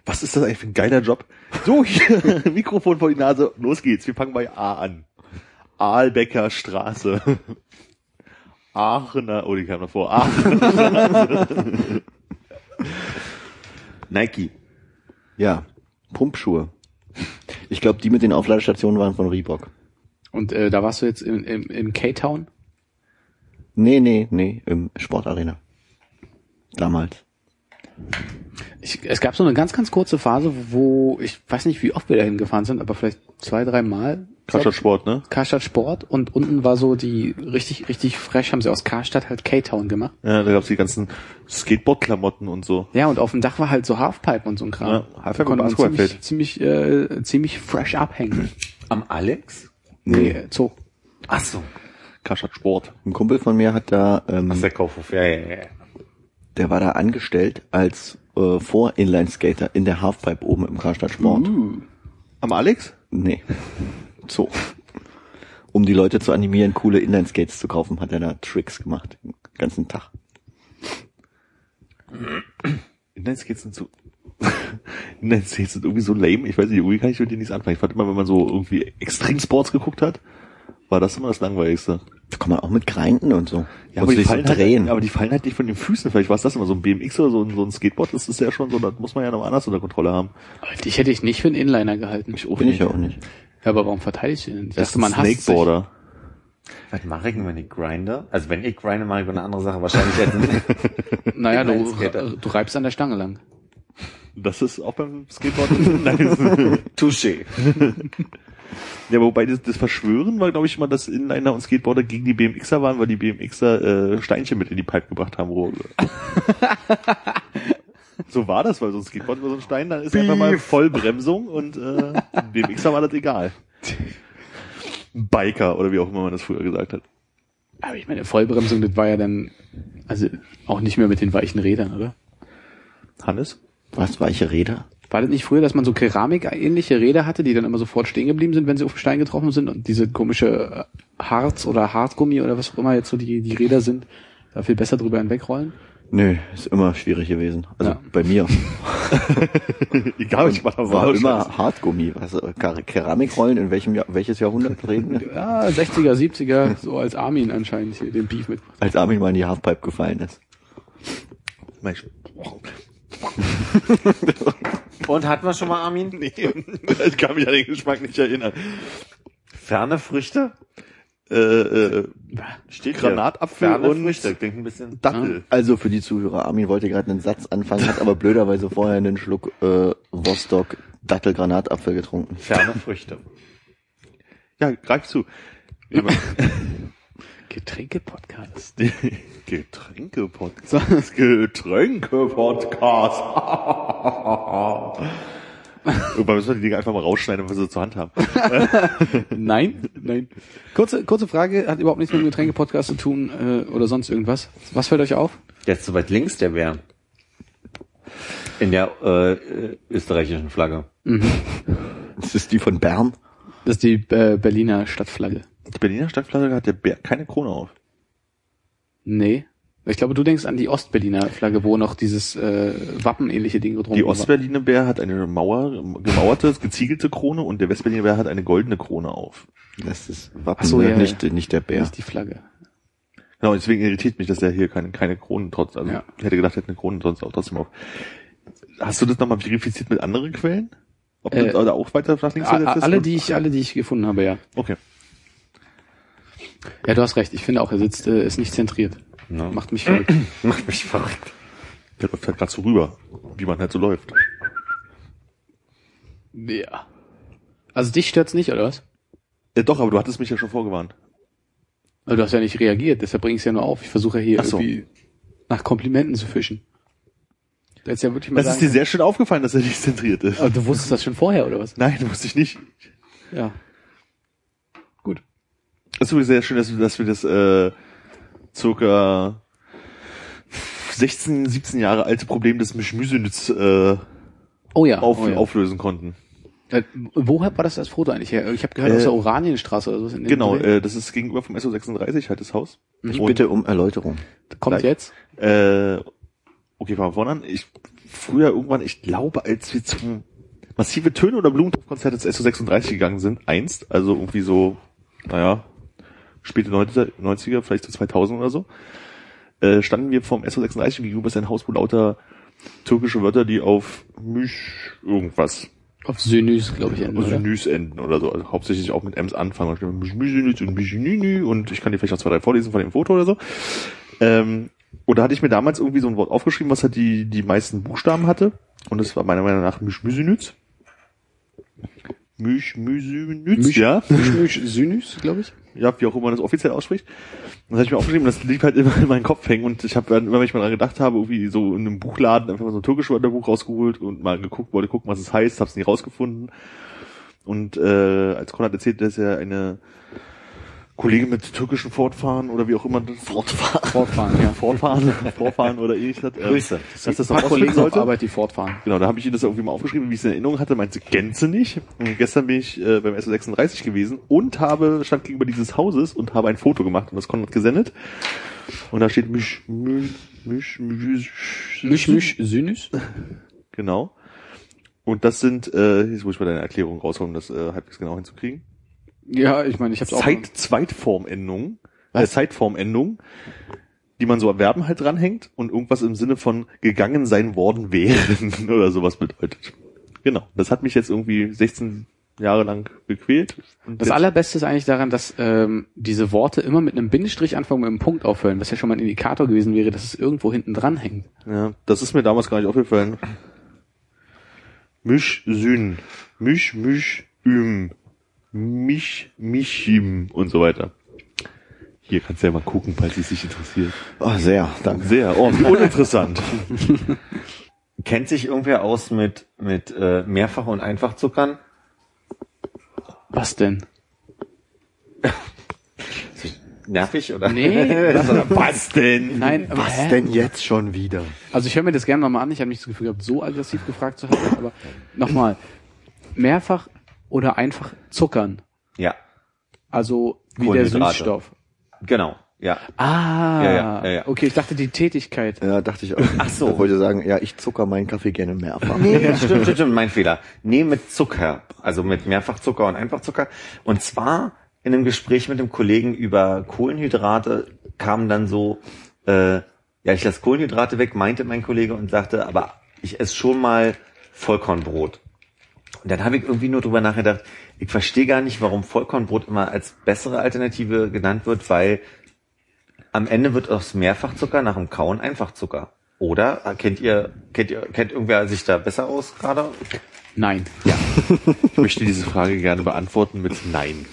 Was ist das eigentlich für ein geiler Job? So, hier, Mikrofon vor die Nase, los geht's. Wir fangen bei A an. Aalbecker Straße. Aachener, oh, die kam noch vor. Aachener. Nike. Ja, Pumpschuhe. Ich glaube, die mit den Aufladestationen waren von Reebok. Und äh, da warst du jetzt im, im, im K-Town? Nee, nee, nee, im Sportarena. Damals. Ich, es gab so eine ganz, ganz kurze Phase, wo ich weiß nicht, wie oft wir dahin gefahren sind, aber vielleicht zwei, drei Mal. Karstadt Sport, ne? Karstadt Sport und unten war so die richtig, richtig fresh, haben sie aus Karstadt halt K-Town gemacht. Ja, da gab's die ganzen Skateboard-Klamotten und so. Ja, und auf dem Dach war halt so Halfpipe und so ein Kram. Ja, Halfpipe Da konnte und man ziemlich, ziemlich, äh, ziemlich fresh abhängen. Am Alex? Nee, äh, Zoo. Ach so. Karstadt Sport. Ein Kumpel von mir hat da, ähm, Ach, der Kaufhof. Ja, ja, ja. der war da angestellt als äh, Vor-Inline-Skater in der Halfpipe oben im Karstadt Sport. Am Alex? Nee. So. Um die Leute zu animieren, coole Inline-Skates zu kaufen, hat er da Tricks gemacht. Den ganzen Tag. Inline-Skates sind so, Inline-Skates sind irgendwie so lame. Ich weiß nicht, irgendwie kann ich mit denen nichts anfangen. Ich fand immer, wenn man so irgendwie Extremsports geguckt hat, war das immer das Langweiligste. Da kann man auch mit grinden und so. Ja, aber die, dich so fallen drehen. Halt, aber die fallen halt nicht von den Füßen. Vielleicht war es das immer so ein BMX oder so, ein- so ein Skateboard. Das ist ja schon so, das muss man ja noch anders unter Kontrolle haben. Aber dich hätte ich nicht für einen Inliner gehalten. Ich auch Bin ich nicht. ja auch nicht. Ja, aber warum verteidigst du ihn? Ich Das dachte, man ist sich. Snakeboarder. Was mache ich, denn, wenn ich grinde? Also wenn ich grinde, mache ich eine andere Sache. Wahrscheinlich jetzt. Naja, du, Inlineskater. du reibst an der Stange lang. Das ist auch beim Skateboard nice. Touché. Ja, wobei das, das Verschwören war, glaube ich, mal, dass Inliner und Skateboarder gegen die BMXer waren, weil die BMXer äh, Steinchen mit in die Pipe gebracht haben. So war das, weil so ein Skateboard über so ein Stein, dann ist einfach mal Vollbremsung und äh, BMXer war das egal. Biker oder wie auch immer man das früher gesagt hat. Aber ich meine, Vollbremsung, das war ja dann, also auch nicht mehr mit den weichen Rädern, oder? Hannes? Was, weiche Räder? War das nicht früher, dass man so Keramik-ähnliche Räder hatte, die dann immer sofort stehen geblieben sind, wenn sie auf den Stein getroffen sind und diese komische äh, Harz oder Hartgummi oder was auch immer jetzt so die, die Räder sind, da viel besser drüber hinwegrollen? Nö, ist immer schwierig gewesen. Also Ja. bei mir. Egal, ich war, War immer Hartgummi. Also Ker- Keramikrollen, in welchem Jahr, welches Jahrhundert reden wir? Ja, 60er, 70er, so als Armin anscheinend hier den Beef mit. Als Armin mal in die Halfpipe gefallen ist. Mensch. Und hatten wir schon mal, Armin? Nee, ich kann mich an den Geschmack nicht erinnern. Ferne Früchte? Äh, äh, Steht Granatapfel und- Früchte. Klingt ein bisschen. Dattel. Also für die Zuhörer, Armin wollte gerade einen Satz anfangen, hat aber blöderweise vorher einen Schluck äh, Vostok Dattelgranatapfel getrunken. Ferne Früchte. Ja, greif zu. Getränke-Podcast. Getränke-Podcast. Getränke-Podcast. Irgendwann müssen wir die Dinge einfach mal rausschneiden, wenn wir sie zur Hand haben. Nein, nein. Kurze, kurze Frage, hat überhaupt nichts mit dem Getränke-Podcast zu tun äh, oder sonst irgendwas. Was fällt euch auf? Jetzt so weit links der Bär. In der äh, äh, österreichischen Flagge. Das ist die von Bern. Das ist die äh, Berliner Stadtflagge. Die Berliner Stadtflagge hat der Bär keine Krone auf. Nee. Ich glaube, du denkst an die Ostberliner Flagge, wo noch dieses äh, Wappenähnliche Ding drunter Die Ostberliner Bär hat eine Mauer, gemauerte, geziegelte Krone und der Westberliner Bär hat eine goldene Krone auf. Das ist Wappen, so, ne? ja, nicht, ja. nicht der war. Bär. Das ist die Flagge. Genau, deswegen irritiert mich, dass der hier keine, keine Kronen trotz, also Ja. ich hätte gedacht, er hätte eine Krone sonst auch trotzdem auf. Hast du das nochmal verifiziert mit anderen Quellen? Ob Äh, das da auch weiter nach links ist? alle, die ich, alle, die ich gefunden habe, ja. Okay. Ja, du hast recht. Ich finde auch, er sitzt, äh, ist nicht zentriert. Ne? Macht mich verrückt. Macht mich verrückt. Der läuft halt gerade so rüber, wie man halt so läuft. ja. Also dich stört's nicht, oder was? Äh, doch, aber du hattest mich ja schon vorgewarnt. Also du hast ja nicht reagiert, deshalb bring ich ja nur auf. Ich versuche ja hier Ach so. irgendwie nach Komplimenten zu fischen. Du hättest ja wirklich mal Das ist sagen dir sehr schön aufgefallen, dass er nicht zentriert ist. Aber du wusstest das schon vorher, oder was? Nein, wusste ich nicht. Ja. Gut. Das ist übrigens sehr schön, dass, wir- dass wir das äh, circa 16, 17 Jahre alte Problem des Mischmüsenitz äh, Oh ja. auf, oh ja. auflösen konnten. Äh, woher war das das Foto eigentlich her? Ich habe gehört aus Äh, der Oranienstraße oder so. Genau, äh, das ist gegenüber vom SO36 halt das Haus. Ich Und, bitte um Erläuterung. Kommt gleich. jetzt. Äh, okay, fangen wir vorne an. Ich, früher irgendwann, ich glaube, als wir zum massive Töne oder Blumentopf-Konzert des SO36 gegangen sind, einst, also irgendwie so, naja, späte 90er, 90er vielleicht so 2000 oder so, äh, standen wir vom SO36 gegenüber ist ein Haus, wo lauter türkische Wörter, die auf Misch irgendwas, Auf Synys, glaube ich, enden, oder? Nüs enden oder so, also hauptsächlich auch mit Ms anfangen, und und ich kann dir vielleicht noch zwei, drei vorlesen von dem Foto oder so. Ähm, und da hatte ich mir damals irgendwie so ein Wort aufgeschrieben, was halt die, die meisten Buchstaben hatte. Und das war meiner Meinung nach Mischmüsenütz. Mischmüsenütz, Misch- ja. Misch, Synys, glaube ich. Ja, wie auch immer das offiziell ausspricht. Das habe ich mir aufgeschrieben, das blieb halt immer in meinem Kopf hängen und ich habe, wenn ich mal dran gedacht habe, irgendwie so in einem Buchladen einfach mal so ein türkisches Wörterbuch rausgeholt und mal geguckt, wollte gucken, was es heißt, habe es nie rausgefunden. Und äh, als Konrad erzählt, dass er eine Kollegin mit türkischen Fortfahren oder wie auch immer das Fortfahren, Fortfahren, ja. Fortfahren, Vorfahren oder ähnlich hat, äh, Grüße. dass das noch Kollegen rausfinden auf sollte. Arbeit, die fortfahren. Genau, da habe ich ihr das irgendwie mal aufgeschrieben, wie ich es in Erinnerung hatte, meinte, du nicht? Und gestern bin ich äh, beim SO36 gewesen und habe, stand gegenüber dieses Hauses und habe ein Foto gemacht und das Konrad gesendet. Und da steht Misch, Misch, Misch, Misch, Misch, Misch, Synys? Genau. Und das sind, äh, jetzt muss ich mal deine Erklärung rausholen, um das äh, halbwegs genau hinzukriegen. Ja, ich meine, ich habe auch. Zeit, Zweitformendung, äh? Zeitformendung, die man so am Verben halt dranhängt und irgendwas im Sinne von gegangen sein worden wären oder sowas bedeutet. Genau. Das hat mich jetzt irgendwie 16 Jahre lang gequält. Und Das allerbeste ist eigentlich daran, dass ähm, diese Worte immer mit einem Bindestrich anfangen, mit einem Punkt aufhören, was ja schon mal ein Indikator gewesen wäre, dass es irgendwo hinten dran hängt. Ja, das ist mir damals gar nicht aufgefallen. Misch, Sün, Misch, Misch, Üm, Mich, Michim und so weiter. Hier kannst du ja mal gucken, falls es dich interessiert. Oh, sehr, danke. Sehr, oh, wie uninteressant. Kennt sich irgendwer aus mit, mit äh, Mehrfach- und Einfachzuckern? Was denn? Nervig oder? Nee, Was denn? Nein, aber Was hä? denn jetzt schon wieder? Also ich höre mir das gerne nochmal an. Ich habe nicht das Gefühl gehabt, so aggressiv gefragt zu haben. Aber nochmal, mehrfach oder einfach zuckern. Ja, Also wie der. Süßstoff. genau. Ja. Ah, Ja, ja, ja, ja. okay, ich dachte die Tätigkeit. Ja, dachte ich auch. Ach so. Ich wollte sagen, ja, ich zucker meinen Kaffee gerne mehrfach. Nee, stimmt, stimmt, stimmt, mein Fehler. Nee, mit Zucker. Also mit Mehrfachzucker und Einfachzucker. Und zwar in einem Gespräch mit dem Kollegen über Kohlenhydrate kam dann so, äh, ja, ich lasse Kohlenhydrate weg, meinte mein Kollege und sagte, aber ich esse schon mal Vollkornbrot. Und dann habe ich irgendwie nur drüber nachgedacht, ich verstehe gar nicht, warum Vollkornbrot immer als bessere Alternative genannt wird, weil am Ende wird aus Mehrfachzucker nach dem Kauen Einfachzucker. Oder kennt ihr, kennt ihr, kennt irgendwer sich da besser aus gerade? Nein. Ich möchte diese Frage gerne beantworten mit Nein.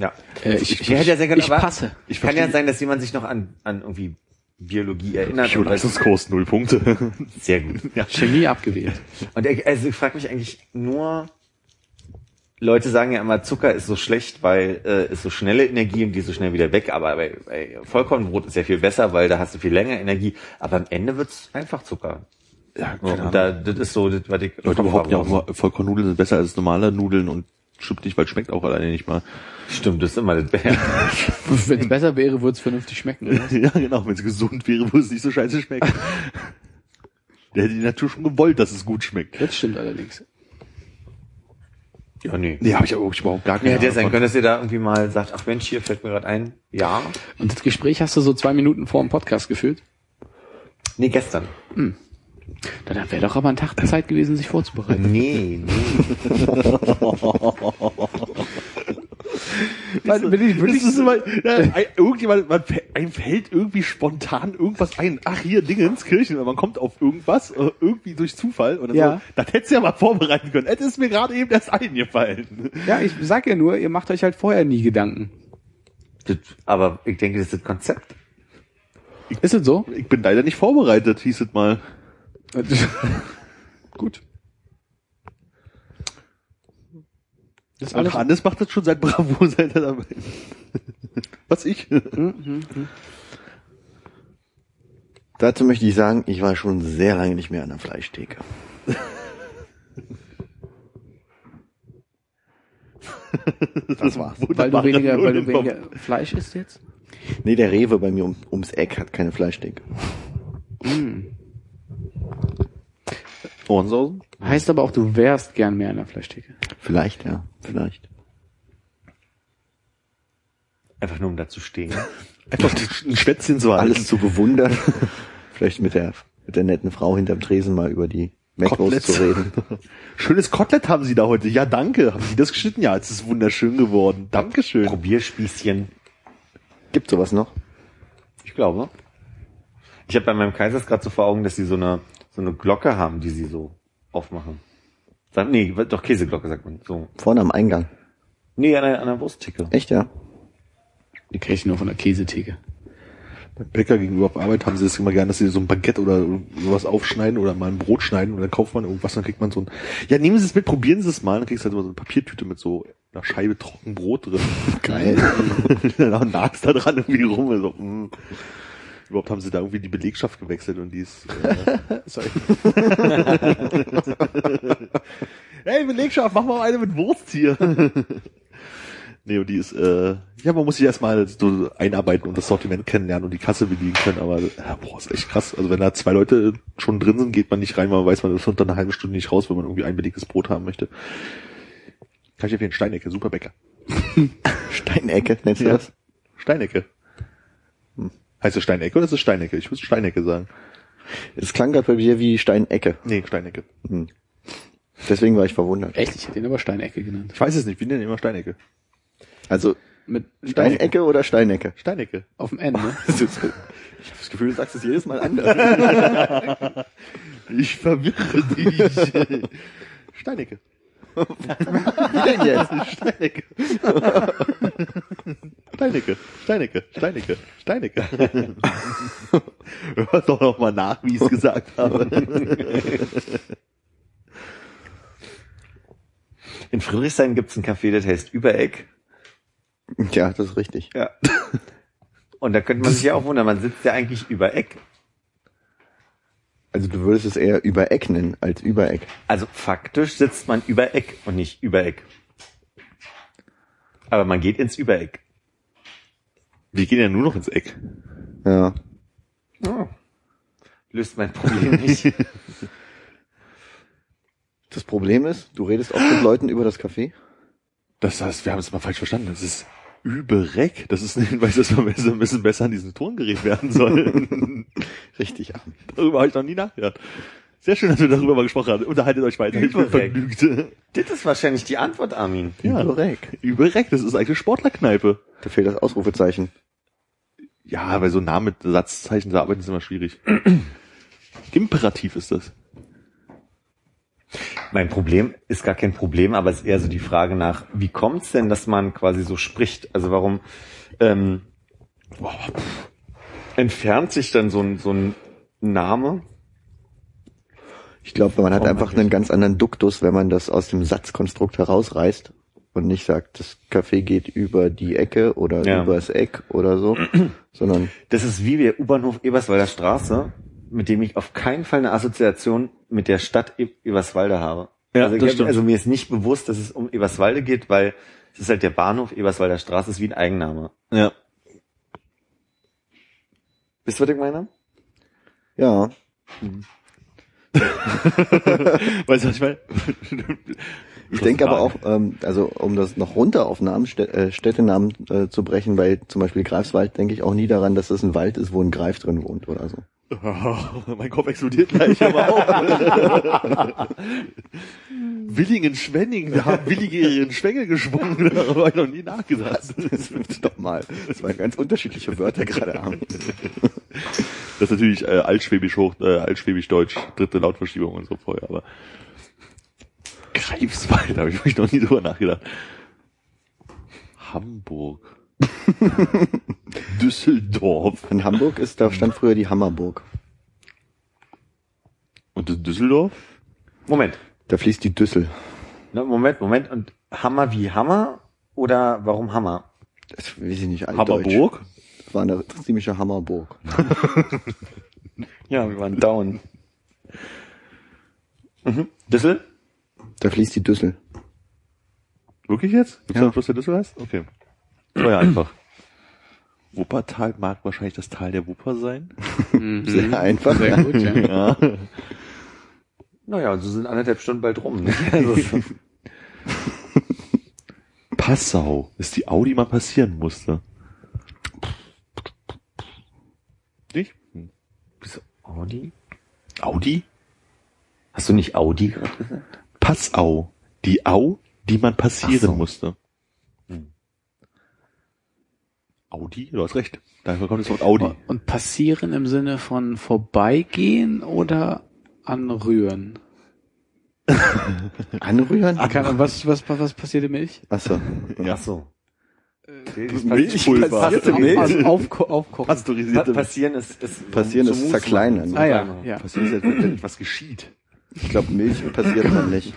Ja. Äh, ich- ich, hätte ja sehr gerne, ich passe. Ich kann ja verstehe- sein, dass jemand sich noch an, an irgendwie Biologie erinnert. Bioleistungskurs null Punkte. Sehr gut. Chemie abgewählt. Und ich, also ich frage mich eigentlich nur, Leute sagen ja immer, Zucker ist so schlecht, weil äh, ist so schnelle Energie und die ist so schnell wieder weg. Aber bei, bei Vollkornbrot ist ja viel besser, weil da hast du viel länger Energie. Aber am Ende wird's einfach Zucker. Ja, So, und da, das ist so, das, was ich Leute behaupten ja auch immer, Vollkornnudeln sind besser als normale Nudeln und stimmt nicht, weil schmeckt auch alleine nicht mal. Stimmt, das ist immer das Bär. Wenn es besser wäre, würde es vernünftig schmecken. Oder? Ja, genau, wenn es gesund wäre, würde es nicht so scheiße schmecken. Der hätte die Natur schon gewollt, dass es gut schmeckt. Das stimmt allerdings. Ja, nee. Nee, habe ich aber wirklich überhaupt gar keine Ja, hätte ja sein können, dass ihr da irgendwie mal sagt, ach Mensch, hier fällt mir gerade ein. Ja. Und das Gespräch hast du so zwei Minuten vor dem Podcast geführt? Nee, gestern. Na, dann wäre doch aber ein Tag Zeit gewesen, sich vorzubereiten. Nee, nee. Weil, bin ich wirklich Das ist immer, ja, ein- irgendjemand, man, einem fällt irgendwie spontan irgendwas ein. Ach, hier, Dingens, Kirchen, man kommt auf irgendwas, äh, irgendwie durch Zufall, und dann Ja. so, das hättest du ja mal vorbereiten können. Das ist mir gerade eben erst eingefallen. Ja, ich sag ja nur, ihr macht euch halt vorher nie Gedanken. Das, aber ich denke, das ist das Konzept. Ist es so? Ich bin leider nicht vorbereitet, hieß es mal. Gut. Das alles. Hannes macht das schon seit Bravo, seit er dabei ist. Was ich? Dazu möchte ich sagen, ich war schon sehr lange nicht mehr an der Fleischtheke. Das war's. Weil du weniger, weil du weniger Fleisch isst jetzt? Nee, der Rewe bei mir um, ums Eck hat keine Fleischtheke. Ohrensausen? Heißt aber auch, du wärst gern mehr in der Fleischtheke. Vielleicht, ja, vielleicht. Einfach nur um da zu stehen. Einfach ein Schwätzchen so Alles zu bewundern. Vielleicht mit der, mit der netten Frau hinterm Tresen mal über die Macros zu reden. Schönes Kotelett haben Sie da heute. Ja, danke. Haben Sie das geschnitten? Ja, es ist wunderschön geworden. Dankeschön. Probierspießchen. Gibt sowas noch? Ich glaube. Ich habe bei meinem Kaisers gerade so vor Augen, dass sie so eine so eine Glocke haben, die sie so aufmachen. Sag, nee, doch Käseglocke sagt man. So. Vorne am Eingang. Nee, an der, an der Wursttheke. Echt, ja? Die krieg ich nur von der Käsetheke. Beim Bäcker gegenüber auf Arbeit haben sie das immer gern, dass sie so ein Baguette oder sowas aufschneiden oder mal ein Brot schneiden und dann kauft man irgendwas, dann kriegt man so ein, ja, nehmen Sie es mit, probieren Sie es mal, dann kriegst du halt immer so eine Papiertüte mit so einer Scheibe trocken Brot drin. Geil. dann nagst da dran irgendwie rum. So, mm. Überhaupt haben sie da irgendwie die Belegschaft gewechselt und die ist, äh, sorry. hey, Belegschaft, mach mal eine mit Wurst hier. nee, und die ist, äh, ja, man muss sich erstmal so einarbeiten und das Sortiment kennenlernen und die Kasse bedienen können, aber, ja, boah, ist echt krass. Also wenn da zwei Leute schon drin sind, geht man nicht rein, weil man weiß, man ist unter einer halben Stunde nicht raus, wenn man irgendwie ein belegtes Brot haben möchte. Kann ich empfehlen, Steinecke, super Bäcker. Steinecke, nennst du Ja. das? Steinecke. Heißt es Steinecke oder ist es Steinecke? Ich muss Steinecke sagen. Es klang gerade bei dir wie Steinecke. Nee, Steinecke. Hm. Deswegen war ich verwundert. Echt? Ich hätte ihn aber Steinecke genannt. Ich weiß es nicht, wir nennen immer Steinecke. Also Mit Steinecke oder Steinecke? Steinecke. auf dem N, ne? Ich habe das Gefühl, du sagst es jedes Mal anders. Ich verwirre dich. Steinecke. Wie denn jetzt? Steinecke. Steinecke. Steinecke. Steinecke. Steinecke. Hör doch noch mal nach, wie ich es gesagt habe. In Friedrichshain gibt's ein Café, das heißt Übereck. Ja, das ist richtig. Ja. Und da könnte man sich ja auch wundern, man sitzt ja eigentlich über Eck. Also du würdest es eher über Eck nennen als über Eck. Also faktisch sitzt man über Eck und nicht über Eck. Aber man geht ins Übereck. Wir gehen ja nur noch ins Eck. Ja. Löst mein Problem nicht. Das Problem ist, du redest oft mit Leuten über das Café. Das heißt, wir haben es mal falsch verstanden. Das ist Übereck. Das ist ein Hinweis, dass wir besser- ein bisschen besser an diesem Tongerät werden sollen. Richtig, ja. darüber habe ich noch nie nachgedacht. Sehr schön, dass wir darüber mal gesprochen haben. Unterhaltet euch weiter. Ich bin Übereck. vergnügt. das ist wahrscheinlich die Antwort, Armin. Ja. Über Eck. Übereck, das ist eigentlich eine Sportlerkneipe. Da fehlt das Ausrufezeichen. Ja, bei so Namen mit Satzzeichen zu arbeiten ist immer schwierig. Imperativ ist das. Mein Problem ist gar kein Problem, aber es ist eher so die Frage nach, wie kommt's denn, dass man quasi so spricht? Also warum ähm, boah, pff, entfernt sich dann so ein, so ein Name? Ich glaube, man hat einfach einen ganz anderen Duktus, wenn man das aus dem Satzkonstrukt herausreißt und nicht sagt, das Café geht über die Ecke oder Ja. übers Eck oder so, sondern Das ist wie der U-Bahnhof Eberswalder Straße, mit dem ich auf keinen Fall eine Assoziation mit der Stadt Eberswalde habe. Ja, also, ich stimmt. also mir ist nicht bewusst, dass es um Eberswalde geht, weil es ist halt der Bahnhof Eberswalder Straße, ist wie ein Eigenname. Ja. Wisst ihr, was ich meine? ja, Weißt du, was ich meine? Ich denke aber auch, ähm, also um das noch runter auf Namen, Städ- äh, Städtenamen äh, zu brechen, bei zum Beispiel Greifswald denke ich auch nie daran, dass das ein Wald ist, wo ein Greif drin wohnt oder so. mein Kopf explodiert gleich, aber auch. Willingen, Schwenningen, da haben Willige ihren Schwengel geschwungen, da habe ich noch nie nachgedacht. Stopp mal, das waren ganz unterschiedliche Wörter gerade. Abend. Das ist natürlich äh, altschwäbisch hoch, äh, altschwäbisch deutsch, dritte Lautverschiebung und so vorher, aber Greifswald, da habe ich noch nie drüber nachgedacht. Hamburg. Düsseldorf. In Hamburg ist, da stand früher die Hammerburg. Und in Düsseldorf? Moment. Da fließt die Düssel. Ne, Moment, Moment. Und Hammer wie Hammer? Oder warum Hammer? Das weiß ich nicht, altdeutsch. Hammerburg? Das war eine ziemliche Hammerburg. Ja, wir waren down. Mhm. Düssel? Da fließt die Düssel. Wirklich jetzt? Gibt's Ja. da bloß der Düssel heißt? Okay. Ja einfach. Wuppertal mag wahrscheinlich das Tal der Wupper sein. Sehr einfach. Mhm. Sehr gut, ja. Ja. Naja, so sind anderthalb Stunden bald rum. Ne? Also, Passau ist die Audi mal passieren musste. Nicht? Hm. Bist du Audi? Audi? Hast du nicht Audi gerade gesagt? Passau. Die Au, die man passieren so. musste. Hm. Audi? Du hast recht. Daher kommt das Wort Audi. Und passieren im Sinne von vorbeigehen oder anrühren? Anrühren? Kann, was, was, was passiert in Milch? Achso. Ja. Ach so. Milchpulver. Passierte Auf, Milch? also aufko aufkochen. Pa Pasteurisierte passieren ist, ist Passieren so ist zerkleinern. Ah ja, ja. Passiert ist, wenn etwas geschieht. Ich glaube, Milch passiert dann nicht.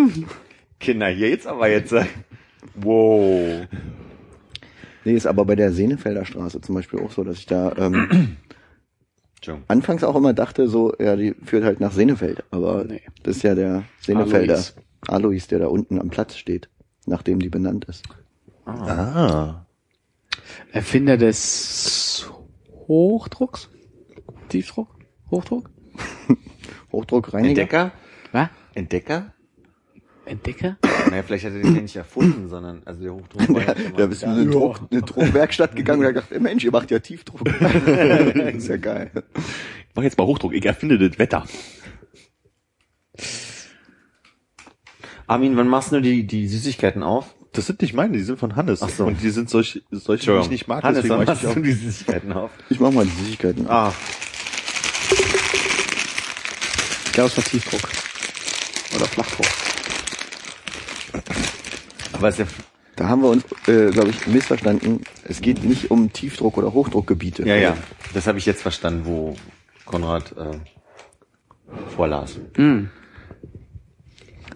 Kinder, hier jetzt aber jetzt. äh, Wow. Nee, ist aber bei der Senefelder Straße zum Beispiel auch so, dass ich da ähm, anfangs auch immer dachte, so, ja, die führt halt nach Senefeld. Aber Nee. das ist ja der Senefelder Alois. Alois, der da unten am Platz steht, nachdem die benannt ist. Ah. Erfinder des Hochdrucks? Tiefdruck? Hochdruck? Hochdruckreiniger. Entdecker? Was? Entdecker? Entdecker? Naja, vielleicht hat er den ja nicht erfunden, sondern, also der Hochdruck war ja schon mal Da bist du in eine, Druck, eine Druckwerkstatt gegangen und da gedacht, ey, Mensch, ihr macht ja Tiefdruck. ist ja geil. Ich mach jetzt mal Hochdruck. Ich erfinde das Wetter. Armin, wann machst du die, die Süßigkeiten auf? Das sind nicht meine, die sind von Hannes. Ach so. Und die sind solche, solche die ich nicht mag. Hannes, deswegen wann machst die du die Süßigkeiten auf? Ich mach mal die Süßigkeiten. Ah, Ich glaube, es war Tiefdruck. Oder Flachdruck. Ist ja, Da haben wir uns, äh, glaube ich, missverstanden. Es geht nicht um Tiefdruck- oder Hochdruckgebiete. ja, ja, das habe ich jetzt verstanden, wo Konrad äh, vorlas. Hm.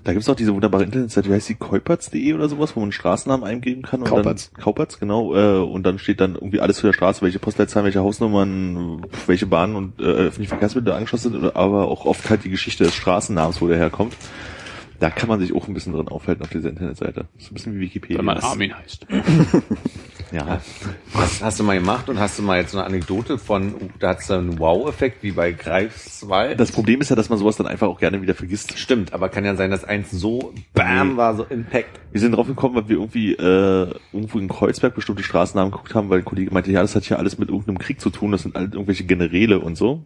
Da gibt's auch diese wunderbare Internetseite, wie heißt die, Kaupertz.de oder sowas, wo man einen Straßennamen eingeben kann. Und Kaupertz. Dann, Kaupertz, genau. Äh, und dann steht dann irgendwie alles zu der Straße, welche Postleitzahlen, welche Hausnummern, welche Bahnen und äh, öffentliche Verkehrsmittel angeschlossen sind, aber auch oft halt die Geschichte des Straßennamens, wo der herkommt. Da kann man sich auch ein bisschen drin aufhalten auf dieser Internetseite. Das ist ein bisschen wie Wikipedia. Wenn man Armin heißt. Ja. Was hast du mal gemacht und hast du mal jetzt so eine Anekdote von, da hat's einen Wow-Effekt wie bei Greifswald? Das Problem ist ja, dass man sowas dann einfach auch gerne wieder vergisst. stimmt, aber kann ja sein, dass eins so Bam Nee. war, so Impact. Wir sind drauf gekommen, weil wir irgendwie äh, irgendwo in Kreuzberg bestimmte Straßennamen geguckt haben, weil ein Kollege meinte, ja, das hat ja alles mit irgendeinem Krieg zu tun, das sind halt irgendwelche Generäle und so.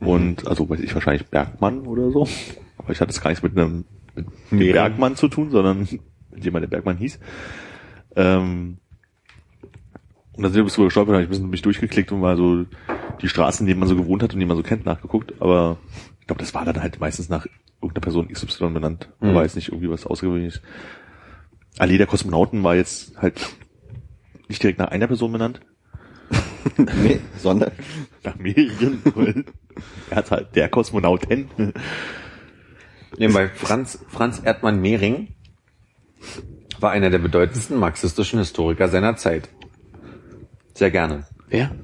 Und also weiß ich wahrscheinlich Bergmann oder so. Aber ich hatte es gar nichts mit einem mit dem Mehring. Bergmann zu tun, sondern mit jemand, der Bergmann hieß. Ähm, und dann sind wir bis drüber gestolpert, habe ich ein bisschen mich durchgeklickt und mal so die Straßen, die man so gewohnt hat und die man so kennt, nachgeguckt. Aber ich glaube, das war dann halt meistens nach irgendeiner Person XY benannt. Mhm. Aber jetzt nicht irgendwie was Außergewöhnliches. Allee der Kosmonauten war jetzt halt nicht direkt nach einer Person benannt, Nee, sondern nach mehreren. er hat halt der Kosmonauten. Nee, bei Franz, Franz Erdmann Mehring war einer der bedeutendsten marxistischen Historiker seiner Zeit. Sehr gerne. Wer?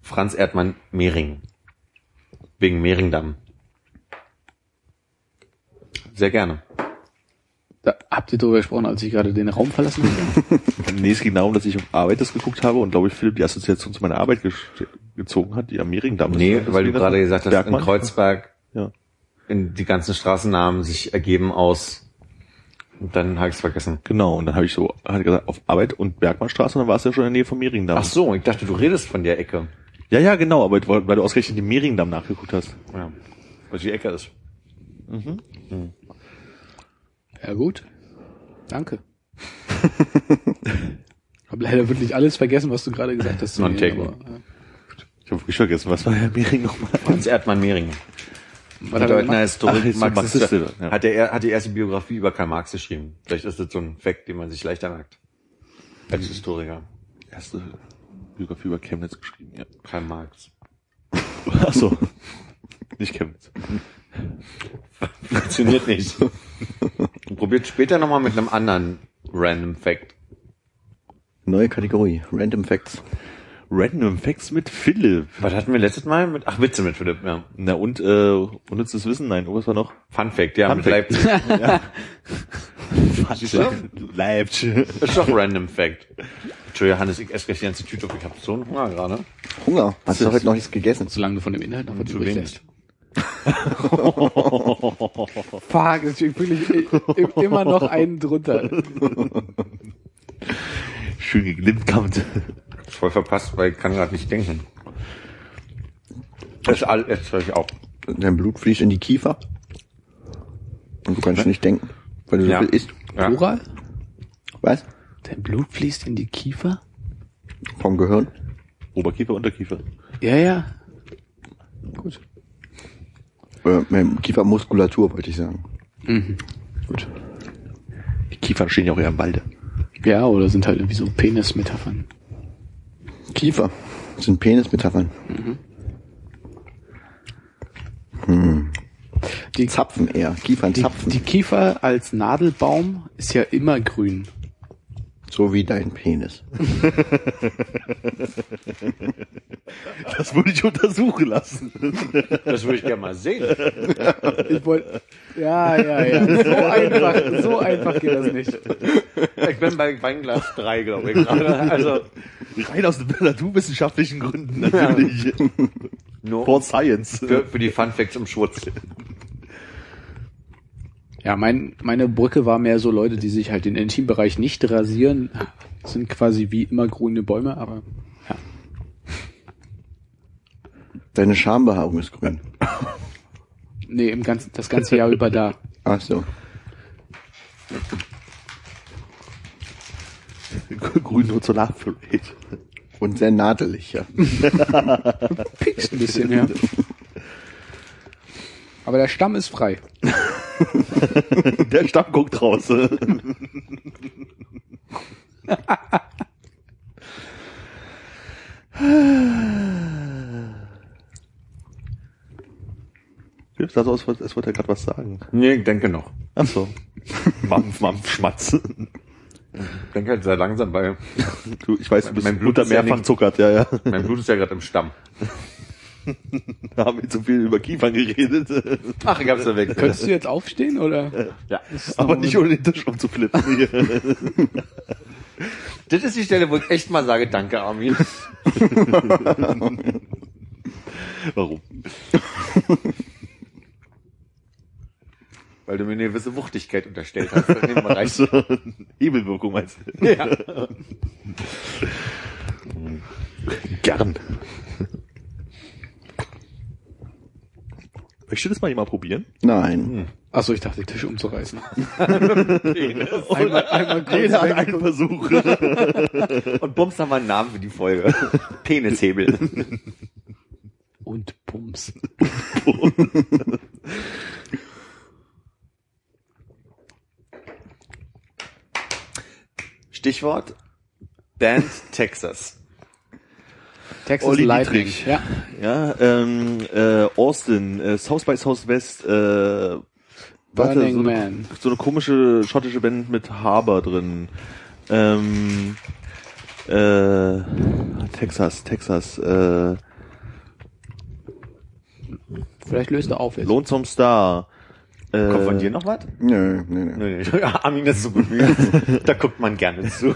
Franz Erdmann Mehring. Wegen Mehringdamm. Sehr gerne. Da, habt ihr drüber gesprochen, als ich gerade den Raum verlassen habe? nee, es ging darum, dass ich auf Arbeit das geguckt habe und glaube ich, Philipp die Assoziation zu meiner Arbeit ge gezogen hat, die am Mehringdamm ist. Nee, weil du gerade gesagt hast, Bergmann? in Kreuzberg. Ja. In die ganzen Straßennamen sich ergeben aus und dann habe ich es vergessen. Genau, und dann habe ich so hat gesagt, auf Arbeit und Bergmannstraße, und dann war es ja schon in der Nähe von Mehringdamm. Ach so, ich dachte, du redest von der Ecke. Ja, ja, genau, aber weil weil du ausgerechnet den Mehringdamm nachgeguckt hast. Ja. Was die Ecke ist. Ja gut. Danke. Hab leider wirklich alles vergessen, was du gerade gesagt hast. zu mir, aber, äh, Ich habe wirklich vergessen, was war Herr Mehring nochmal? Hans Erdmann Mehring. Er Bedeutender? Historiker, Ach, Marxist, ja. hat, er, hat die erste Biografie über Karl Marx geschrieben. Vielleicht ist das so ein Fact, den man sich leichter merkt. Als Historiker. Erste Biografie über Chemnitz geschrieben, ja. Karl Marx. Ach so. Nicht Chemnitz. Funktioniert nicht. Probiert später nochmal mit einem anderen Random Fact. Neue Kategorie. Random Facts. Random Facts mit Philipp. Was hatten wir letztes Mal? Mit, ach, Witze mit Philipp, ja. Na und, äh, unnützes Wissen? Nein, oh, was war noch? Fun Fact, ja, Fun mit Fact. Leipzig. Leipzig. Das ist doch Random Fact. Entschuldigung, Hannes, ich esse gleich die ganze Tüte auf. Ich habe so einen Hunger gerade. Hunger. Hast du heute noch nichts gegessen? Solange du von dem Inhalt noch was Zu übrig wenig. lässt. Fuck, das ist wirklich immer noch einen drunter. Schön geglimmkammt. Voll verpasst, weil ich kann gerade nicht denken. Das ist alles, jetzt höre ich auch. Dein Blut fließt in die Kiefer. Und du kannst nicht denken, weil du so Ja. viel isst. Ja. Plural? Was? Dein Blut fließt in die Kiefer? Vom Gehirn. Oberkiefer, Unterkiefer. Ja, ja. Gut. Äh, Kiefermuskulatur, wollte ich sagen. Mhm. Gut. Die Kiefern stehen ja auch eher im Walde. Ja, oder sind halt irgendwie so Penis-Metaphern. Kiefer. Das sind Penismetaphern. Die, Zapfen eher. die, Kiefernzapfen. die Kiefer als Nadelbaum ist ja immer grün. So wie dein Penis. Das würde ich untersuchen lassen. Das würde ich gerne mal sehen. Ich wollte. Ja, ja, ja. So einfach, so einfach geht das nicht. Ich bin bei Weinglas 3, glaube ich, gerade. Also, Rein aus naturwissenschaftlichen Gründen natürlich. nur For Science. für, für die Fun Facts im Schwutz. Ja, mein, meine Brücke war mehr so Leute, die sich halt den Intimbereich nicht rasieren, sind quasi wie immer grüne Bäume, aber ja. Deine Schambehaarung ist grün. Nee, im ganzen, das ganze Jahr über da. Ach so. Grün nur zur Nachfüllung. Und sehr nadelig, ja. Piekst ein bisschen, ja. Aber der Stamm ist frei. Der Stamm guckt raus. Philipp sah so aus, als wollte er gerade was sagen. Nee, ich denke noch. Ach so. Mampf, Mampf, Schmatz. Ich denke halt sehr langsam, weil Du, ich weiß, du bist Mein Blut unter ist ja mehrfach zuckert, ja, ja. mein Blut ist ja gerade im Stamm. Da haben wir zu viel über Kiefern geredet. Ach, ich hab's ja weg. Könntest du jetzt aufstehen oder? Ja. Aber nicht ohne den Tisch umzuflippen. Das ist die Stelle, wo ich echt mal sage, danke, Armin. Warum? Weil du mir eine gewisse Wuchtigkeit unterstellt hast. Also, Hebelwirkung meinst du? Ja. Gern. Möchtest du das mal jemand probieren? Nein. Achso, ich dachte, den Tisch umzureißen. Einmal, einmal Jeder hat einen Versuch. Und Bums haben wir einen Namen für die Folge. Penishebel. Und Pumps. Stichwort Band Texas. Texas Olli Lightning. Dietrich. Ja. Ja, ähm, äh, Austin, äh, South by Southwest, äh, warte, Burning so, eine, Man. so eine komische schottische Band mit Harbour drin. Ähm, äh, Texas, Texas, äh, Vielleicht löst er auf jetzt. Lonesome Star. Äh, Kommt von dir noch was? Nö, nö, nö. Nö. Ja, Armin ist so gut Da guckt man gerne zu.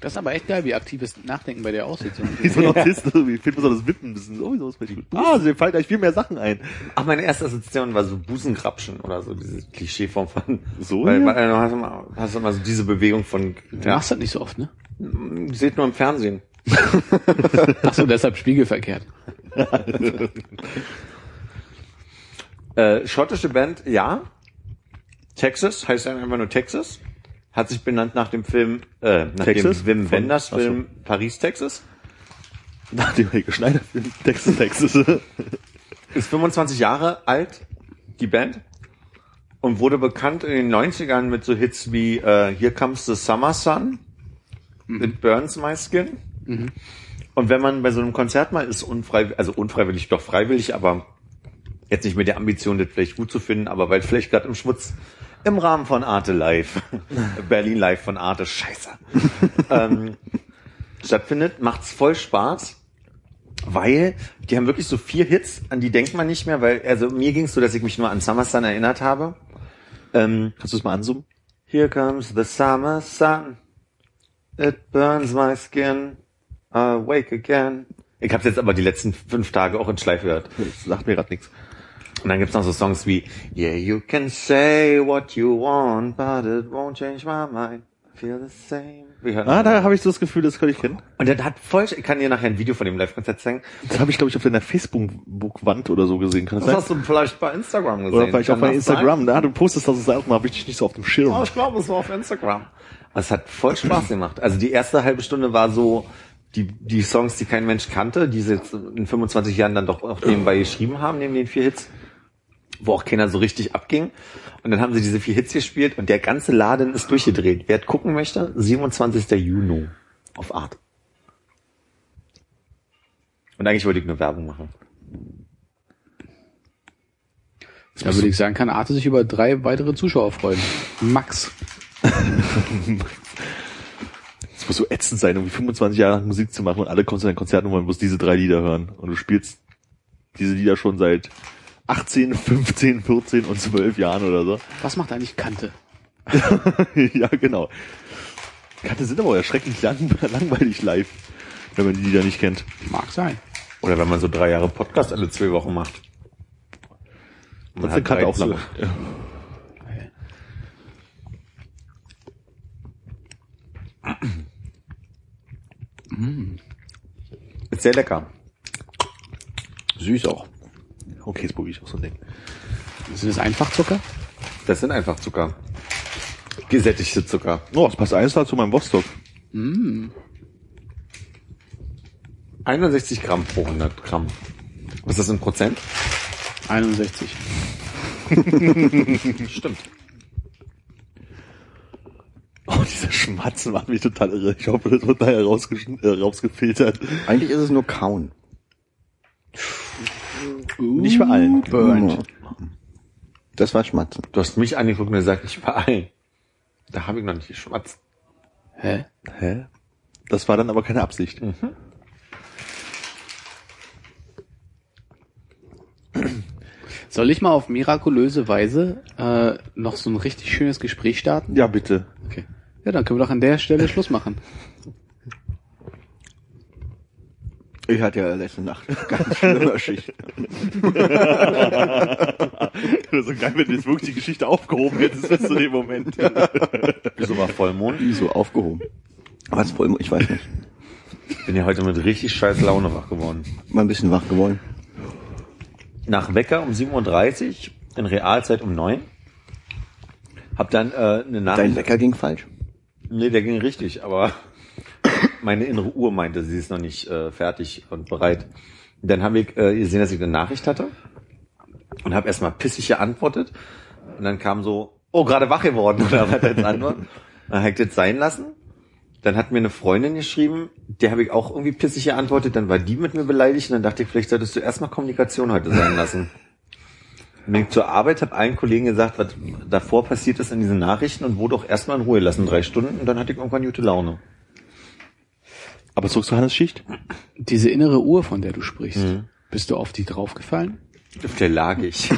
Das ist aber echt geil, wie aktives Nachdenken bei dir aussieht. So. Wie so ein Autist, irgendwie fehlt mir so das Wippen. Das ist sowieso was gut. Ah, mir fallen gleich viel mehr Sachen ein. Ach, meine erste Assoziation war so Busenkrapschen oder so, diese Klischeeform von, So, weil, ja. weil du hast immer, hast immer so diese Bewegung von, Du ja, machst das nicht so oft, ne? seht nur im Fernsehen. Ach so, deshalb spiegelverkehrt. Äh, schottische Band, ja. Texas, heißt dann einfach nur Texas. Hat sich benannt nach dem Film, äh, nach Texas? dem Wim Wenders ach so. Film Paris, Texas. Nach dem Helge Schneider Film Texas, Texas. Ist 25 Jahre alt, die Band. Und wurde bekannt in den 90ern mit so Hits wie äh, Here Comes the Summer Sun, It Burns My Skin. Und wenn man bei so einem Konzert mal ist, unfreiwillig, also unfreiwillig, doch freiwillig, aber jetzt nicht mit der Ambition, das vielleicht gut zu finden, aber weil vielleicht gerade im Schmutz im Rahmen von Arte Live, Berlin Live von Arte, scheiße, ähm, stattfindet, macht's voll Spaß. Weil die haben wirklich so vier Hits, an die denkt man nicht mehr, weil, also mir ging's so, dass ich mich nur an Summer Sun erinnert habe. Ähm, Kannst du es mal ansummen? Here comes the summer sun. It burns my skin. I wake again. Ich habe jetzt aber die letzten fünf Tage auch in Schleife gehört. Das sagt mir gerade nichts. Und dann gibt's noch so Songs wie Yeah, you can say what you want, but it won't change my mind. I feel the same. Ah, da habe ich so das Gefühl, das könnte ich kennen. Und der hat voll, ich kann dir nachher ein Video von dem Live-Konzert zeigen. Das habe ich, glaube ich, auf deiner Facebook-Wand oder so gesehen. Kann das Das hast du vielleicht bei Instagram gesehen. Oder vielleicht auch Kann bei das sein? Instagram. Da, du postest das auch mal, habe ich dich nicht so auf dem Schirm. Oh, ich glaube, es war auf Instagram. Es hat voll Spaß gemacht. Also die erste halbe Stunde war so die, die Songs, die kein Mensch kannte, die sie jetzt in 25 Jahren dann doch auch nebenbei geschrieben haben, neben den vier Hits, wo auch keiner so richtig abging. Und dann haben sie diese vier Hits gespielt und der ganze Laden ist durchgedreht. Wer gucken möchte, 27. Juni auf Art. Und eigentlich wollte ich nur Werbung machen. Da würde ich sagen, kann Arte sich über drei weitere Zuschauer freuen. Max. Es muss so ätzend sein, irgendwie 25 Jahre lang Musik zu machen und alle kommen zu deinen Konzerten und man muss diese drei Lieder hören. Und du spielst diese Lieder schon seit 18, 15, 14 und 12 Jahren oder so. Was macht eigentlich Kante? ja, genau. Kante sind aber erschreckend lang, langweilig live, wenn man die Lieder nicht kennt. Mag sein. Oder wenn man so drei Jahre Podcast alle zwei Wochen macht. Man Das hat Kante auch lang. zu- Ja. Ist sehr lecker. Süß auch. Okay, jetzt probiere ich auch so ein Ding. Sind das Einfachzucker? Das sind einfach Zucker. Gesättigte Zucker. Oh, das passt eins da zu meinem Bostock. 61 Gramm pro 100 Gramm. Was ist das in Prozent? 61. Stimmt. Oh, dieser Schmatzen macht mich total irre. Ich hoffe, das wird rausgeschn- äh, rausgefiltert. Eigentlich ist es nur kauen. Nicht bei allen. Burnt. Das war Schmatzen. Du hast mich angeguckt und gesagt, nicht bei allen. Da habe ich noch nicht geschmatzt. Hä? Hä? Das war dann aber keine Absicht. Soll ich mal auf mirakulöse Weise äh, noch so ein richtig schönes Gespräch starten? Ja, bitte. Okay. Ja, dann können wir doch an der Stelle Schluss machen. Ich hatte ja letzte Nacht ganz schlimme Schicht. so geil, wenn du jetzt wirklich die Geschichte aufgehoben hättest bis zu dem Moment. Wieso war Vollmond? Wieso aufgehoben? Was voll, ich weiß nicht. Ich bin ja heute mit richtig scheiß Laune wach geworden. Mal ein bisschen wach geworden. Nach Wecker um 7.30 Uhr, in Realzeit um 9 Hab dann äh, eine Dein Nachricht. Wecker ging falsch. Nee, der ging richtig, aber meine innere Uhr meinte, sie ist noch nicht äh, fertig und bereit. Dann habe ich äh, gesehen, dass ich eine Nachricht hatte und habe erstmal pissig geantwortet. Und dann kam so, oh, gerade wach geworden oder was als Antwort. Dann habe ich das sein lassen. Dann hat mir eine Freundin geschrieben, der habe ich auch irgendwie pissig geantwortet. Dann war die mit mir beleidigt und dann dachte ich, vielleicht solltest du erstmal Kommunikation heute sein lassen. Dann bin zur Arbeit, habe allen Kollegen gesagt, was davor passiert ist in diesen Nachrichten und wurde auch erstmal in Ruhe lassen, drei Stunden. Und dann hatte ich irgendwann gute Laune. Aber zurück zu Hannes Schicht. Diese innere Uhr, von der du sprichst, Mhm. bist du auf die draufgefallen? Auf der lag ich.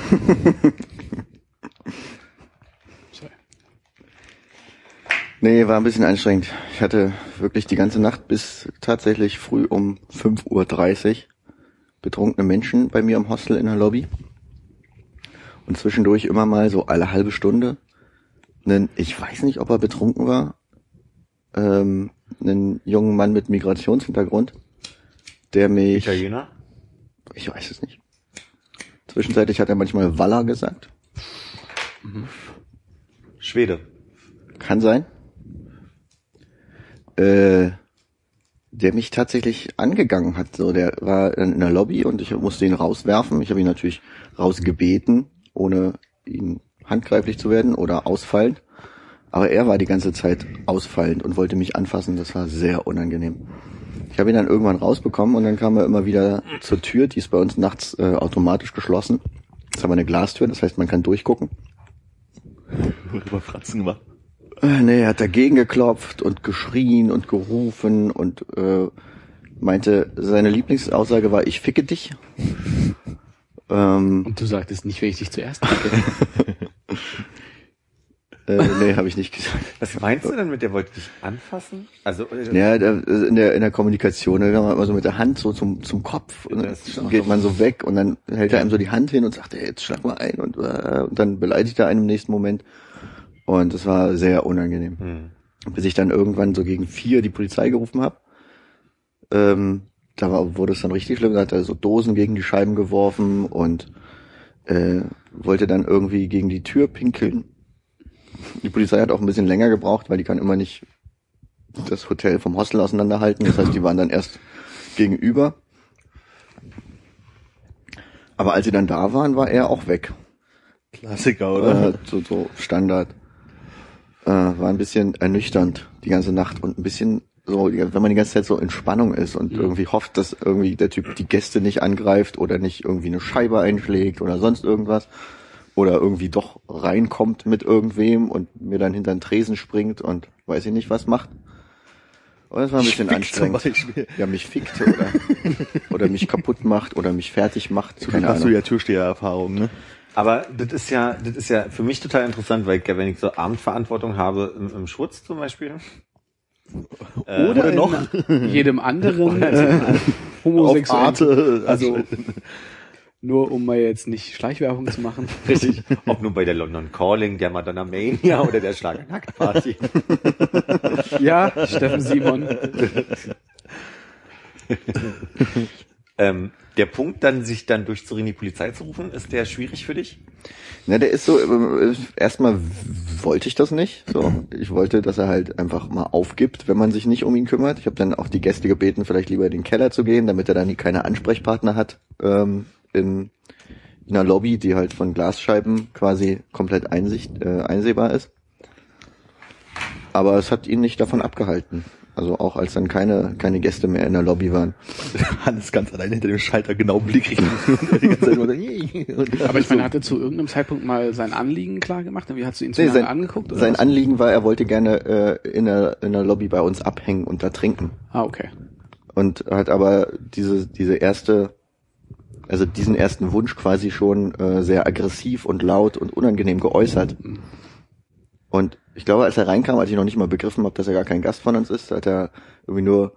Sorry. Nee, war ein bisschen anstrengend. Ich hatte wirklich die ganze Nacht bis tatsächlich früh um 5.30 Uhr betrunkene Menschen bei mir im Hostel in der Lobby. Und zwischendurch immer mal so alle halbe Stunde einen, ich weiß nicht, ob er betrunken war, ähm, einen jungen Mann mit Migrationshintergrund, der mich, Italiener? ich weiß es nicht. Zwischenzeitlich hat er manchmal Walla gesagt. Schwede. Kann sein. Äh, der mich tatsächlich angegangen hat. So, der war in der Lobby und ich musste ihn rauswerfen. Ich habe ihn natürlich rausgebeten, ohne ihn handgreiflich zu werden oder ausfallend. Aber er war die ganze Zeit ausfallend und wollte mich anfassen. Das war sehr unangenehm. Ich habe ihn dann irgendwann rausbekommen und dann kam er immer wieder zur Tür. Die ist bei uns nachts äh, automatisch geschlossen. Das ist aber eine Glastür, das heißt, man kann durchgucken. Über Fratzen gemacht. Äh, Nee, er hat dagegen geklopft und geschrien und gerufen und äh, meinte, seine Lieblingsaussage war, ich ficke dich. Ähm, Und du sagtest nicht, wenn ich dich zuerst ficke. äh, nee, habe ich nicht gesagt. Was meinst du denn mit der wollte dich anfassen? Also, äh, Ja, in der in der Kommunikation, da kann man immer so mit der Hand so zum zum Kopf und dann geht man so weg und dann hält er einem so die Hand hin und sagt, hey, jetzt schlag mal ein und, äh, und dann beleidigt er einen im nächsten Moment und das war sehr unangenehm. Hm. bis ich dann irgendwann so gegen vier die Polizei gerufen habe. Ähm, da war, wurde es dann richtig schlimm, da hat er so Dosen gegen die Scheiben geworfen und äh, wollte dann irgendwie gegen die Tür pinkeln. Die Polizei hat auch ein bisschen länger gebraucht, weil die kann immer nicht das Hotel vom Hostel auseinanderhalten. Das heißt, die waren dann erst gegenüber. Aber als sie dann da waren, war er auch weg. Klassiker, oder? Äh, so, so Standard. Äh, war ein bisschen ernüchternd die ganze Nacht und ein bisschen so, wenn man die ganze Zeit so in Spannung ist und irgendwie hofft, dass irgendwie der Typ die Gäste nicht angreift oder nicht irgendwie eine Scheibe einschlägt oder sonst irgendwas oder irgendwie doch reinkommt mit irgendwem und mir dann hinter den Tresen springt und weiß ich nicht was macht. Und das war ein bisschen anstrengend. Ja, mich fickt oder, oder mich kaputt macht oder mich fertig macht. Zum Keine hast du Ahnung. ja Türsteher-Erfahrung, ne? Aber das ist ja, das ist ja für mich total interessant, weil wenn ich so Abendverantwortung habe im, im Schwutz zum Beispiel. Äh, Oder noch. jedem anderen Auf homosexuellen. Arte. Also nur um mal jetzt nicht Schleichwerbung zu machen. Richtig. Ob nun bei der London Calling, der Madonna Mania oder der Schlager Nackt Party. Ja, Steffen Simon. ähm, der Punkt dann, sich dann durchzuringen, die Polizei zu rufen, ist der schwierig für dich? Na, der ist so, äh, erstmal wollte ich das nicht. So, ich wollte, dass er halt einfach mal aufgibt, wenn man sich nicht um ihn kümmert. Ich habe dann auch die Gäste gebeten, vielleicht lieber in den Keller zu gehen, damit er dann nie keine Ansprechpartner hat ähm, in, in einer Lobby, die halt von Glasscheiben quasi komplett einsicht, äh, einsehbar ist. Aber es hat ihn nicht davon abgehalten. Also auch als dann keine keine Gäste mehr in der Lobby waren. Hannes ganz allein hinter dem Schalter genau Blick richten. Und die ganze Zeit nur so, Aber ich meine, hat er zu irgendeinem Zeitpunkt mal sein Anliegen klar gemacht? Wie hast du ihn zu Nee, sein, angeguckt? Oder sein was? Anliegen war, er wollte gerne äh, in, der, in der Lobby bei uns abhängen und da trinken. Ah, okay. Und hat aber diese, diese erste, also diesen ersten Wunsch quasi schon äh, sehr aggressiv und laut und unangenehm geäußert. Und ich glaube, als er reinkam, als ich noch nicht mal begriffen habe, dass er gar kein Gast von uns ist, hat er irgendwie nur,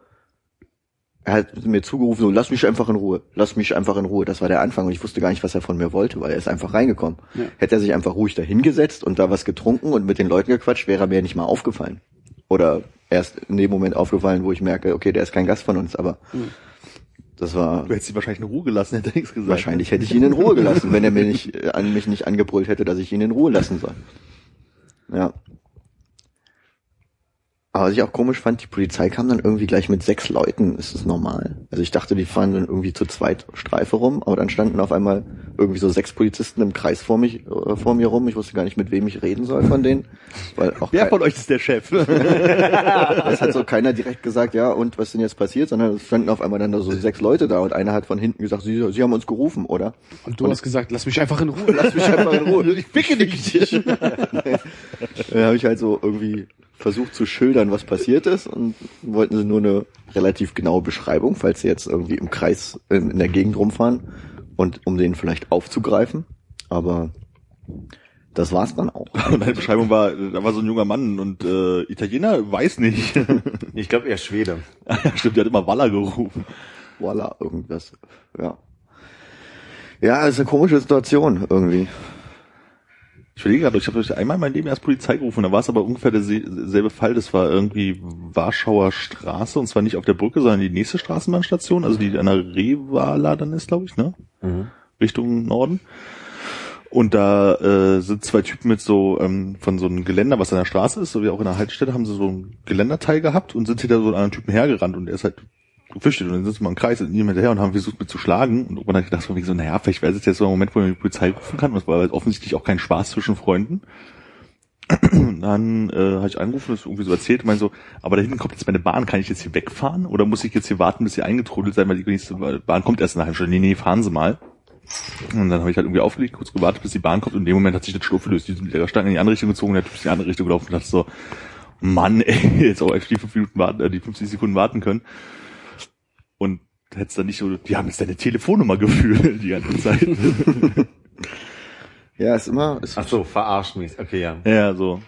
er hat mir zugerufen, so, lass mich einfach in Ruhe, lass mich einfach in Ruhe. Das war der Anfang und ich wusste gar nicht, was er von mir wollte, weil er ist einfach reingekommen. Ja. Hätte er sich einfach ruhig dahingesetzt und da was getrunken und mit den Leuten gequatscht, wäre er mir nicht mal aufgefallen. Oder erst in dem Moment aufgefallen, wo ich merke, okay, der ist kein Gast von uns, aber das war Du hättest ihn wahrscheinlich in Ruhe gelassen, hätte er nichts gesagt. wahrscheinlich hätte ich ihn in Ruhe gelassen, wenn er mir nicht äh, an mich nicht angebrüllt hätte, dass ich ihn in Ruhe lassen soll. Ja. Aber was ich auch komisch fand, die Polizei kam dann irgendwie gleich mit sechs Leuten. Ist das normal? Also ich dachte, die fahren dann irgendwie zu zweit Streife rum, aber dann standen auf einmal irgendwie so sechs Polizisten im Kreis vor mich, äh, vor mir rum. Ich wusste gar nicht, mit wem ich reden soll von denen. Weil auch Wer von euch ist der Chef? es hat so keiner direkt gesagt, ja, und was denn jetzt passiert, sondern es standen auf einmal dann da so sechs Leute da und einer hat von hinten gesagt, sie, sie haben uns gerufen, oder? Und du hast gesagt, lass mich einfach in Ruhe. Lass mich einfach in Ruhe. ich ficke dich. Dann habe ich halt so irgendwie versucht zu schildern, was passiert ist und wollten sie nur eine relativ genaue Beschreibung, falls sie jetzt irgendwie im Kreis in, in der Gegend rumfahren und um den vielleicht aufzugreifen. Aber Das war's dann auch. Und deine Beschreibung war, da war so ein junger Mann und äh, Italiener, weiß nicht. Ich glaube eher Schwede. ja, stimmt, der hat immer Walla gerufen. Voila, irgendwas. Ja. Ja, ist eine komische Situation irgendwie. Ich überlege gerade, ich habe einmal in meinem Leben erst Polizei gerufen, da war es aber ungefähr derselbe Fall. Das war irgendwie Warschauer Straße und zwar nicht auf der Brücke, sondern die nächste Straßenbahnstation, also die an der Revala dann ist, glaube ich, ne? Mhm. Richtung Norden. Und da äh, sind zwei Typen mit so ähm, von so einem Geländer, was an der Straße ist, so wie auch in der Haltestelle, haben sie so ein Geländerteil gehabt und sind hinter so einen anderen Typen hergerannt und der ist halt geflüchtet und dann sitzen wir im Kreis und ihm hinterher und haben versucht mit zu schlagen und irgendwann hat gedacht, von wegen so, naja, vielleicht wäre es jetzt so ein Moment, wo man die Polizei rufen kann, und es war halt offensichtlich auch kein Spaß zwischen Freunden. Und dann äh, habe ich angerufen, das irgendwie so erzählt und meine so, aber da hinten kommt jetzt meine Bahn, kann ich jetzt hier wegfahren oder muss ich jetzt hier warten, bis sie eingetrudelt sein, weil die nächste Bahn kommt erst in einer. Nee, nee, fahren Sie mal. Und dann habe ich halt irgendwie aufgelegt, kurz gewartet, bis die Bahn kommt und in dem Moment hat sich das Schlupf gelöst. Die sind mit ihrer Stange in die andere Richtung gezogen, der Typ in die andere Richtung gelaufen und dachte so, Mann, ey, jetzt auch echt die fünf Minuten warten, äh, die 50 Sekunden warten können. Und hättest dann nicht so, die haben jetzt deine Telefonnummer gefühlt die ganze Zeit. Ja, ist immer, ist, Ach so, verarscht mich. Okay, ja. ja, so.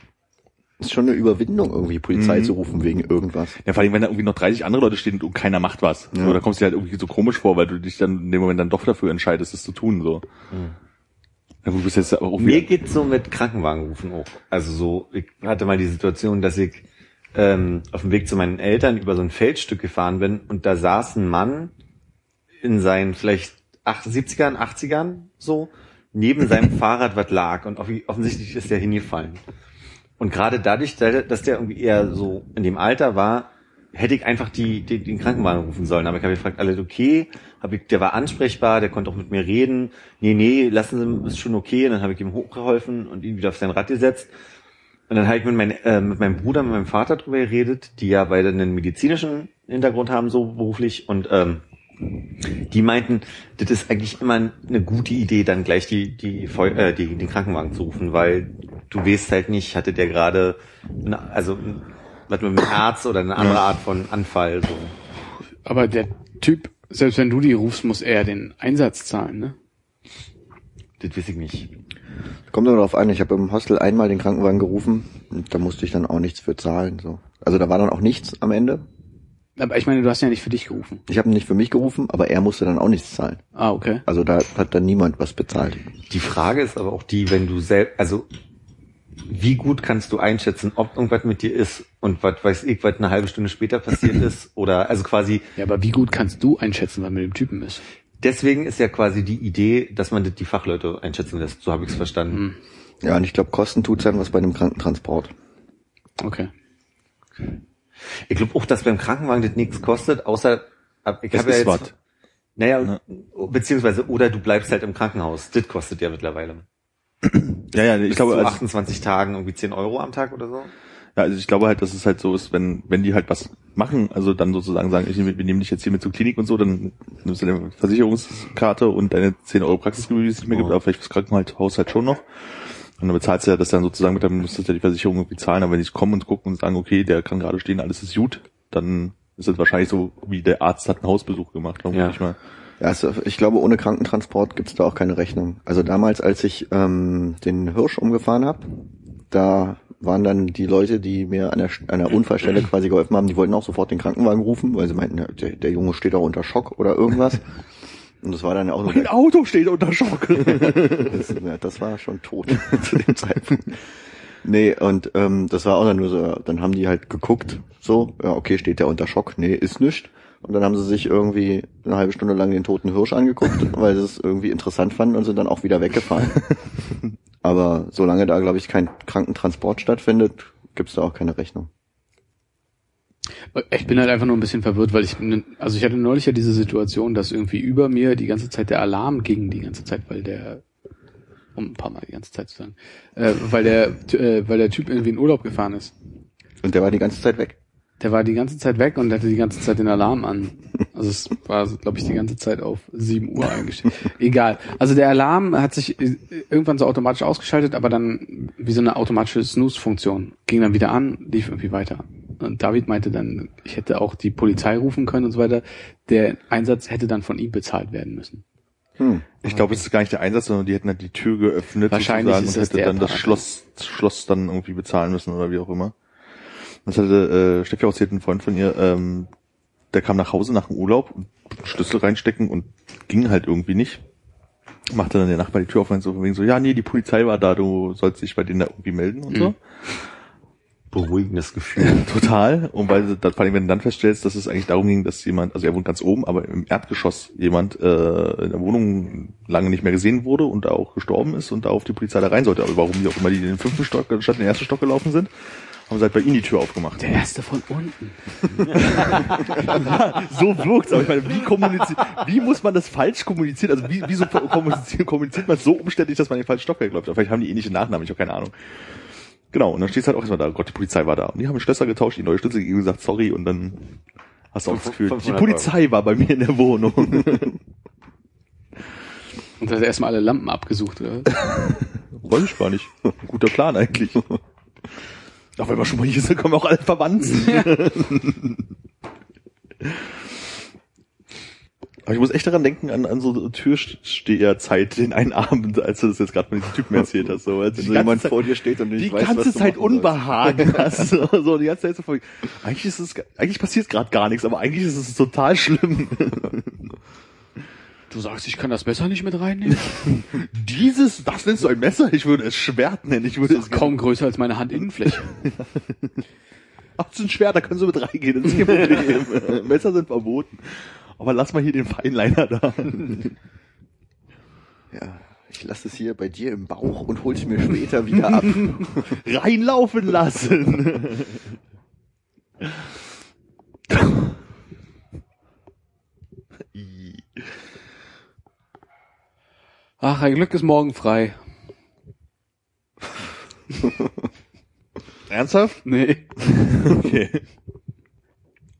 ist schon eine Überwindung irgendwie, Polizei Mhm. zu rufen wegen irgendwas. Ja, vor allem, wenn da irgendwie noch 30 andere Leute stehen und keiner macht was. Ja. So, da kommst du dir halt irgendwie so komisch vor, weil du dich dann in dem Moment dann doch dafür entscheidest, es zu tun, so. Ja, gut, du bist jetzt auch Mir geht's so mit Krankenwagenrufen auch. Also so, ich hatte mal die Situation, dass ich ähm, auf dem Weg zu meinen Eltern über so ein Feldstück gefahren bin und da saß ein Mann in seinen vielleicht 70ern, 80ern so, neben seinem Fahrrad was lag und off- offensichtlich ist der hingefallen. Und gerade dadurch, dass der irgendwie eher so in dem Alter war, hätte ich einfach die, die, den Krankenwagen rufen sollen. Aber ich habe gefragt, alles okay? Hab ich, der war ansprechbar, der konnte auch mit mir reden. Nee, nee, lassen Sie, ist schon okay. Und dann habe ich ihm hochgeholfen und ihn wieder auf sein Rad gesetzt. Und dann habe ich mit, mein, äh, mit meinem Bruder, mit meinem Vater drüber geredet, die ja beide einen medizinischen Hintergrund haben, so beruflich. Und ähm, die meinten, das ist eigentlich immer eine gute Idee, dann gleich die, die, äh, die, den Krankenwagen zu rufen, weil du weißt halt nicht, hatte der gerade, also was mit einem Herz oder eine andere Art von Anfall. So. Aber der Typ, selbst wenn du die rufst, muss er den Einsatz zahlen, ne? Das weiß ich nicht. Kommt nur darauf an, ich habe im Hostel einmal den Krankenwagen gerufen und da musste ich dann auch nichts für zahlen. So. Also da war dann auch nichts am Ende. Aber ich meine, du hast ja nicht für dich gerufen. Ich habe nicht für mich gerufen, aber er musste dann auch nichts zahlen. Ah, okay. Also da hat dann niemand was bezahlt. Die Frage ist aber auch die, wenn du selbst, also wie gut kannst du einschätzen, ob irgendwas mit dir ist und was weiß ich, was eine halbe Stunde später passiert ist oder also quasi Ja, aber wie gut kannst du einschätzen, was mit dem Typen ist? Deswegen ist ja quasi die Idee, dass man das die Fachleute einschätzen lässt. So habe ich es verstanden. Ja, und ich glaube, Kosten tut's dann was bei dem Krankentransport. Okay. Ich glaube auch, dass beim Krankenwagen das nichts kostet, außer ab- ich Das habe ja ist jetzt was. naja, beziehungsweise oder du bleibst halt im Krankenhaus. Das kostet ja mittlerweile. ja, ja, ich Bis glaube, zu also, 28 Tagen irgendwie 10 Euro am Tag oder so. Ja, also ich glaube halt, dass es halt so ist, wenn, wenn die halt was machen, also dann sozusagen sagen, ich, wir nehmen dich jetzt hier mit zur Klinik und so, dann nimmst du deine Versicherungskarte und deine 10 Euro Praxisgebühr, die es nicht mehr gibt, Oh. aber vielleicht fürs Krankenhaus halt schon noch. Und dann bezahlst du ja das dann sozusagen mit, dann musst du ja die Versicherung irgendwie zahlen, aber wenn die kommen und gucken und sagen, okay, der kann gerade stehen, alles ist gut, dann ist es wahrscheinlich so, wie der Arzt hat einen Hausbesuch gemacht, vermute Ja. ich mal. Ja, also ich glaube, ohne Krankentransport gibt's da auch keine Rechnung. Also damals, als ich ähm, den Hirsch umgefahren habe, da waren dann die Leute, die mir an der, an der Unfallstelle quasi geholfen haben, die wollten auch sofort den Krankenwagen rufen, weil sie meinten, der, der Junge steht auch unter Schock oder irgendwas. Und das war dann ja auch so, Mein Auto steht unter Schock. das, das war schon tot zu dem Zeitpunkt. Nee, und ähm, das war auch dann nur so, dann haben die halt geguckt, so, ja, okay, steht der unter Schock? Nee, ist nicht. Und dann haben sie sich irgendwie eine halbe Stunde lang den toten Hirsch angeguckt, weil sie es irgendwie interessant fanden und sind dann auch wieder weggefahren. Aber solange da, glaube ich, kein Krankentransport stattfindet, gibt's da auch keine Rechnung. Ich bin halt einfach nur ein bisschen verwirrt, weil ich, also ich hatte neulich ja diese Situation, dass irgendwie über mir die ganze Zeit der Alarm ging, die ganze Zeit, weil der, um ein paar Mal die ganze Zeit zu sagen, äh, weil der, äh, weil der Typ irgendwie in Urlaub gefahren ist. Und der war die ganze Zeit weg. Der war die ganze Zeit weg und hatte die ganze Zeit den Alarm an. Also es war, glaube ich, die ganze Zeit auf 7 Uhr eingestellt. Egal. Also der Alarm hat sich irgendwann so automatisch ausgeschaltet, aber dann wie so eine automatische Snooze-Funktion. Ging dann wieder an, lief irgendwie weiter. Und David meinte dann, ich hätte auch die Polizei rufen können und so weiter. Der Einsatz hätte dann von ihm bezahlt werden müssen. Hm. Ich glaube, es ist gar nicht der Einsatz, sondern die hätten halt die Tür geöffnet Wahrscheinlich sozusagen und hätte dann das. Schloss, Schloss dann irgendwie bezahlen müssen oder wie auch immer. Das hatte äh, Steffi auch erzählt, ein Freund von ihr, ähm, der kam nach Hause nach dem Urlaub und Schlüssel reinstecken und ging halt irgendwie nicht. Machte dann der Nachbar die Tür auf und so von wegen so, ja, nee, die Polizei war da, du sollst dich bei denen da irgendwie melden und so. Mhm. Beruhigendes Gefühl. Total. Und weil du- das, vor allem, wenn du dann feststellst, dass es eigentlich darum ging, dass jemand, also er wohnt ganz oben, aber im Erdgeschoss jemand äh, in der Wohnung lange nicht mehr gesehen wurde und da auch gestorben ist und da auf die Polizei da rein sollte. Aber warum die auch immer die in den fünften Stock statt in den ersten Stock gelaufen sind, haben sie halt bei ihnen die Tür aufgemacht. Der erste von unten. so wirkt's. Aber ich meine, wie kommuniziert, wie muss man das falsch kommunizieren? Also wie, wieso kommuniziert, kommuniziert man so umständlich, dass man den falschen Stockwerk läuft? Vielleicht haben die ähnliche Nachnamen, ich habe keine Ahnung. Genau, und dann steht's halt auch erstmal da, Gott, die Polizei war da. Und die haben Schlösser getauscht, die neue Schlüssel gegeben, gesagt, sorry, und dann hast du auch das Gefühl, die 500 Polizei war bei mir in der Wohnung. Und hat erstmal alle Lampen abgesucht, oder? Weiß ich gar nicht. Guter Plan eigentlich. Auch wenn wir schon mal hier sind, kommen auch alle Verwandten. Aber ich muss echt daran denken, an, an so Türsteherzeit den einen Abend, als du das jetzt gerade mit diesem Typen erzählt hast. So, als die jemand ganze Zeit, vor dir steht und die nicht ganze was du Zeit machen sollst. Unbehagen hast. So, so, die ganze Zeit so voll, eigentlich ist es, eigentlich passiert gerade gar nichts, aber eigentlich ist es total schlimm. Du sagst, ich kann das Messer nicht mit reinnehmen? Dieses, das nennst du ein Messer? Ich würde es Schwert nennen. Ich würde es Kaum größer als meine Handinnenfläche. Ach, das ist ein Schwert, da können sie mit reingehen, das ist kein Problem. Messer sind verboten. Aber lass mal hier den Feinliner da. Ja, ich lasse es hier bei dir im Bauch und hol's mir später wieder ab. Reinlaufen lassen. Ach, ein Glück ist morgen frei. Ernsthaft? Nee. Okay.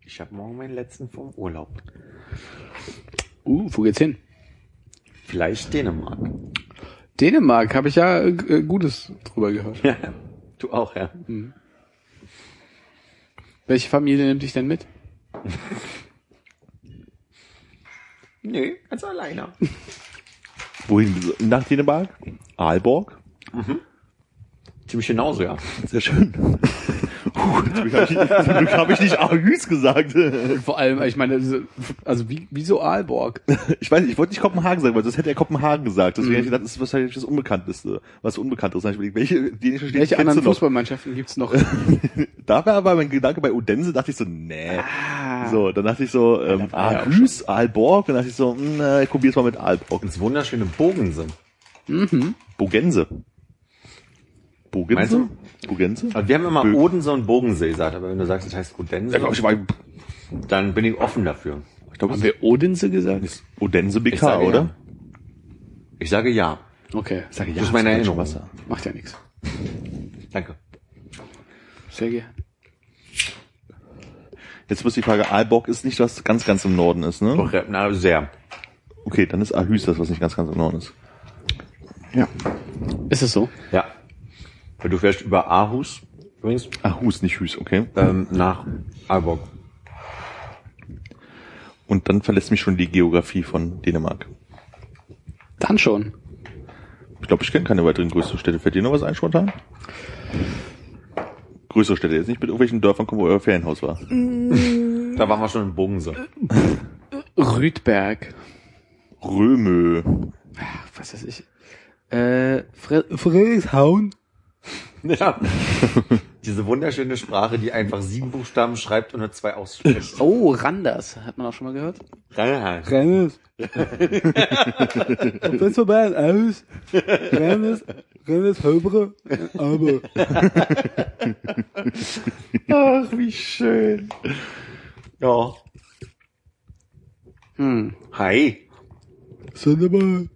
Ich habe morgen meinen letzten vom Urlaub. Uh, wo geht's hin? Vielleicht Dänemark. Dänemark, habe ich ja äh, äh, Gutes drüber gehört. Ja, du auch, ja. Welche Familie nimmt dich denn mit? Nee, ganz alleine. Wohin? Nach Dänemark? Aalborg? Ziemlich genauso, ja. Sehr schön. Zum Glück habe ich, nicht- nicht Aarhus gesagt. Vor allem, ich meine, also- wie, wieso Aalborg? Ich weiß nicht, ich wollte nicht Kopenhagen sagen, weil das hätte er Kopenhagen gesagt. Deswegen hätte ich gedacht, das ist wahrscheinlich das Unbekannteste. Was Unbekanntes. Hab ich überlegt, welche dänische Städte Welche kennst anderen? Fußballmannschaften gibt's noch? Da war aber mein Gedanke bei Odense, dachte ich so, nee. Ah. So, dann dachte ich so, ähm, da auch Aarhus, Aalborg, dann dachte ich so, mh, ich probier's mal mit Aalborg. Ins wunderschöne Bogense. Bogense. Bogense? Meinst du? Bogense? Also wir haben immer Bö- Odense und Bogensee gesagt, aber wenn du sagst, es heißt Odense, Ja, glaub ich, war, dann bin ich offen dafür. ich glaube, Haben wir Odense gesagt? ist Odense Ich BK, sage oder? Ja. Ich sage ja. Okay, Ich sage, Das ist meine Erinnerung. Wasser. macht ja nichts. Danke. Sehr gerne. Jetzt muss die Frage, Aalborg ist nicht was ganz, ganz im Norden ist, ne? Doch, ja, na, sehr. Okay, dann ist Aarhus das, was nicht ganz, ganz im Norden ist. Ja. Ist es so? Ja. Weil du fährst über Aarhus, übrigens, Aarhus, nicht Hüs, okay. ähm, nach Aalborg. Und dann verlässt mich schon die Geografie von Dänemark. Dann schon. Ich glaube, ich kenne keine weiteren größeren Städte. Fällt dir noch was ein spontan? Größere Städte, jetzt nicht mit irgendwelchen Dörfern kommen, wo euer Ferienhaus war. Da waren wir schon in Bogense. Rüdberg. Römö. Was weiß ich. Äh, Fre Friedrichshauen. Ja. Diese wunderschöne Sprache, die einfach sieben Buchstaben schreibt und nur zwei ausspricht. Oh, Randers. Hat man auch schon mal gehört? Ja. Rennes. Was vorbei aus? Rennes, Rennes, Höbre, aber. Ach, wie schön. Ja. Hm. Hi. Sonderbar.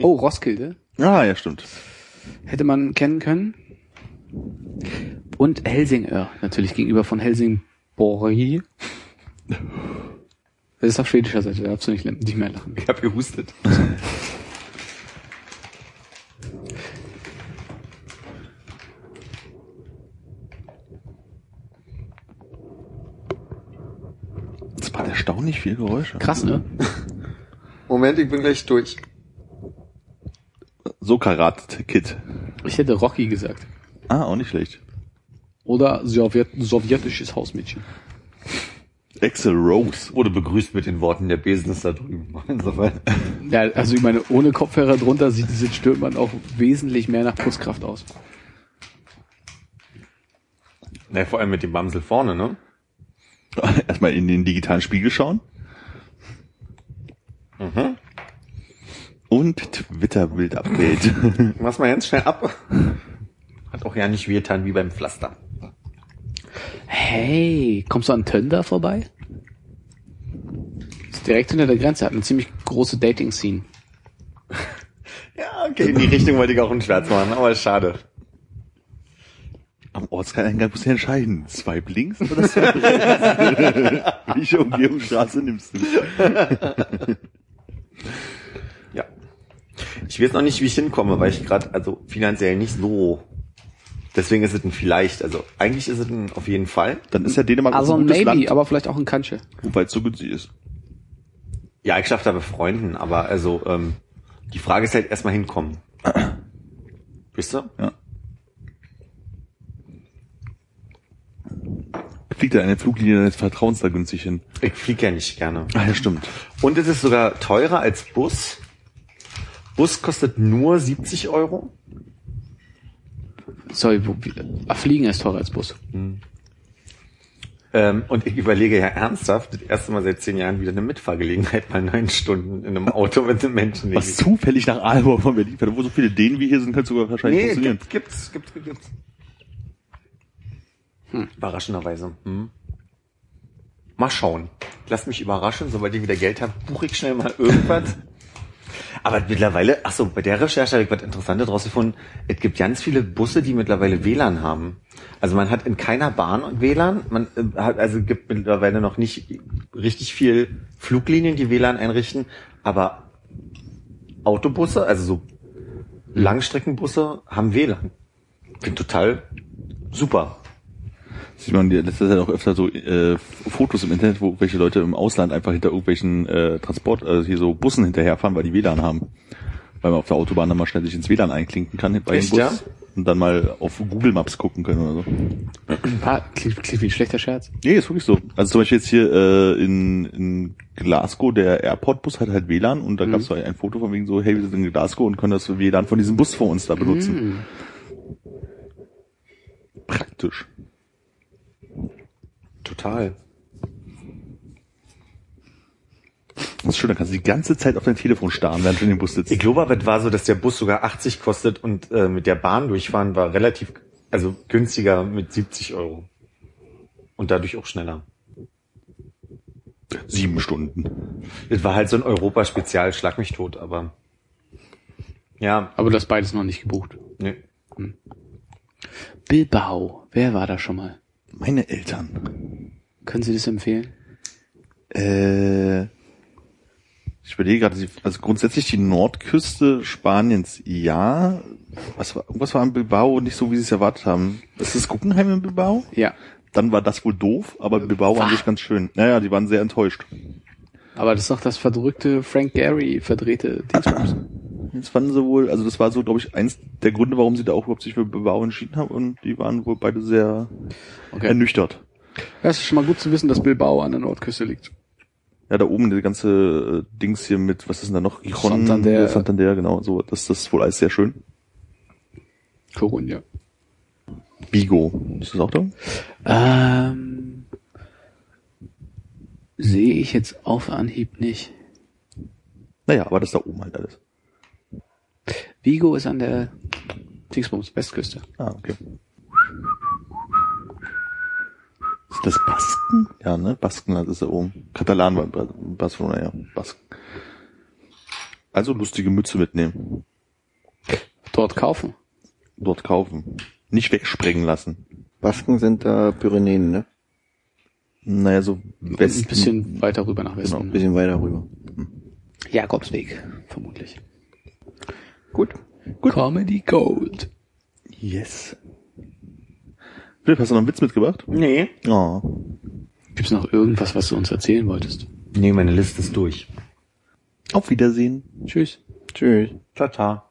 Oh, Roskilde. Ah, ja, stimmt. Hätte man kennen können. Und Helsingör, natürlich gegenüber von Helsingborg. Das ist auf schwedischer Seite, da darfst du nicht, nicht mehr lachen. Ich hab gehustet. Das waren erstaunlich viele Geräusche. Krass, ne? Moment, ich bin gleich durch. So Karat Kid. Ich hätte Rocky gesagt. Ah, auch nicht schlecht. Oder Sowjet sowjetisches Hausmädchen. Axel Rose. Wurde begrüßt mit den Worten, der Besen ist da drüben. Insofern. Ja, also ich meine, ohne Kopfhörer drunter sieht diese Stürmband auch wesentlich mehr nach Putzkraft aus. Na, vor allem mit dem Bamsel vorne, ne? Erstmal in den digitalen Spiegel schauen. Mhm. Und Twitter-Bild-Update. Mach's mal ganz schnell ab. Hat auch ja nicht wehtan wie beim Pflaster. Hey, kommst du an Tönder vorbei? Ist direkt hinter der Grenze, hat eine ziemlich große Dating-Scene. Ja, okay, in die Richtung wollte ich auch einen Schwarz machen, aber schade. Am Ortseingang musst du entscheiden. Swipe links oder swipe rechts? Welche Umgehungsstraße nimmst du? Ich weiß noch nicht, wie ich hinkomme, weil ich gerade also finanziell nicht so. Deswegen ist es ein vielleicht. Also eigentlich ist es ein auf jeden Fall. Dann ist ja Dänemark Also auch ein ein gutes Maybe, Land, aber vielleicht auch ein Kanche. wobei es so günstig ist. Ja, ich schaffe da bei Freunden, aber also ähm, die Frage ist halt erstmal hinkommen. Wisst ihr? Ja. Fliegt da eine Fluglinie deines Vertrauens da günstig hin? Ich fliege ja nicht gerne. Ah, ja, stimmt. Und es ist sogar teurer als Bus. Bus kostet nur 70 Euro. Sorry, wo, wie, ah, Fliegen ist teurer als Bus. Ähm, und ich überlege ja ernsthaft, das erste Mal seit zehn Jahren wieder eine Mitfahrgelegenheit mal neun Stunden in einem Auto mit einem Menschen. Was zufällig nach Aalborg von Berlin fährt, wo so viele Dänen wie hier sind, könnte sogar wahrscheinlich Nee, funktionieren. gibt, gibt's, gibt's, gibt's. Hm. Überraschenderweise. Hm. Mal schauen. Lass mich überraschen, sobald ich wieder Geld habe, buche ich schnell mal irgendwas. Aber mittlerweile, ach so, bei der Recherche habe ich was Interessantes rausgefunden. Es gibt ganz viele Busse, die mittlerweile WLAN haben. Also man hat in keiner Bahn WLAN. Man äh, hat, also gibt mittlerweile noch nicht richtig viel Fluglinien, die WLAN einrichten. Aber Autobusse, also so Langstreckenbusse, haben WLAN. Bin total super. Sieht man in letzter Zeit auch öfter so äh, Fotos im Internet, wo welche Leute im Ausland einfach hinter irgendwelchen äh, Transport, also hier so Bussen hinterherfahren, weil die WLAN haben. Weil man auf der Autobahn dann mal schnell sich ins WLAN einklinken kann bei dem Bus ja? und dann mal auf Google Maps gucken können oder so. Ah, klingt, klingt wie ein schlechter Scherz. Nee, ist wirklich so. Also zum Beispiel jetzt hier äh, in, in Glasgow, der Airport-Bus hat halt WLAN und da gab es so ein Foto von wegen so, hey, wir sind in Glasgow und können das WLAN von diesem Bus vor uns da benutzen. Praktisch. Total. Das ist schön, da kannst du die ganze Zeit auf dein Telefon starren, während du in dem Bus sitzt. Ich glaube aber, es war so, dass der Bus sogar 80 kostet und äh, mit der Bahn durchfahren war relativ, also günstiger mit 70 Euro. Und dadurch auch schneller. Sieben Stunden. Es war halt so ein Europa-Spezial, schlag mich tot, aber ja, Aber das beides noch nicht gebucht. ne. Bilbao, wer war da schon mal? Meine Eltern. Können Sie das empfehlen? Äh, ich überlege gerade, also grundsätzlich die Nordküste Spaniens, ja. Was war, irgendwas war in Bilbao nicht so, wie sie es erwartet haben. Ist das Guggenheim in Bilbao? Ja. Dann war das wohl doof, aber Bilbao war an sich ganz schön. Naja, die waren sehr enttäuscht. Aber das ist doch das verdrückte Frank Gary verdrehte Dingsbums. Das fanden sie wohl, also das war so, glaube ich, eins der Gründe, warum sie da auch überhaupt sich für Bilbao entschieden haben und die waren wohl beide sehr Okay. ernüchtert. Ja, es ist schon mal gut zu wissen, dass Bilbao an der Nordküste liegt. Ja, da oben die ganze äh, Dings hier mit, was ist denn da noch? Gijon, Santander. Santander, genau, so, das, das ist wohl alles sehr schön. Coruña. Bigo, ist das auch da? Ähm, sehe ich jetzt auf Anhieb nicht. Naja, aber das ist da oben halt alles. Vigo ist an der Dingsbums Westküste. Ah, okay. Ist das Basken? Ja, ne? Baskenland ist da oben. Katalan war Ba- Barcelona, ja. Basken. Also lustige Mütze mitnehmen. Dort kaufen. Dort kaufen. Nicht wegsprengen lassen. Basken sind da Pyrenäen, ne? Naja, so Westen. Ein bisschen weiter rüber nach Ein Westen. bisschen weiter rüber. Jakobsweg, vermutlich. Gut. Gut. Comedy Gold. Yes. Philipp, hast du noch einen Witz mitgebracht? Nee. Oh. Gibt's noch irgendwas, was du uns erzählen wolltest? Nee, meine Liste ist durch. Auf Wiedersehen. Tschüss. Tschüss. Tata.